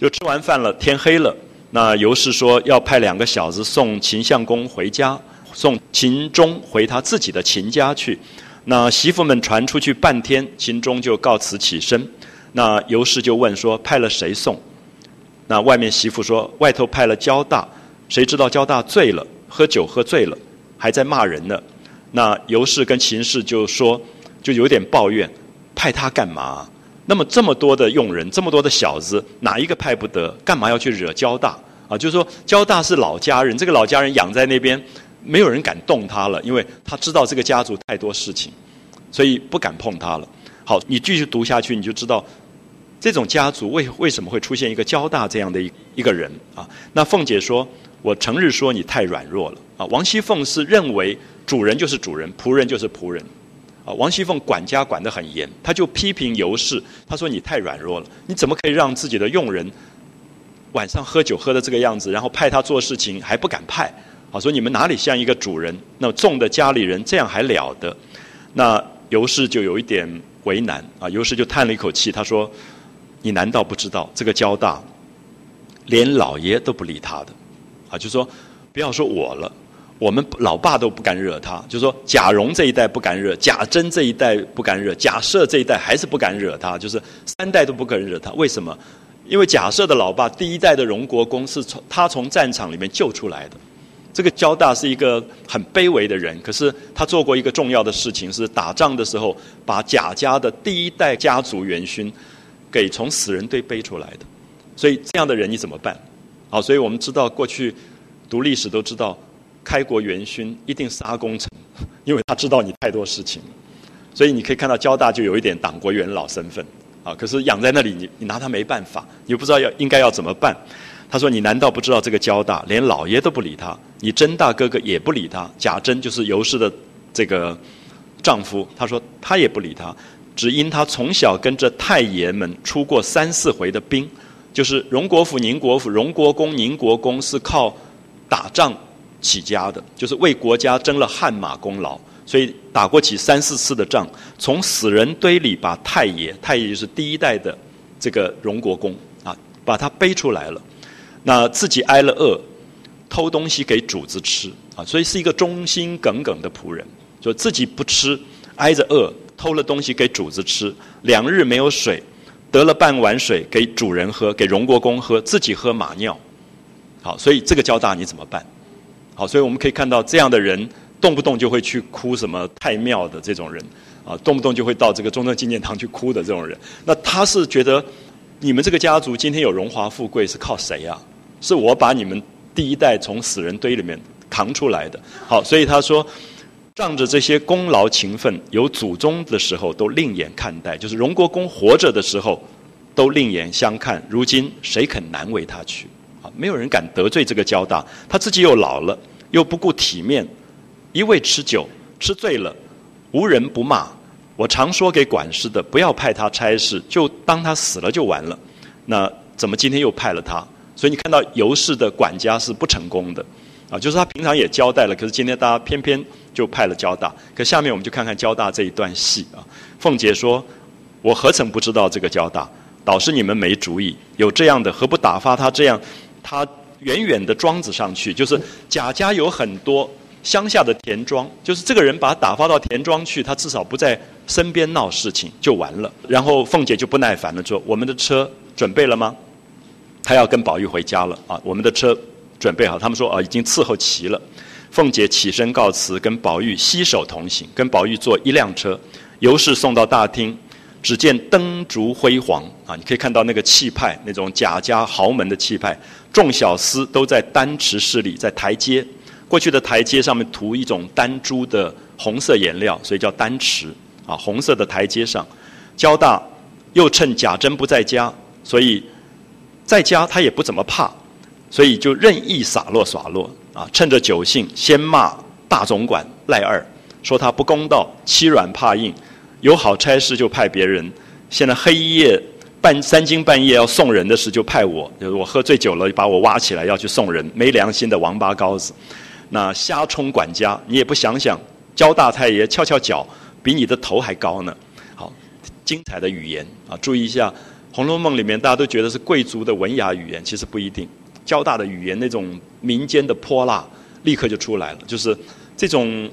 就吃完饭了，天黑了，那尤氏说要派两个小子送秦相公回家，送秦钟回他自己的秦家去。那媳妇们传出去半天，秦钟就告辞起身。那尤氏就问说派了谁送？那外面媳妇说外头派了焦大，谁知道焦大醉了。喝酒喝醉了，还在骂人呢。那尤氏跟秦氏就说，就有点抱怨，派他干嘛？那么这么多的佣人，这么多的小子，哪一个派不得？干嘛要去惹焦大？啊，就是说焦大是老家人，这个老家人养在那边，没有人敢动他了，因为他知道这个家族太多事情，所以不敢碰他了。好，你继续读下去，你就知道这种家族为为什么会出现一个交大这样的一一个人啊？那凤姐说。我成日说你太软弱了啊！王熙凤是认为主人就是主人，仆人就是仆人，啊，王熙凤管家管得很严，他就批评尤氏，他说你太软弱了，你怎么可以让自己的佣人晚上喝酒喝的这个样子，然后派他做事情还不敢派，啊，说你们哪里像一个主人？那重的家里人这样还了得？那尤氏就有一点为难啊，尤氏就叹了一口气，他说：你难道不知道这个交大连老爷都不理他的？啊，就说不要说我了，我们老爸都不敢惹他。就说贾蓉这一代不敢惹，贾珍这一代不敢惹，贾赦这一代还是不敢惹他，就是三代都不敢惹他。为什么？因为贾赦的老爸第一代的荣国公是从他从战场里面救出来的。这个焦大是一个很卑微的人，可是他做过一个重要的事情，是打仗的时候把贾家的第一代家族元勋给从死人堆背出来的。所以这样的人你怎么办？好，所以我们知道过去读历史都知道，开国元勋一定杀功臣，因为他知道你太多事情，所以你可以看到交大就有一点党国元老身份啊。可是养在那里，你你拿他没办法，你不知道要应该要怎么办。他说：“你难道不知道这个交大连老爷都不理他，你甄大哥哥也不理他？贾珍就是尤氏的这个丈夫，他说他也不理他，只因他从小跟着太爷们出过三四回的兵。”就是荣国府、宁国府、荣国公、宁国公是靠打仗起家的，就是为国家争了汗马功劳，所以打过起三四次的仗，从死人堆里把太爷，太爷就是第一代的这个荣国公啊，把他背出来了。那自己挨了饿，偷东西给主子吃啊，所以是一个忠心耿耿的仆人，就自己不吃，挨着饿，偷了东西给主子吃，两日没有水。得了半碗水给主人喝，给荣国公喝，自己喝马尿。好，所以这个交大你怎么办？好，所以我们可以看到这样的人，动不动就会去哭什么太庙的这种人，啊，动不动就会到这个中正纪念堂去哭的这种人。那他是觉得你们这个家族今天有荣华富贵是靠谁呀？是我把你们第一代从死人堆里面扛出来的。好，所以他说。仗着这些功劳勤奋，有祖宗的时候都另眼看待，就是荣国公活着的时候都另眼相看。如今谁肯难为他去？啊，没有人敢得罪这个交大。他自己又老了，又不顾体面，一味吃酒，吃醉了，无人不骂。我常说给管事的，不要派他差事，就当他死了就完了。那怎么今天又派了他？所以你看到尤氏的管家是不成功的。啊，就是他平常也交代了，可是今天大家偏偏就派了交大。可下面我们就看看交大这一段戏啊。凤姐说：“我何曾不知道这个交大？倒是你们没主意。有这样的，何不打发他这样？他远远的庄子上去，就是贾家有很多乡下的田庄，就是这个人把他打发到田庄去，他至少不在身边闹事情就完了。然后凤姐就不耐烦了，说：我们的车准备了吗？他要跟宝玉回家了啊，我们的车。”准备好，他们说啊，已经伺候齐了。凤姐起身告辞，跟宝玉携手同行，跟宝玉坐一辆车。尤氏送到大厅，只见灯烛辉煌啊，你可以看到那个气派，那种贾家豪门的气派。众小厮都在丹池室里，在台阶过去的台阶上面涂一种丹珠的红色颜料，所以叫丹池啊。红色的台阶上，交大又趁贾珍不在家，所以在家他也不怎么怕，所以就任意洒落耍落啊。趁着酒兴，先骂大总管赖二，说他不公道，欺软怕硬，有好差事就派别人。现在黑夜半三更半夜要送人的事，就派我，就是我喝醉酒了，把我挖起来要去送人，没良心的王八羔子。那瞎充管家，你也不想想，焦大太爷翘翘脚，比你的头还高呢。好，精彩的语言啊，注意一下，《红楼梦》里面大家都觉得是贵族的文雅语言，其实不一定。交大的语言那种民间的泼辣，立刻就出来了，就是这种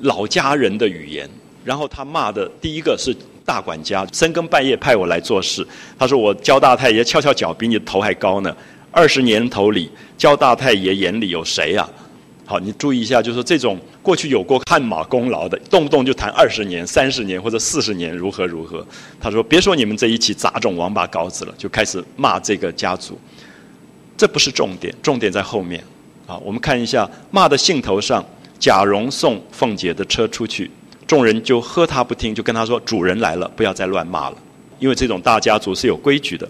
老家人的语言。然后他骂的第一个是大管家，深更半夜派我来做事。他说我焦大太爷翘翘脚，比你头还高呢。二十年头里，焦大太爷眼里有谁呀？好，你注意一下，就是这种过去有过汗马功劳的，动不动就谈二十年、三十年或者四十年如何如何。他说：“别说你们这一起杂种王八羔子了，就开始骂这个家族。这不是重点，重点在后面。啊，我们看一下骂的兴头上，贾蓉送凤姐的车出去，众人就喝他不听，就跟他说：主人来了，不要再乱骂了，因为这种大家族是有规矩的。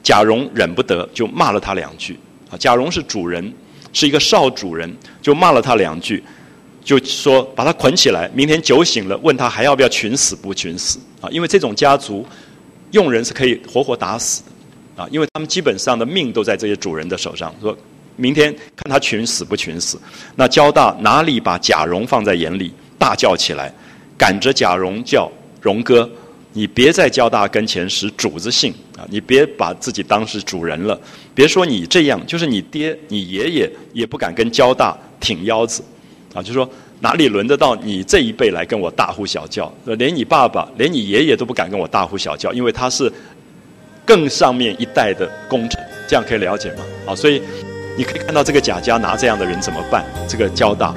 贾蓉忍不得，就骂了他两句。啊，贾蓉是主人。是一个少主人，就骂了他两句，就说把他捆起来，明天酒醒了问他还要不要群死不群死啊？因为这种家族，用人是可以活活打死的啊，因为他们基本上的命都在这些主人的手上。说明天看他群死不群死。那交大哪里把贾蓉放在眼里，大叫起来，赶着贾蓉叫蓉哥。你别在交大跟前使主子性啊！你别把自己当是主人了。别说你这样，就是你爹、你爷爷也不敢跟交大挺腰子，啊，就说哪里轮得到你这一辈来跟我大呼小叫？连你爸爸、连你爷爷都不敢跟我大呼小叫，因为他是更上面一代的功臣。这样可以了解吗？好，所以你可以看到这个贾家拿这样的人怎么办？这个交大。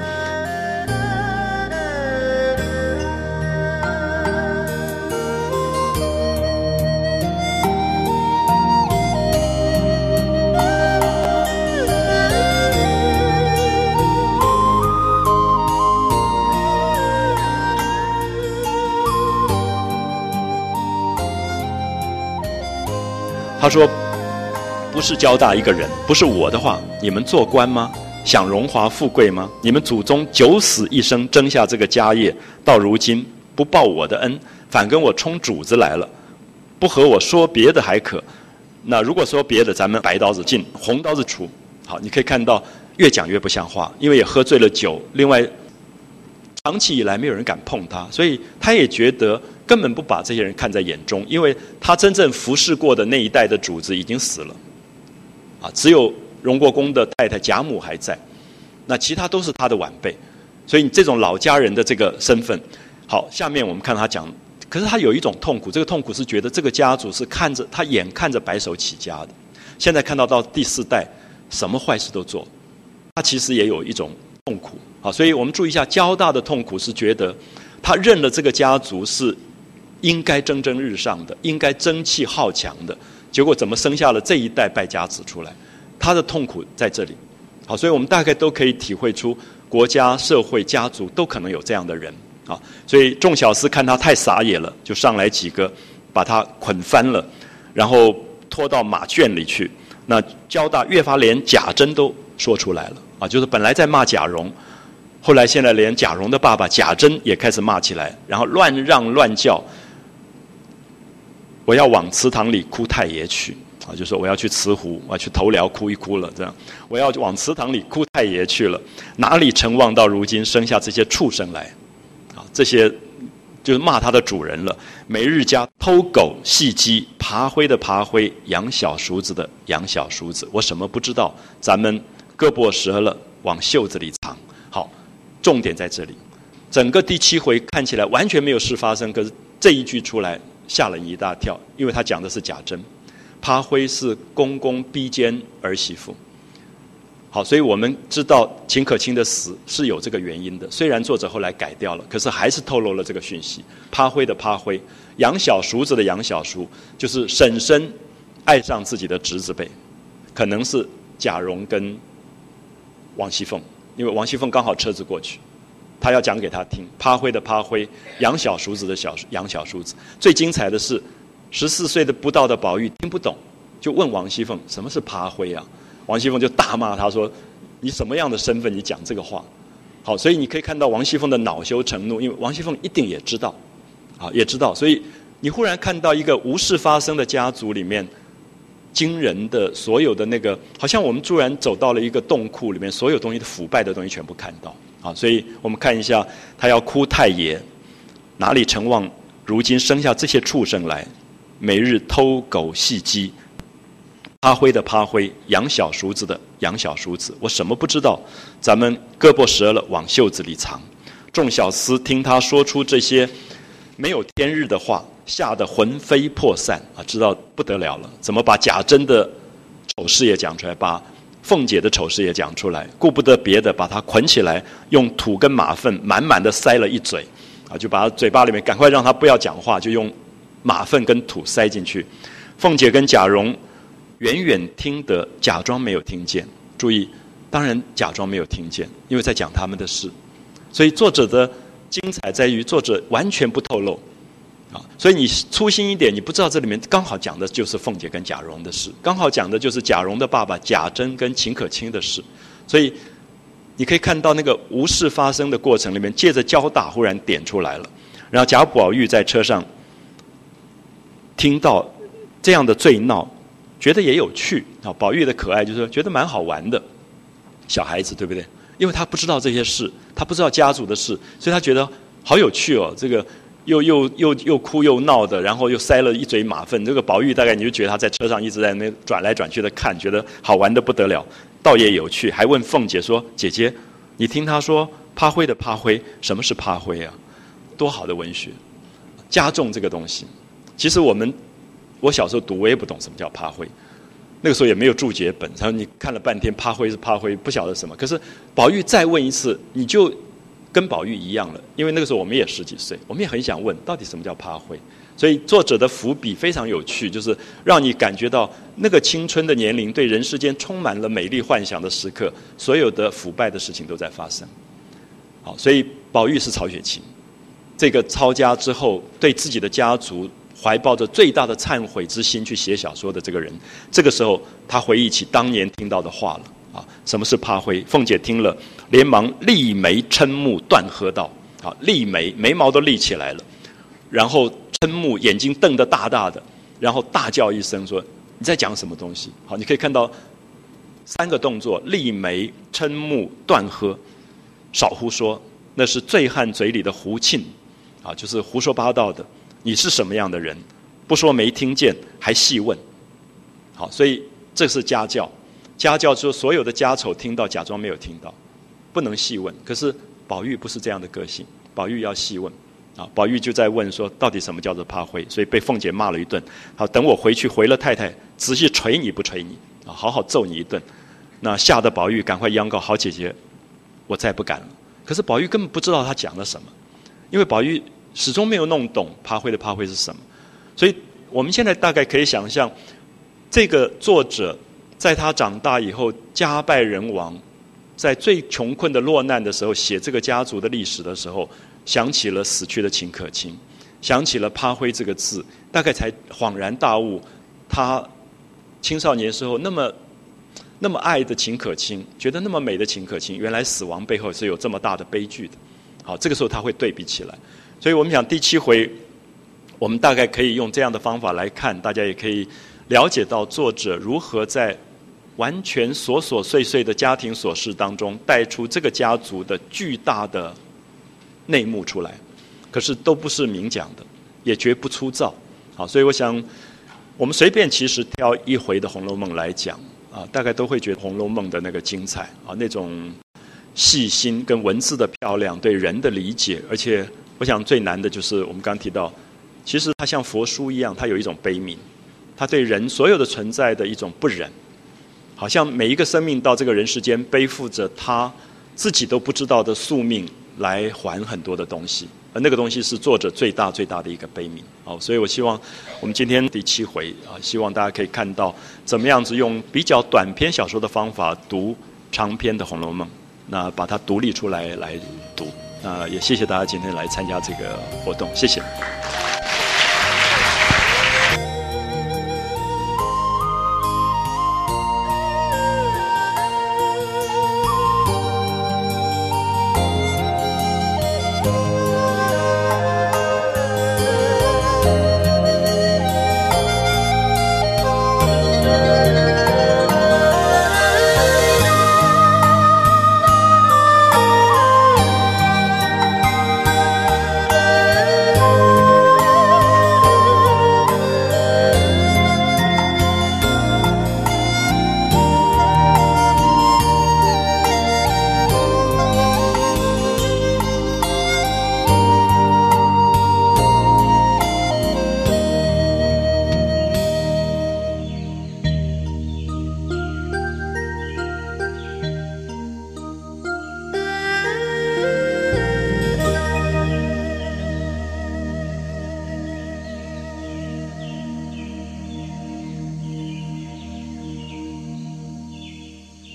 他说：“不是交大一个人，不是我的话，你们做官吗？想荣华富贵吗？你们祖宗九死一生争下这个家业，到如今不报我的恩，反跟我充主子来了，不和我说别的还可。那如果说别的，咱们白刀子进，红刀子出。好，你可以看到越讲越不像话，因为也喝醉了酒。另外，长期以来没有人敢碰他，所以他也觉得。”根本不把这些人看在眼中，因为他真正服侍过的那一代的主子已经死了，啊，只有荣国公的太太贾母还在，那其他都是他的晚辈，所以你这种老家人的这个身份，好，下面我们看他讲，可是他有一种痛苦，这个痛苦是觉得这个家族是看着他眼看着白手起家的，现在看到到第四代什么坏事都做，他其实也有一种痛苦，啊，所以我们注意一下，交大的痛苦是觉得他认了这个家族是。应该蒸蒸日上的，应该争气好强的，结果怎么生下了这一代败家子出来？他的痛苦在这里。好，所以我们大概都可以体会出，国家、社会、家族都可能有这样的人。啊，所以众小厮看他太傻眼了，就上来几个，把他捆翻了，然后拖到马圈里去。那交大越发连贾珍都说出来了。啊，就是本来在骂贾蓉，后来现在连贾蓉的爸爸贾珍也开始骂起来，然后乱让乱叫。我要往祠堂里哭太爷去，啊，就说我要去慈湖，我要去头寮哭一哭了，这样，我要往祠堂里哭太爷去了。哪里成望到如今生下这些畜生来，啊，这些就是骂他的主人了。每日家偷狗戏鸡，爬灰的爬灰，养小叔子的养小叔子，我什么不知道？咱们胳膊折了往袖子里藏。好，重点在这里。整个第七回看起来完全没有事发生，可是这一句出来。吓了一大跳，因为他讲的是贾珍，趴灰是公公逼奸儿媳妇。好，所以我们知道秦可卿的死是有这个原因的。虽然作者后来改掉了，可是还是透露了这个讯息。趴灰的趴灰，养小叔子的养小叔，就是婶婶爱上自己的侄子辈，可能是贾蓉跟王熙凤因为王熙凤刚好车子过去，他要讲给他听。趴灰的趴灰，养小叔子的小养小叔子。最精彩的是，十四岁的不到的宝玉听不懂，就问王熙凤什么是趴灰啊？王熙凤就大骂他说：“你什么样的身份？你讲这个话？”好，所以你可以看到王熙凤的恼羞成怒，因为王熙凤一定也知道，啊，也知道，所以你忽然看到一个无事发生的家族里面。惊人的所有的那个，好像我们突然走到了一个洞窟里面，所有东西的腐败的东西全部看到啊！所以我们看一下，他要哭太爷，哪里成望如今生下这些畜生来，每日偷狗戏鸡，趴灰的趴灰，养小叔子的养小叔子，我什么不知道？咱们胳膊折了往袖子里藏。众小厮听他说出这些没有天日的话。吓得魂飞魄散啊！知道不得了了，怎么把贾珍的丑事也讲出来，把凤姐的丑事也讲出来？顾不得别的，把她捆起来，用土跟马粪满满的塞了一嘴，啊，就把她嘴巴里面赶快让她不要讲话，就用马粪跟土塞进去。凤姐跟贾蓉远远听得，假装没有听见。注意，当然假装没有听见，因为在讲他们的事。所以作者的精彩在于，作者完全不透露。啊，所以你粗心一点，你不知道这里面刚好讲的就是凤姐跟贾蓉的事，刚好讲的就是贾蓉的爸爸贾珍跟秦可卿的事，所以你可以看到那个无事发生的过程里面，借着交大忽然点出来了。然后贾宝玉在车上听到这样的醉闹，觉得也有趣啊。宝玉的可爱就是觉得蛮好玩的，小孩子对不对？因为他不知道这些事，他不知道家族的事，所以他觉得好有趣哦，这个。又又又又哭又闹的，然后又塞了一嘴马粪。这个宝玉大概你就觉得他在车上一直在那转来转去的看，觉得好玩的不得了，倒也有趣。还问凤姐说：“姐姐，你听他说趴灰的趴灰，什么是趴灰啊？多好的文学，加重这个东西。其实我们我小时候读，我也不懂什么叫趴灰，那个时候也没有注解本，然后你看了半天趴灰是趴灰，不晓得什么。可是宝玉再问一次，你就。跟宝玉一样了，因为那个时候我们也十几岁，我们也很想问，到底什么叫趴灰？所以作者的伏笔非常有趣，就是让你感觉到那个青春的年龄，对人世间充满了美丽幻想的时刻，所有的腐败的事情都在发生。好，所以宝玉是曹雪芹，这个抄家之后，对自己的家族怀抱着最大的忏悔之心去写小说的这个人，这个时候他回忆起当年听到的话了。啊，什么是趴灰？凤姐听了，连忙立眉嗔目，断喝道：“啊，立眉，眉毛都立起来了，然后嗔目，眼睛瞪得大大的，然后大叫一声说：‘你在讲什么东西？’好，你可以看到三个动作：立眉、嗔目、断喝。少胡说，那是醉汉嘴里的胡沁，啊，就是胡说八道的。你是什么样的人？不说没听见，还细问。好，所以这是家教。”家教说所有的家丑听到假装没有听到，不能细问。可是宝玉不是这样的个性，宝玉要细问。啊，宝玉就在问说，到底什么叫做趴灰？所以被凤姐骂了一顿。好，等我回去回了太太，仔细捶你不捶你？啊，好好揍你一顿。那吓得宝玉赶快央告好姐姐，我再不敢了。可是宝玉根本不知道他讲了什么，因为宝玉始终没有弄懂趴灰的趴灰是什么。所以我们现在大概可以想象，这个作者。在他长大以后，家败人亡，在最穷困的落难的时候，写这个家族的历史的时候，想起了死去的秦可卿，想起了“趴灰”这个字，大概才恍然大悟，他青少年时候那么那么爱的秦可卿，觉得那么美的秦可卿，原来死亡背后是有这么大的悲剧的。好，这个时候他会对比起来，所以我们讲第七回，我们大概可以用这样的方法来看，大家也可以了解到作者如何在。完全琐琐碎碎的家庭琐事当中，带出这个家族的巨大的内幕出来，可是都不是明讲的，也绝不粗糙。好，所以我想，我们随便其实挑一回的《红楼梦》来讲，啊，大概都会觉得《红楼梦》的那个精彩啊，那种细心跟文字的漂亮，对人的理解，而且我想最难的就是我们刚提到，其实它像佛书一样，它有一种悲悯，它对人所有的存在的一种不忍。好像每一个生命到这个人世间，背负着他自己都不知道的宿命来还很多的东西，而那个东西是作者最大最大的一个悲悯。好，所以我希望我们今天第七回啊，希望大家可以看到怎么样子用比较短篇小说的方法读长篇的《红楼梦》。那把它独立出来来读。那也谢谢大家今天来参加这个活动，谢谢。